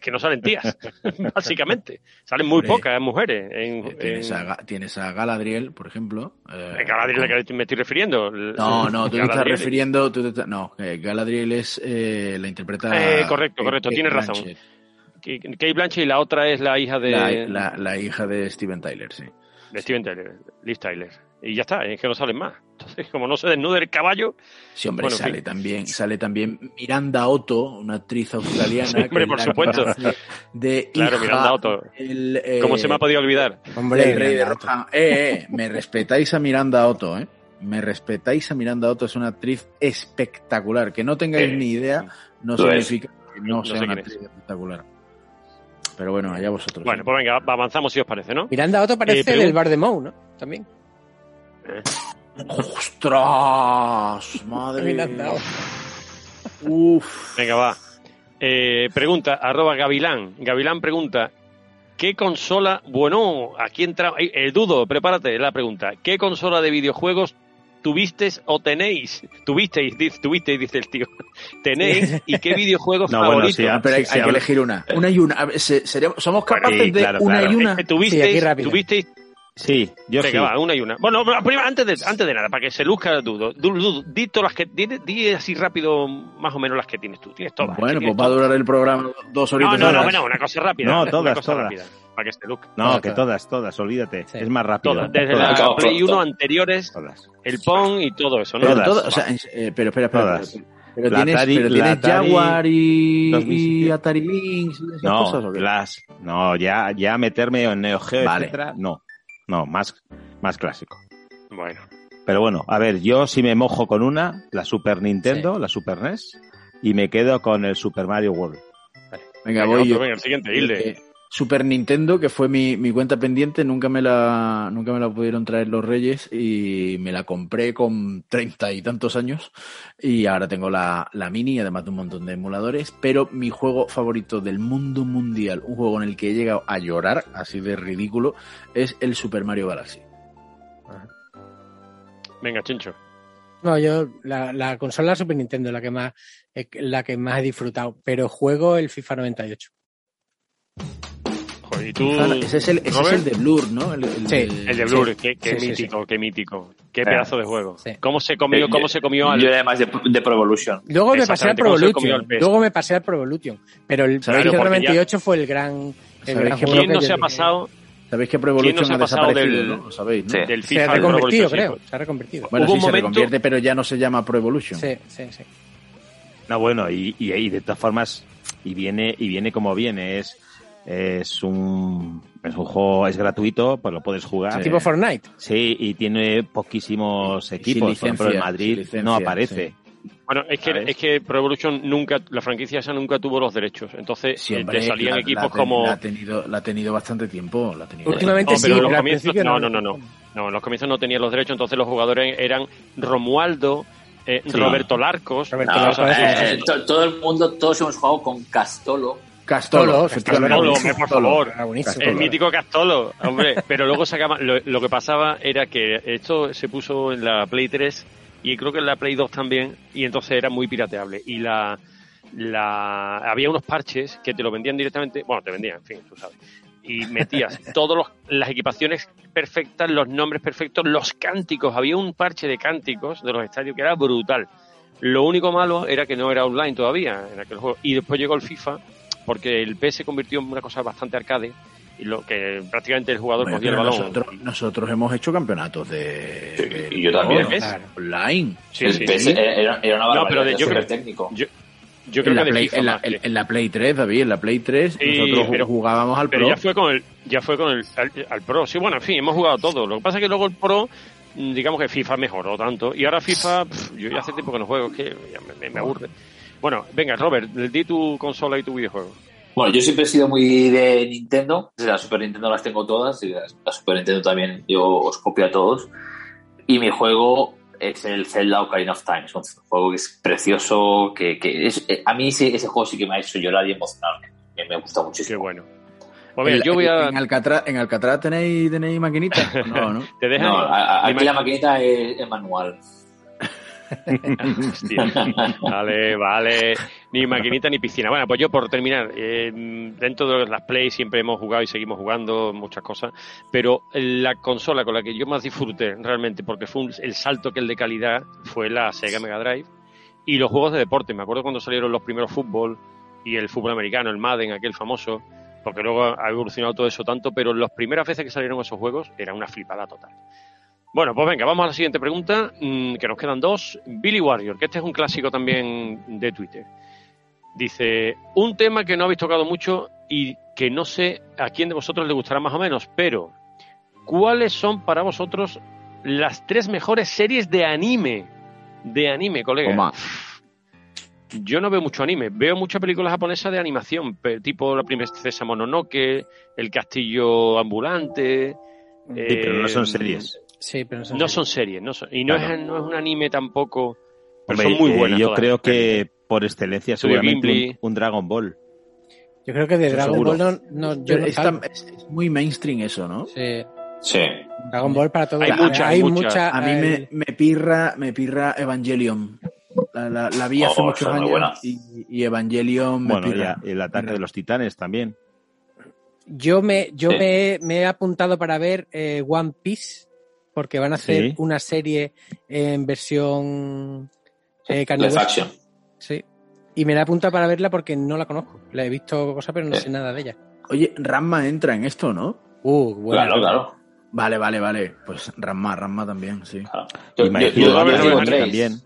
que no salen tías, básicamente. Salen muy Hombre. pocas mujeres. En, Eh, Tienes, en- a, tienes a Galadriel, por ejemplo. eh, en Galadriel, la que me estoy refiriendo. No, no, tú te estás refiriendo. tú te estás- no, eh, Galadriel es eh, la interpreta. Eh, correcto, eh, correcto, tienes razón. Blanchett, Kate Kate Blanchett y la otra es la hija de, La, la- la hija de Steven Tyler, sí. de Steven Tyler, Liz Tyler. Y ya está, es que no salen más. Entonces, como no se desnude el caballo. Sí, hombre, Bueno, en sale fin. también, sale también Miranda Otto, una actriz australiana. Sí, hombre, que por supuesto. De Claro, hija Miranda Otto. eh, ¿Cómo se me ha podido olvidar? Hombre, del rey de. Rohan. Eh, eh, me respetáis a Miranda Otto, ¿eh? Me respetáis a Miranda Otto, es una actriz espectacular. Que no tengáis ni idea no es. significa que no, No sea sé una es. actriz espectacular. Pero bueno, allá vosotros. Bueno, ¿eh? pues venga, avanzamos si os parece, ¿no? Miranda Otto parece Eh, el pregun- del bar de Mou, ¿no? También. Eh, ¡Ostras! Madre Otto. Uf. Venga, va. Eh, pregunta, arroba Gavilán. Gavilán pregunta, ¿qué consola, bueno, aquí entra, eh, eh, Dudo, prepárate la pregunta, ¿qué consola de videojuegos tuvisteis o tenéis? Tuvisteis, dice, tuvisteis, dice el tío. ¿Tenéis? ¿Y qué videojuegos No, bueno, favoritos? sí, Ah, pero hay, Sí, hay que elegir una. Una y una. A ver, se- seremos- somos capaces Sí, de claro, una claro. y una. Es que Sí, aquí tuvisteis, rápido. tuvisteis Sí, yo Venga, sí. va, una y una. Bueno, primero, antes de, antes de nada, para que se luzca Dudo, Dudo, Dudo, di todas las que, di, di así rápido más o menos las que tienes tú. Tienes todas. Bueno, pues tienes va a durar el programa dos horitas. No, no, no, bueno, una cosa rápida. No, una todas, cosa todas. rápida, para que se luzca. No, Todas, que todas. todas, olvídate. Sí. Es más rápido. Todas, desde Todas. la Play todo. 1 anteriores, Todas. el Pong y todo eso, ¿no? Pero, Todas. o sea, eh, pero espera, espera. Todas. Pero, tienes, Atari- pero la tienes Atari Jaguar y, 2007. y Atari Lynx y esas No, cosas, ¿o qué? las, no, ya, ya meterme en Neo Geo, Vale. etcétera, no. No, más, más clásico. Bueno, Pero bueno, a ver, yo sí me mojo con una, la Super Nintendo, la Super NES, y me quedo con el Super Mario World. Venga, venga, voy otro, yo. venga, el siguiente, Hilde. Super Nintendo, que fue mi, mi cuenta pendiente, nunca me la nunca me la pudieron traer los Reyes y me la compré con treinta y tantos años y ahora tengo la, la mini, además de un montón de emuladores, pero mi juego favorito del mundo mundial, un juego en el que he llegado a llorar, así de ridículo, es el Super Mario Galaxy. Venga, Chincho. No, yo la, la consola Super Nintendo la que más eh, la que más he disfrutado, pero juego el FIFA 98. Joder, ¿y tú, Ese es el, ese es el de Blur, ¿no? El, el Sí. de- El de Blur, Sí. qué, qué Sí, sí, mítico, qué mítico. Qué Claro. pedazo de juego. Sí. ¿Cómo se comió, cómo se comió al... Yo además de, de Pro Evolution. Luego me pasé al Pro se Evolution. Luego me pasé al Pro Evolution, pero el ya- 98 fue el gran el ¿Sabéis gran que juego ¿Quién no se ha dije, pasado Sabéis que Pro ¿Quién no Evolution se ha ha desaparecido, del- ¿no? ¿Lo sabéis, ¿no? Del Se FIFA ha al Pro reconvertido, creo. Se ha reconvertido. Bueno, Hubo sí un se reconvierte, pero ya no se llama Pro Evolution. Sí, sí, sí. No, bueno, y, y, y de todas formas, y viene, y viene como viene, es, es un, es un juego, es gratuito, pues lo puedes jugar. Tipo Fortnite. Sí, y tiene poquísimos equipos. Por ejemplo, el licencia, Madrid licencia, no aparece. Bueno, es que, ¿Sabes? es que Pro Evolution nunca, la franquicia esa nunca tuvo los derechos. Entonces, Sí, hombre, te salían la- equipos la como... La ha, tenido, la ha tenido bastante tiempo. La ha tenido Últimamente No, sí, pero en los comienzos, no, no. no, no, no. En los comienzos no tenían los derechos, entonces los jugadores eran Romualdo, eh, Sí. Roberto Larcos, Roberto No, Larcos, eh, sí, sí, to- todo el mundo, todos hemos jugado con Castolo. Castolo, Castolo. Castolo, hombre, por favor. El mítico Castolo, hombre. Pero luego sacaban, lo, lo que pasaba era que esto se puso en la Play 3 y creo que en la Play 2 también, y entonces era muy pirateable. Y la, la había unos parches que te lo vendían directamente, bueno, te vendían, en fin, tú sabes. Y metías todas las equipaciones perfectas, los nombres perfectos, los cánticos. Había un parche de cánticos de los estadios que era brutal. Lo único malo era que no era online todavía en aquel juego. Y después llegó el FIFA, porque el PS se convirtió en una cosa bastante arcade, y lo que prácticamente el jugador Bueno, cogía el balón. nosotros, nosotros hemos hecho campeonatos de, Sí, de- y yo también. online. Sí, el sí, PS sí. Era, era una No, pero de- yo creo- técnico. Yo, yo creo en, la que Play, en, la, que- en- en la Play 3, David, en la Play 3 Sí, nosotros pero- jugábamos al Pero Pro. ya fue con el, ya fue con el al, al Pro. Sí, bueno, en fin, hemos jugado todo. Lo que pasa es que luego el Pro, mm, digamos que FIFA mejoró tanto. Y ahora FIFA, pff, yo ya hace tiempo que no juego, es que me, me- me aburre. Bueno, venga, Robert, di tu consola y tu videojuego. Bueno, yo siempre he sido muy de Nintendo. Desde la Super Nintendo las tengo todas. Y la, Super Nintendo también yo os copio a todos. Y mi juego es el Zelda Ocarina of Time. Es un juego que es precioso. que, que es, eh, A mí ese, ese juego sí que me ha hecho llorar y emocionarme. Me, me gusta Qué muchísimo. bueno. Pues mira, En- yo voy a... En Alcatraz, en Alcatraz tenéis, tenéis maquinitas. No, ¿no? Te dejan... No, a- a- mi aquí la ma- maquinita es, es manual. Vale, vale. Ni maquinita ni piscina. Bueno, pues yo por terminar, eh, dentro de las Play siempre hemos jugado y seguimos jugando muchas cosas, pero la consola con la que yo más disfruté realmente, porque fue un- el salto que el de calidad, fue la Sega Mega Drive y los juegos de deporte. Me acuerdo cuando salieron los primeros fútbol y el fútbol americano, el Madden, aquel famoso, porque luego ha evolucionado todo eso tanto, pero las primeras veces que salieron esos juegos era una flipada total. Bueno, pues venga, vamos a la siguiente pregunta, mm, que nos quedan dos. Billy Warrior, que este es un clásico también de Twitter. Dice, un tema que no habéis tocado mucho y que no sé a quién de vosotros le gustará más o menos, pero ¿cuáles son para vosotros las tres mejores series de anime? De anime, colega. Toma. Yo no veo mucho anime, veo muchas películas japonesas de animación, tipo La princesa Mononoke, El castillo ambulante. Sí, pero no son eh, series. Sí, pero no son no son series, no son- y no, Claro. es, no es un anime tampoco, pero Hombre, son muy eh, buenas. yo todas. creo que por excelencia seguramente un, un Dragon Ball. Yo creo que de Eso Dragon seguro. Ball no, no, yo Pero no es, salgo. tan- es- es muy mainstream eso, ¿no? Sí. Sí. Dragon Ball para todo. Hay muchas, hay muchas. mucha- A mí me, me pirra, me pirra Evangelion. La, la- la vi hace Oh, muchos está muy buena. años y, y Evangelion me Bueno, y pirra. el ataque de los titanes también. Yo me, yo Sí. me, me he apuntado para ver eh, One Piece porque van a hacer Sí. una serie en versión eh, action. Sí. Y me la he apuntado para verla porque no la conozco. La he visto cosas, pero no Sí. sé nada de ella. Oye, Ranma entra en esto, ¿no? Uh, bueno. Claro, claro. Vale, vale, vale. Pues Ranma, Ranma también, sí. claro. Yo, Y yo- digo tres. también.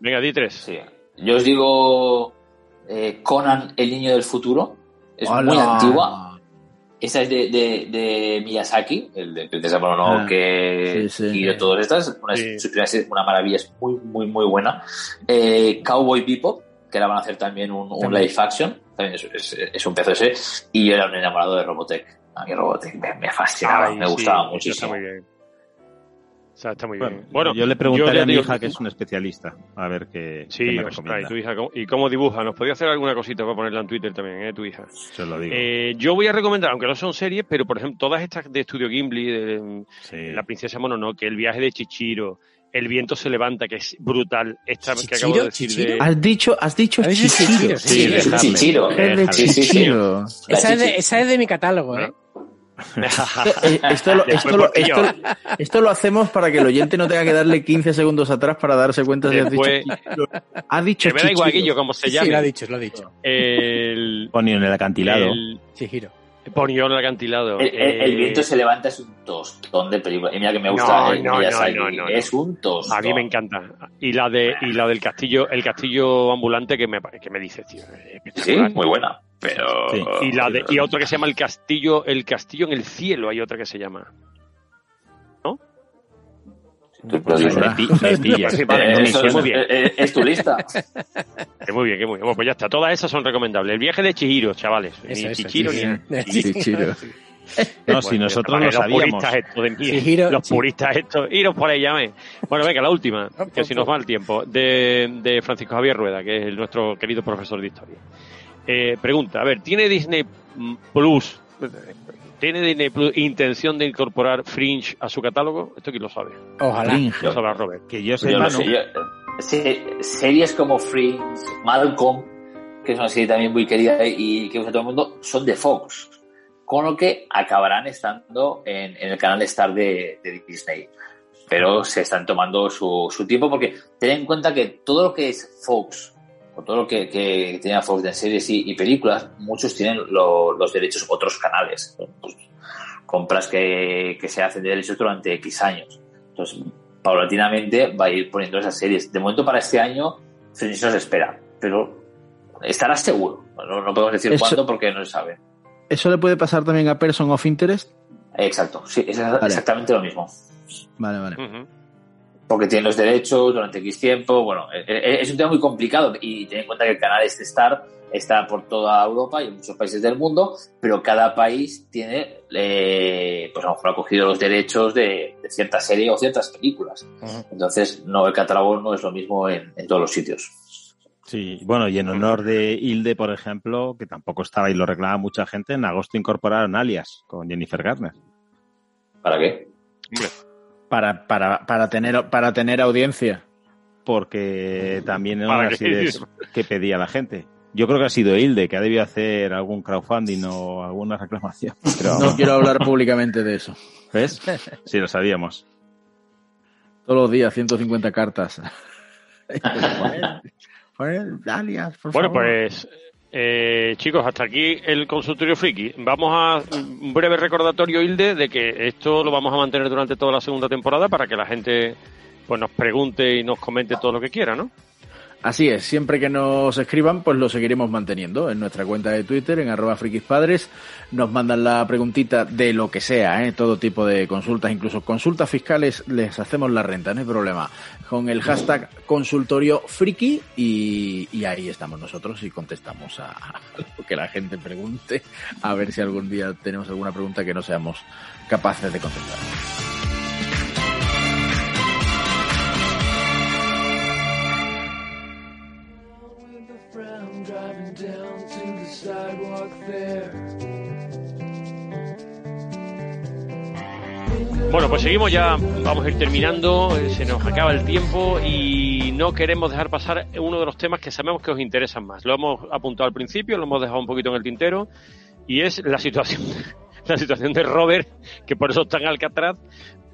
Venga, di tres. Sí. Yo os digo eh, Conan, el niño del futuro. Es ¡Hala! muy antigua. Esa es de, de, de Miyazaki, el de Princesa Mononoke, Ah, sí, sí. y de todas estas. Una, una maravilla, es muy, muy, muy buena. Eh, Cowboy Bebop, que ahora van a hacer también un, un También. live action. También es, es, es un pedazo ese. Y yo era un enamorado de Robotech. A mí Robotech me, me fascinaba, Ay, me sí, gustaba muchísimo. Está muy bien. O sea, está muy Bueno, bien. Bueno, yo le preguntaré a mi digo- hija, que es un especialista, a ver qué, Sí, qué me ostras, recomienda. y tu hija, ¿cómo- ¿y cómo dibuja? ¿Nos podía hacer alguna cosita para ponerla en Twitter también, eh, tu hija? Se lo digo. Eh, yo voy a recomendar, aunque no son series, pero por ejemplo, todas estas de Estudio Gimli, de, Sí. La Princesa Mononoke, El viaje de Chichiro, El viento se levanta, que es brutal. Esta que acabo Chichiro, de decir Chichiro. de... Has dicho, has dicho ¿Has dicho Chichiro. Chichiro? Sí, Chichiro. Chichiro. Esa es, de, chichi. esa es de mi catálogo, ¿eh? Eh, Esto lo, esto, lo, esto, esto lo hacemos para que el oyente no tenga que darle 15 segundos atrás para darse cuenta si has dicho Después-. Has dicho Que me da igual. Guillo, como se Sí, llame. lo ha dicho, lo ha dicho. El... Ponio en el acantilado. El... Chihiro. Ponió en el acantilado. El, el- el Eh, viento se levanta es un tostón de película. Y mira que me gusta No, no, no, no, no, Es un tostón. A mí me encanta. Y la de y la del castillo, el castillo ambulante que me que me dice, tío, es Sí, muy buena. Pero. Sí. Y la de, y otra que se llama el castillo, el castillo en el cielo, hay otra que se llama. Tú Pues lo dices. me, pi- me pillas. Sí, vale, Eh, no, eso sí, es, muy bien. eh, eh, es tu lista. Que muy bien, que muy bien. Bueno, pues ya está. Todas esas son recomendables. El viaje de Chihiro, chavales. Eso, ni eso, Chichiro Chihiro. ni Chichiro. No, si Bueno, nosotros vale, lo los sabíamos. puristas estos de mí, Chihiro, los puristas estos, iros por ahí, llame. Bueno, venga, la última, que si nos va el tiempo, de, de Francisco Javier Rueda, que es el- nuestro querido profesor de historia. Eh, pregunta, a ver, ¿tiene Disney Plus, tiene Disney Plus intención de incorporar Fringe a su catálogo? Esto quién lo sabe. Ojalá. Fringe. Lo sabrá Robert. Que yo sepa, no. sé. yo- se- series como Fringe, Malcolm, que es una serie también muy querida y que usa todo el mundo, son de Fox. Con lo que acabarán estando en, en el canal Star de, de Disney. Pero se están tomando su, su tiempo porque ten en cuenta que todo lo que es Fox, o todo lo que, que tenía Fox de series y, y películas, muchos tienen lo- los derechos otros canales. Pues, compras que, que se hacen de derechos durante X años. Entonces, paulatinamente va a ir poniendo esas series. De momento para este año, Fringe no se espera, pero estará seguro. No, no podemos decir Eso- cuándo porque no se sabe. ¿Eso le puede pasar también a Person of Interest? Exacto, sí, es Vale. exactamente lo mismo. Vale, vale. Ujú. Porque tienen los derechos durante X tiempo. Bueno, eh, eh, es un tema muy complicado y ten en cuenta que el canal este Star está por toda Europa y en muchos países del mundo, pero cada país tiene, eh, pues a lo mejor ha cogido los derechos de, de cierta serie o ciertas películas. Entonces, no, el catálogo no es lo mismo en, en todos los sitios. Sí, bueno, y en honor de Hilde, por ejemplo, que tampoco estaba y lo reclamaba mucha gente, en agosto incorporaron Alias con Jennifer Garner. ¿Para qué? Para, para, para, tener, para tener audiencia. Porque también era ¿Para una qué? serie que pedía la gente. Yo creo que ha sido Hilde, que ha debido hacer algún crowdfunding o alguna reclamación. Pero, No quiero hablar públicamente de eso. ¿Ves? Sí, lo sabíamos. Todos los días, 150 cartas. Poner alias, por Bueno, favor. pues eh, chicos, hasta aquí el consultorio friki. Vamos a un breve recordatorio, Hilde, de que esto lo vamos a mantener durante toda la segunda temporada para que la gente pues nos pregunte y nos comente todo lo que quiera, ¿no? Así es, siempre que nos escriban, pues lo seguiremos manteniendo en nuestra cuenta de Twitter, en arroba frikispadres. Nos mandan la preguntita de lo que sea, ¿eh? todo tipo de consultas, incluso consultas fiscales, les hacemos la renta, no hay problema. Con el hashtag consultorio friki y, ahí estamos nosotros y contestamos a, a lo que la gente pregunte, a ver si algún día tenemos alguna pregunta que no seamos capaces de contestar. Bueno, pues seguimos ya, vamos a ir terminando, eh, se nos acaba el tiempo y no queremos dejar pasar uno de los temas que sabemos que os interesan más. Lo hemos apuntado al principio, lo hemos dejado un poquito en el tintero y es la situación, la situación de Robert, que por eso está en Alcatraz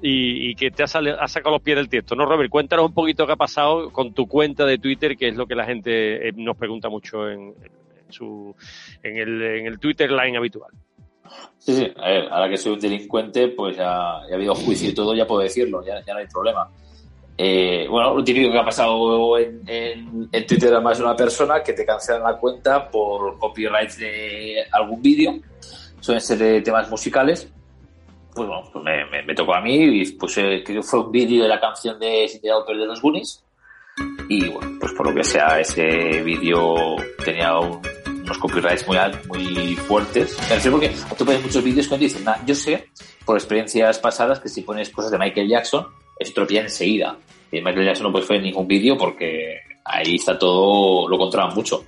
y, que te ha, sale- ha sacado los pies del tiesto. ¿No, Robert? Cuéntanos un poquito qué ha pasado con tu cuenta de Twitter, que es lo que la gente eh, nos pregunta mucho en, el, en el Twitter line habitual. Sí, sí, a ver, ahora que soy un delincuente, pues ya, ha habido juicio y todo, ya puedo decirlo, ya, no hay problema. Eh, bueno, lo típico que ha pasado en, en, en Twitter a más de una persona que te cancelan la cuenta por copyright de algún vídeo, suelen ser de temas musicales. Pues bueno, pues me, me, me tocó a mí y puse que fue un vídeo de la canción de Cindy Lauper de los Goonies. Y bueno, pues por lo que sea, ese vídeo tenía un- unos copyrights muy, muy fuertes. Me refiero porque tú pones muchos vídeos que dicen, "Nah, yo sé por experiencias pasadas que si pones cosas de Michael Jackson, pillan enseguida. Y Michael Jackson no puedes poner ningún vídeo porque ahí está todo, lo controlan mucho.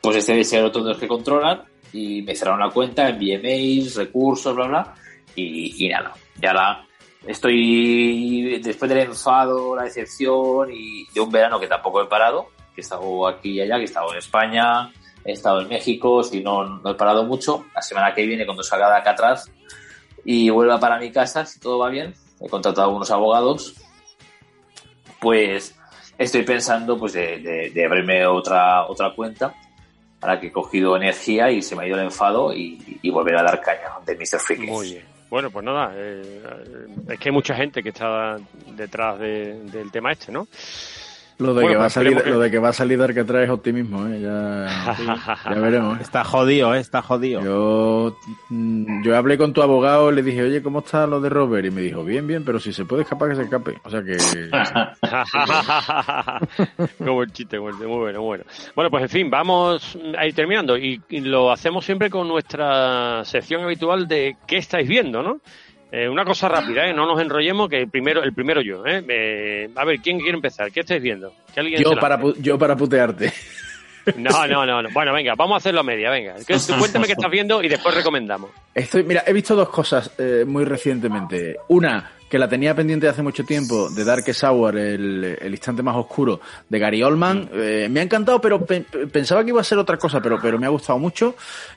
Pues este es otro de los que controlan y me cerraron la cuenta, envié mails, recursos, bla, bla, y, nada. Y ahora estoy después del enfado, la decepción y de un verano que tampoco he parado, que he estado aquí y allá, que he estado en España, he estado en México, si no, no he parado mucho. La semana que viene, cuando salga de acá atrás y vuelva para mi casa, si todo va bien, he contratado a algunos abogados, pues estoy pensando pues de, de- de abrirme otra, otra cuenta ahora que he cogido energía y se me ha ido el enfado y, y volver a dar caña de Mr. Freaky. Muy bien. Bueno, pues nada, eh, es que hay mucha gente que está detrás de- del tema este, ¿no? Lo de, Bueno, que va a pues salir, que- lo de que va a salir Dark Atrás es optimismo, ¿eh? Ya, ya veremos. ¿eh? Está jodido, ¿eh? Está jodido. Yo, mm, yo hablé con tu abogado, le dije, oye, ¿cómo está lo de Robert? Y me dijo, bien, bien, pero si se puede escapar, que se escape. O sea que... como el chiste, como el- muy bueno, muy bueno. Bueno, pues en fin, vamos a ir terminando y, y lo hacemos siempre con nuestra sección habitual de ¿qué estáis viendo, no? Eh, una cosa rápida, ¿eh? No nos enrollemos, que el primero, el primero yo, ¿eh? Eh, a ver, ¿quién quiere empezar? ¿Qué estáis viendo? Que alguien yo, para, yo para putearte. No, no, no, no. Bueno, venga, vamos a hacerlo a media, venga. Que- Cuéntame qué estás viendo y después recomendamos. Estoy, mira, he visto dos cosas eh, muy recientemente. Una, que la tenía pendiente hace mucho tiempo, de Darkest Hour, el, el instante más oscuro, de Gary Oldman. Eh, me ha encantado, pero pe- pe- pensaba que iba a ser otra cosa, pero, pero me ha gustado mucho.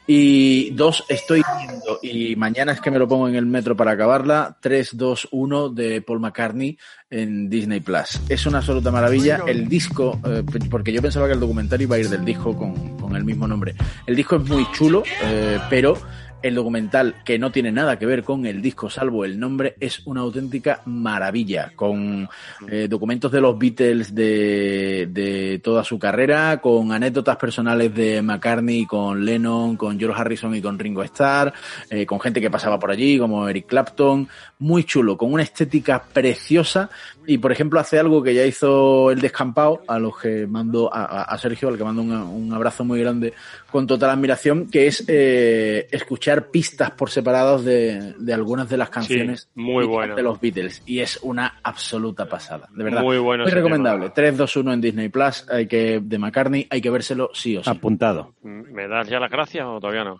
Y dos, estoy viendo, y mañana es que me lo pongo en el metro para acabarla, 3, 2, 1 de Paul McCartney en Disney Plus. Es una absoluta maravilla. El disco, eh, porque yo pensaba que el documental iba a ir del disco con, con el mismo nombre. El disco es muy chulo, eh, pero el documental, que no tiene nada que ver con el disco, salvo el nombre, es una auténtica maravilla, con eh, documentos de los Beatles de, de toda su carrera, con anécdotas personales de McCartney, con Lennon, con George Harrison y con Ringo Starr, eh, con gente que pasaba por allí, como Eric Clapton, muy chulo, con una estética preciosa y, por ejemplo, hace algo que ya hizo el descampado, a los que mando, a, Sergio, al que mando un, un abrazo muy grande, con total admiración, que es eh, escuchar pistas por separados de, de algunas de las canciones muy bueno. de los Beatles. Y es una absoluta pasada, de verdad. Muy bueno ese recomendable. 3, 2, 1 en Disney Plus, hay que, de McCartney, hay que vérselo sí o sí. Apuntado. ¿Me das ya las gracias o todavía no?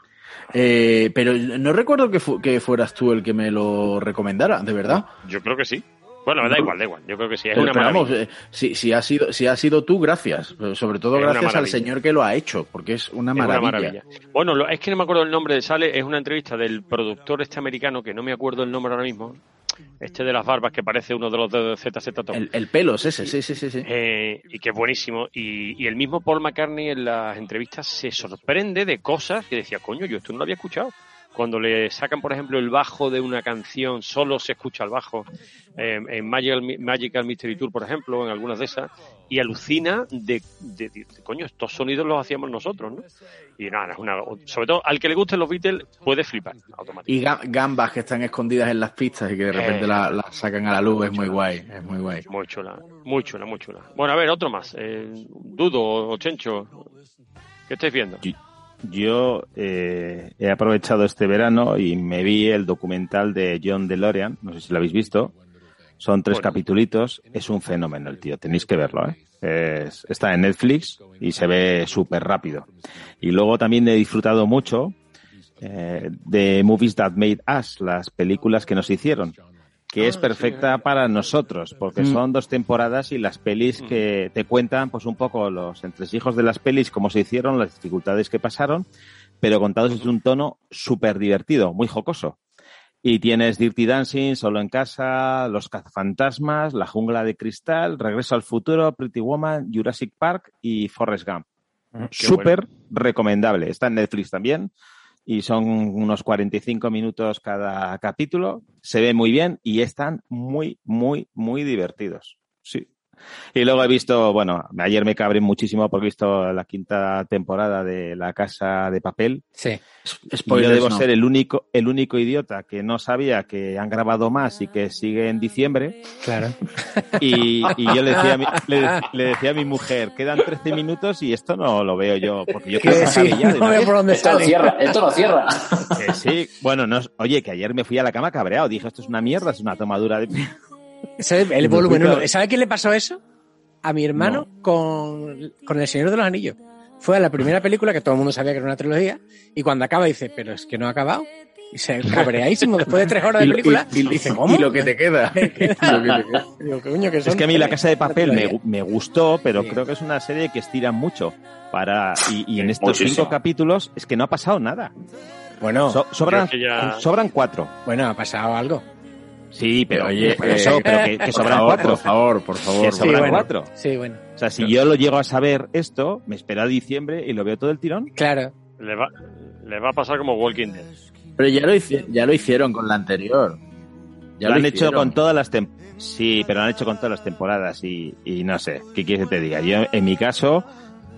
Eh, pero no recuerdo que, fu- que fueras tú el que me lo recomendara, de verdad. Yo creo que sí. Bueno, da igual, da igual. Yo creo que sí. Es Pero, una pero vamos, maravilla. eh, si, si, ha sido, si ha sido tú, gracias. Pero Sobre todo Es gracias al señor que lo ha hecho, porque es una Es una maravilla. maravilla. Bueno, lo- es que no me acuerdo el nombre de Sale, es una entrevista del productor este americano, que no me acuerdo el nombre ahora mismo, este de las barbas que parece uno de los de ZZ Top. El, el pelos ese, sí, sí, sí. sí. Eh, y que es buenísimo. Y, y el mismo Paul McCartney en las entrevistas se sorprende de cosas que decía, coño, yo esto no lo había escuchado. Cuando le sacan, por ejemplo, el bajo de una canción, solo se escucha el bajo, eh, en Magical, Magical Mystery Tour, por ejemplo, en algunas de esas, y alucina de, de- de- de, coño, estos sonidos los hacíamos nosotros, ¿no? Y nada, es una, sobre todo al que le gusten los Beatles puede flipar automáticamente. Y ga- gambas que están escondidas en las pistas y que de repente Eh. las la sacan a la luz, es muy guay, es muy guay. Muy chula, muy chula, muy chula. Bueno, a ver, otro más. Eh, Dudo o Chencho, ¿qué estáis viendo? Yo eh, he aprovechado este verano y me vi el documental de John DeLorean, no sé si lo habéis visto. Son tres Bueno. capitulitos, es un fenómeno el tío, tenéis que verlo, ¿eh? Es- está en Netflix y se ve súper rápido. Y luego también he disfrutado mucho eh, de Movies That Made Us, las películas que nos hicieron, que es perfecta para nosotros, porque Mm. son dos temporadas y las pelis que te cuentan pues un poco los entresijos de las pelis, cómo se hicieron, las dificultades que pasaron, pero contados desde un tono súper divertido, muy jocoso. Y tienes Dirty Dancing, Solo en Casa, Los Cazafantasmas, La Jungla de Cristal, Regreso al Futuro, Pretty Woman, Jurassic Park y Forrest Gump. Qué Súper recomendable. Está en Netflix también y son unos 45 minutos cada capítulo. Se ve muy bien y están muy, muy, muy divertidos. Sí. Y luego he visto, bueno, ayer me cabré muchísimo porque he visto la quinta temporada de La Casa de Papel. Sí. Y Spoilers, yo debo no. ser el único, el único idiota que no sabía que han grabado más y que sigue en diciembre. Claro. Y, y yo le decía, a mi, le, le decía a mi mujer, quedan 13 minutos y esto no lo veo yo, porque yo creo que sí, no veo vez. por dónde Esto no cierra, esto no cierra. Que sí, bueno, no, oye, que ayer me fui a la cama cabreado, dije, esto es una mierda, es una tomadura de... Es el Me volumen uno. ¿Sabe quién le pasó eso? A mi hermano con, con El Señor de los Anillos. Fue a la primera película que todo el mundo sabía que era una trilogía y cuando acaba dice, pero es que no ha acabado. Y se cabreadísimo después de tres horas de película. y- y- dice, ¿cómo? y lo que te queda. Y lo que te queda. Digo, coño, que Es que a mí La Casa de Papel me, me gustó, pero creo que es una serie que estira mucho. Para, y, y en estos Muchísimo. cinco capítulos es que no ha pasado nada. Bueno, So- sobran, ya- sobran cuatro. bueno, ha pasado algo. Sí, pero Oye, eh, eso, pero que, que Por sobran favor, cuatro. por favor, por favor. Que sobran bueno. cuatro. Sí, bueno. O sea, si yo lo llego a saber esto, me espero a diciembre y lo veo todo el tirón. Claro. Le va, le va a pasar como Walking Dead. Pero ya lo, hici- ya lo hicieron con la anterior. Ya lo han hecho con todas las temporadas. Sí, pero lo han hecho con todas las temporadas y, y no sé, ¿qué quieres que te diga? Yo, en mi caso,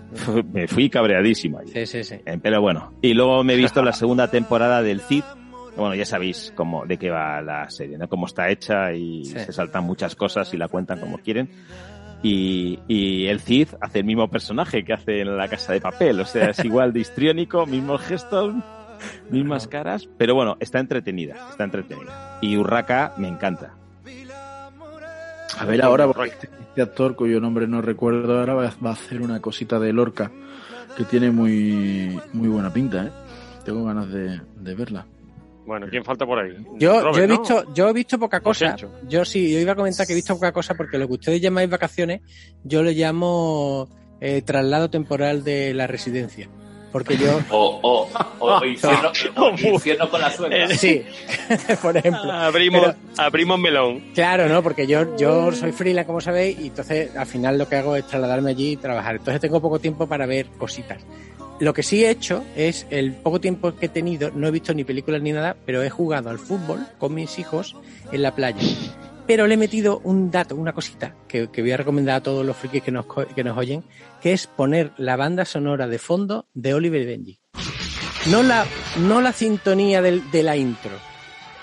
me fui cabreadísimo allí. Sí, sí, sí. Eh, Pero bueno, y luego me he visto la segunda temporada del Cid. Bueno, ya sabéis cómo, de qué va la serie, ¿no? Cómo está hecha y Sí. se saltan muchas cosas y la cuentan como quieren. Y, y el Cid hace el mismo personaje que hace en la casa de papel, o sea, es igual de histriónico, mismos gestos, mismas caras, pero bueno, está entretenida, está entretenida. Y Urraca me encanta. A ver ahora, porque este, este actor cuyo nombre no recuerdo ahora va, va a hacer una cosita de Lorca que tiene muy, muy buena pinta, ¿eh? Tengo ganas de, de verla. Bueno, ¿quién falta por ahí? Yo, Robert, yo he ¿no? visto, yo he visto poca cosa. Yo sí, yo iba a comentar que he visto poca cosa porque lo que ustedes llamáis vacaciones, yo le llamo eh, traslado temporal de la residencia. Porque yo, O, o, o, o infierno, o infierno con la suegra. sí, por ejemplo. Abrimos, Pero- abrimos melón. Claro, ¿no? Porque yo, yo soy freelance, como sabéis, y entonces al final lo que hago es trasladarme allí y trabajar. Entonces tengo poco tiempo para ver cositas. Lo que sí he hecho es, el poco tiempo que he tenido, no he visto ni películas ni nada, pero he jugado al fútbol con mis hijos en la playa. Pero le he metido un dato, una cosita, que, que voy a recomendar a todos los frikis que nos, que nos oyen, que es poner la banda sonora de fondo de Oliver y Benji. No la, no la sintonía del- de la intro,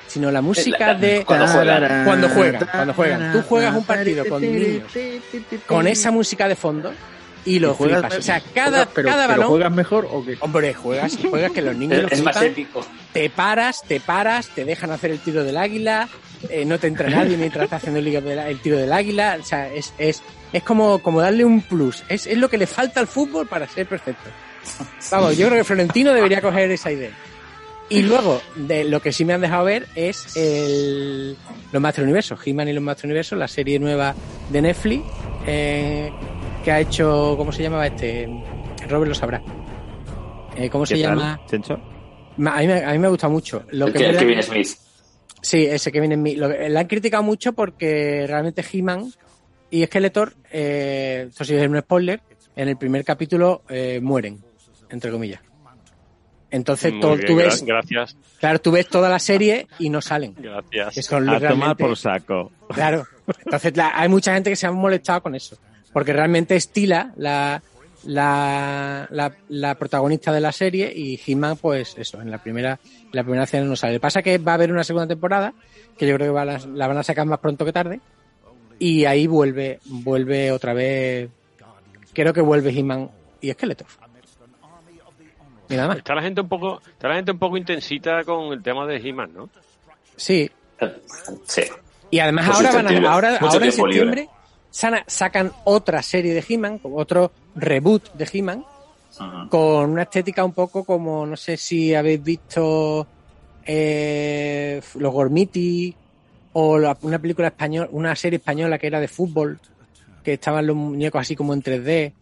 sino la música La- de cuando juegan. cuando juegan, cuando juegan. Tú juegas un partido con niños con esa música de fondo y lo ¿Y juegas- flipas. O sea, cada, pero, cada pero balón. juegas mejor o qué? Hombre, juegas, juegas que los niños lo Es más épico. Te paras, te paras, te dejan hacer el tiro del águila, eh, no te entra nadie mientras estás haciendo el, el tiro del águila. O sea, es, es, es como, como darle un plus. Es, es lo que le falta al fútbol para ser perfecto. Vamos, yo creo que Florentino debería coger esa idea. Y luego, de lo que sí me han dejado ver es el, los Master Universos, He-Man y los Master Universos, la serie nueva de Netflix, eh, que ha hecho, ¿cómo se llamaba este? Robert lo sabrá. Eh, ¿Cómo se ¿Qué tal, llama? Chencho? A mí, me- a mí me gusta mucho. Lo El que da- Kevin Smith. Sí, ese Kevin Smith. Lo que- la han criticado mucho porque realmente He-Man y Skeletor, eh, esto sí es un spoiler, en el primer capítulo eh, mueren, entre comillas. Entonces todo- bien, tú ves, Gracias, claro, tú ves toda la serie y no salen. gracias. Que son A tomar realmente- por saco. Claro. Entonces la- hay mucha gente que se ha molestado con eso. Porque realmente estila la, la, la, la protagonista de la serie y He-Man, pues eso, en la primera, en la primera escena no sale. Pasa que va a haber una segunda temporada, que yo creo que va a- la van a sacar más pronto que tarde. Y ahí vuelve, vuelve otra vez, creo que vuelve He-Man y Skeletor. Y nada más. Está la gente un poco, está la gente un poco intensita con el tema de He-Man, ¿no? Sí. Sí. Y además Pues ahora van a, ahora, ahora en septiembre libre. Sana- sacan otra serie de He-Man, otro reboot de He-Man, con una estética un poco como, no sé si habéis visto eh, los Gormiti o la- una película española, una serie española que era de fútbol, que estaban los muñecos así como en 3D.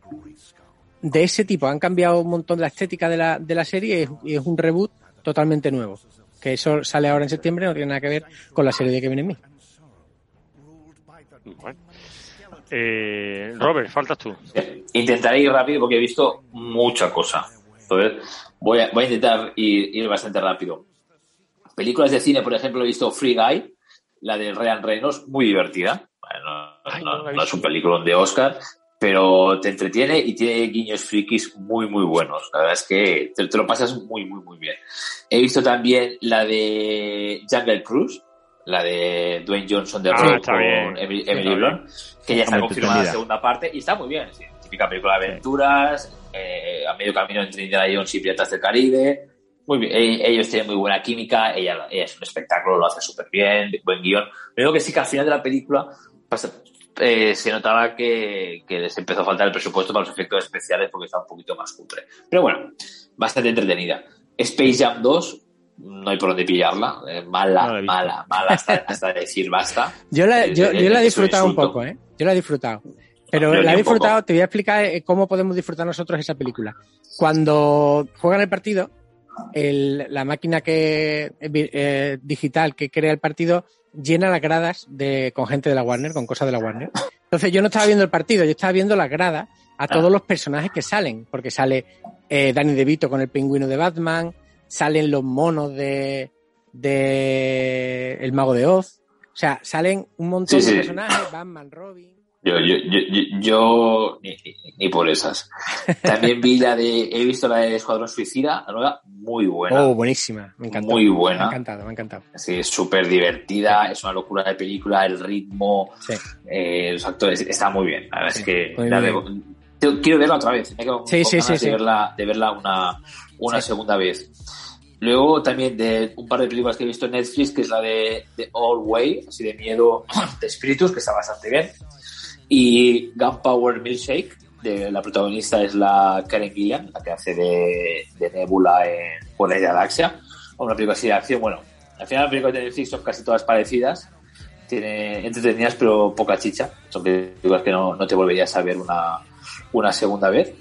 De ese tipo, han cambiado un montón la estética de la, de la serie y es, y es un reboot totalmente nuevo. Que eso sale ahora en septiembre, no tiene nada que ver con la serie de Kevin Smith. Bueno. Eh, Robert, faltas tú. Intentaré ir rápido porque he visto mucha cosa. Entonces, voy a, voy a intentar ir, ir bastante rápido. Películas de cine, por ejemplo, he visto Free Guy, la de Ryan Reynolds, muy divertida. Bueno, no, no- no es un película de Oscar, pero te entretiene y tiene guiños frikis muy, muy buenos. La verdad es que te, te lo pasas muy, muy, muy bien. He visto también la de Jungle Cruise, la de Dwayne Johnson de Ah, Rock está con bien. Emily, Emily está Blunt, que ya está Está confirmada la segunda parte y está muy bien. sí. Típica película de aventuras, eh, a medio camino entre Indiana Jones y Piratas del Caribe. Muy bien, e- ellos tienen muy buena química, ella, ella es un espectáculo, lo hace súper bien, buen guion. Pero que sí que al final de la película pasa- eh, se notaba que, que les empezó a faltar el presupuesto para los efectos especiales porque estaba un poquito más cutre. Pero bueno, bastante entretenida. Space Jam 2, no hay por dónde pillarla. Eh, mala, mala, mala, hasta, hasta decir basta. Yo la, Es- yo, es- yo la he disfrutado un poco, ¿eh? Yo la he disfrutado. Pero la he disfrutado, te voy a explicar eh, cómo podemos disfrutar nosotros esa película. Cuando juegan el partido, el- la máquina que eh, eh, digital que crea el partido llena las gradas de, con gente de la Warner, con cosas de la Warner. Entonces yo no estaba viendo el partido, yo estaba viendo las gradas a todos los personajes que salen, porque sale eh, Danny DeVito con el pingüino de Batman, salen los monos de, de El Mago de Oz, o sea, salen un montón Sí, de sí. personajes, Batman, Robin. Yo, yo, yo, yo, yo- ni, ni- por esas. También vi la de, he visto la de Escuadrón Suicida, la nueva, muy buena. Oh, buenísima, me encantó. Muy buena. Me ha encantado, me ha encantado. Sí, es súper divertida, es una locura de película, el ritmo, eh, los actores, está muy bien. La verdad es que la debo- quiero verla otra vez. Me Sí, con sí, ganas sí, de, sí. Verla, de verla una, una Sí. segunda vez. Luego también de un par de películas que he visto en Netflix, que es la de, de All Way, así de miedo de espíritus, que está bastante bien. Y Gunpowder Milkshake, de, la protagonista es la Karen Gillan, la que hace de, de Nebula en la Galaxia. Una película así de acción, bueno, al final las películas de Netflix son casi todas parecidas, tiene entretenidas pero poca chicha. Son películas que no, no te volverías a ver una, una segunda vez.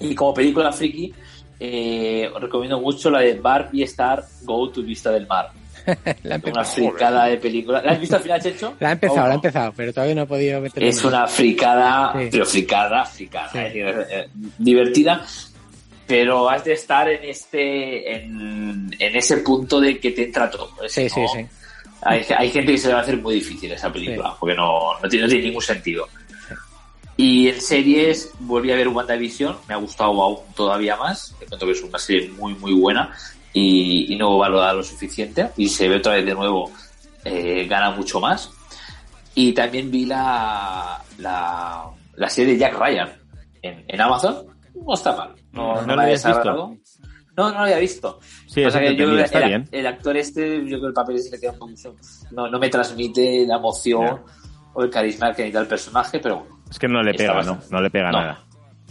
Y como película friki, eh, os recomiendo mucho la de Barbie Star Go to Vista del Mar. La Una fricada de película. ¿La has visto al final, Checho? La he empezado, ¿O la he no? empezado, pero todavía no he podido meterme. Es una fricada, Sí. pero fricada, fricada. es decir, eh, divertida, pero has de estar en este, en, en ese punto de que te entra todo. Sí, sí, no- sí. Hay, hay gente que se le va a hacer muy difícil esa película, porque no, no, tiene, no tiene ningún sentido. Y en series volví a ver WandaVision, me ha gustado aún todavía más, te cuento que es una serie muy muy buena y, y no valorada lo suficiente y se ve otra vez de nuevo, eh, gana mucho más. Y también vi la, la, la serie de Jack Ryan en, en Amazon, no está mal, no, ¿No no la habías visto? No, no lo había visto. Sí, que yo, entretenida, está el, bien. el actor este, yo creo que el papel ese le queda un poquito, no, no me transmite la emoción o el carisma que necesita el personaje, pero bueno, Es que no le pega, ¿no? No le pega No. nada.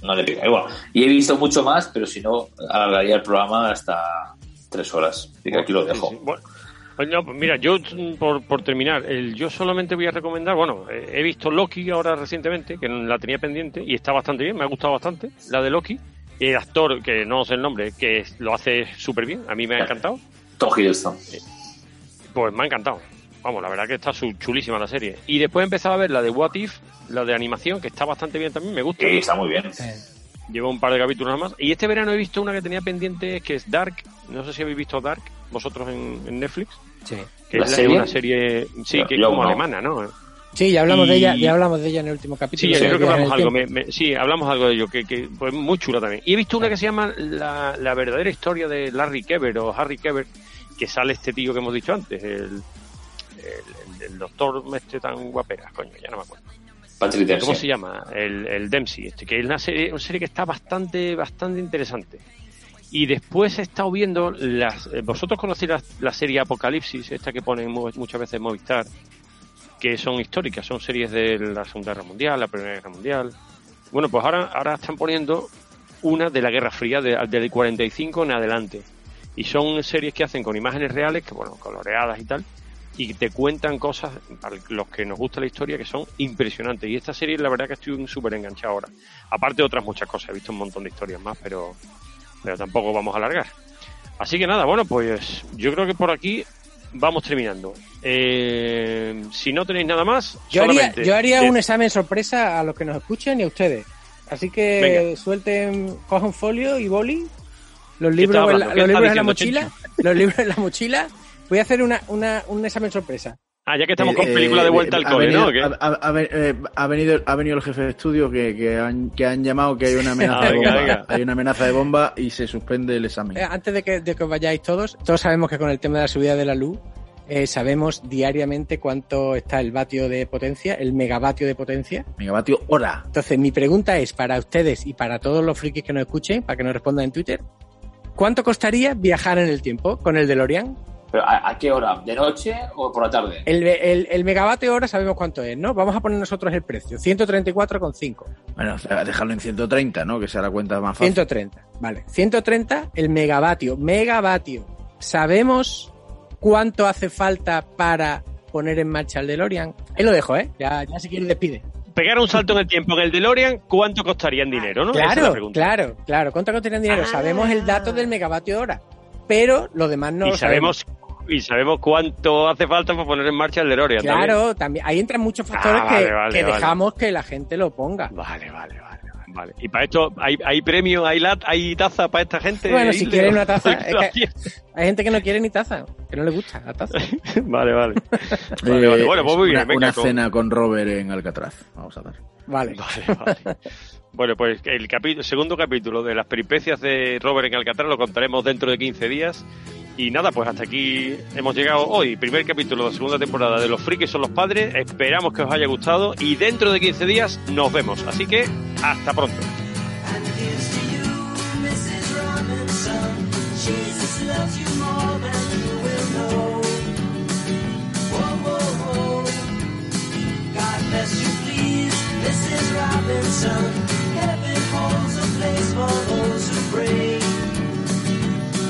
no le pega. Y bueno, y he visto mucho más, pero si no, alargaría el programa hasta tres horas. Así que aquí lo dejo. Sí, sí. Bueno, pues no, pues mira, yo por, por terminar, el, yo solamente voy a recomendar, bueno, eh, he visto Loki ahora recientemente, que la tenía pendiente y está bastante bien, me ha gustado bastante, la de Loki. Y el actor, que no sé el nombre, que es- lo hace súper bien, a mí me ha encantado. Tom Hiddleston. Pues me ha encantado. Vamos, la verdad que está su- chulísima la serie. Y después he empezado a ver la de What If, la de animación, que está bastante bien también, me gusta. Sí, está muy bien. Llevo un par de capítulos nada más. Y este verano he visto una que tenía pendiente, que es Dark. No sé si habéis visto Dark, vosotros en, en Netflix. Sí. Que ¿La es serie? una serie, sí, Yo- que es yo como no. alemana, ¿no? Sí, ya hablamos de ella, ya hablamos de ella en el último Sí, capítulo. yo de creo que hablamos algo. Me- sí, hablamos algo de ello, que, que pues, muy chula también. Y he visto una que se llama la, la verdadera historia de Larry Kever o Harry Kever, que sale este tío que hemos dicho antes, el, el, doctor este tan guapera, coño, ya no me acuerdo. Patrick Dempsey. ¿Cómo se llama? El, el Dempsey, este, que es una serie, una serie que está bastante, bastante interesante. Y después he estado viendo las. eh, Vosotros conocéis la, la serie Apocalipsis, esta que ponen mu- muchas veces Movistar, que son históricas, son series de la Segunda Guerra Mundial, la Primera Guerra Mundial. Bueno, pues ahora, ahora están poniendo una de la Guerra Fría de- del 45 en adelante. Y son series que hacen con imágenes reales, que bueno, coloreadas y tal, y te cuentan cosas, para los que nos gusta la historia, que son impresionantes. Y esta serie, la verdad que estoy súper enganchado ahora. Aparte de otras muchas cosas, he visto un montón de historias más, pero, pero tampoco vamos a alargar. Así que nada, bueno, pues yo creo que por aquí vamos terminando. Eh, si no tenéis nada más, Yo haría, solamente yo haría de- un examen sorpresa a los que nos escuchen y a ustedes. Así que Venga. suelten, cojan folio y boli, los ¿Qué libros, los libros en la mochila, los libros en la mochila. Voy a hacer una, una, un examen sorpresa. Ah, ya que estamos con Eh, película de vuelta al cole, venido- ¿no? Eh, ha venido, ha venido el jefe de estudio que, que, han, que han llamado que hay una amenaza Ah, de venga, bomba. venga. Hay una amenaza de bomba y se suspende el examen. Eh, antes de que, de que os vayáis todos, todos sabemos que con el tema de la subida de la luz, eh, sabemos diariamente cuánto está el vatio de potencia, el megavatio de potencia. Megavatio hora. Entonces, mi pregunta es para ustedes y para todos los frikis que nos escuchen, para que nos respondan en Twitter, ¿cuánto costaría viajar en el tiempo con el DeLorean? ¿Pero a, a qué hora? ¿De noche o por la tarde? El, el, el megavatio hora sabemos cuánto es, ¿no? Vamos a poner nosotros el precio, 134,5. Bueno, dejarlo en 130, ¿no? Que sea la cuenta más fácil. 130, vale. 130 el megavatio, megavatio. ¿sabemos cuánto hace falta para poner en marcha el DeLorean? Ahí lo dejo, ¿eh? Ya, ya si quieres despide. Pegar un salto en el tiempo en el DeLorean, ¿cuánto costaría en dinero, no? Esa es la Claro, claro, claro. ¿Cuánto costaría en dinero? Sabemos el dato del megavatio hora, pero lo demás no y lo sabemos y sabemos cuánto hace falta para poner en marcha el DeLorean. Claro, también. Ahí entran muchos factores Ah, vale, que, vale, que vale. dejamos que la gente lo ponga. Vale, vale, vale. Vale. Y para esto, ¿hay, hay premio, hay, lat, hay taza para esta gente? Bueno, si quieren una taza, es que hay gente que no quiere ni taza, que no le gusta la taza. Vale, vale. Vale, vale. Bueno, pues muy bien. Una, venga, una con- cena con Robert en Alcatraz. Vamos a dar. Vale. Bueno, pues el capítulo, segundo capítulo de las peripecias de Robert en Alcatraz lo contaremos dentro de 15 días. Y nada, pues hasta aquí hemos llegado hoy. Primer capítulo de la segunda temporada de Los Frikis son los padres. Esperamos que os haya gustado y dentro de 15 días nos vemos. Así que hasta pronto.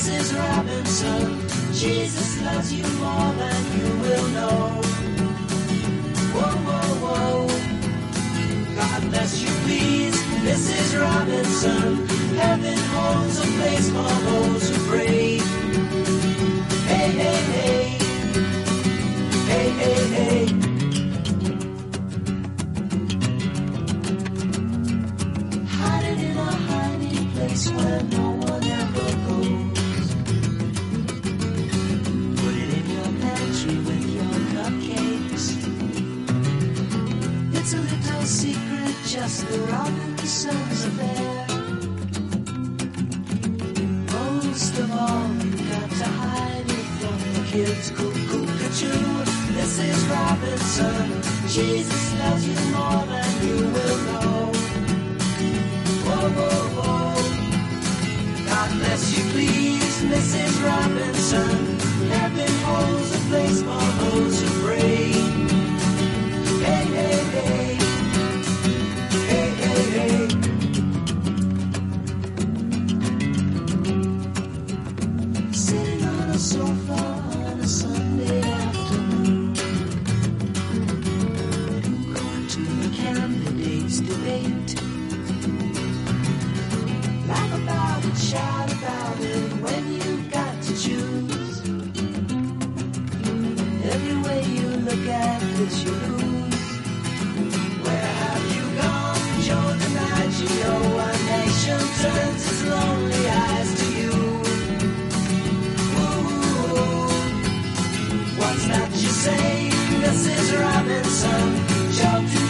Mrs. Robinson. Jesus loves you more than you will know. Whoa, whoa, whoa. God bless you, please, Mrs. Robinson. Heaven holds a place for those who pray. Hey, hey, hey. Hey, hey, hey. Hiding in a hiding place where no just the Robinsons affair. Most of all, you've got to hide it from the kids. Cuckoo, cuckoo, Mrs. Robinson. Jesus loves you more than you will know. Whoa, whoa, whoa. God bless you, please, Mrs. Robinson. Heaven holds a place for those who pray. Hey, hey. Hey, when you've got to choose. Every way you look at you lose. Where have you gone, Joe turns its lonely eyes to you. What's that you say, Mrs. Robinson?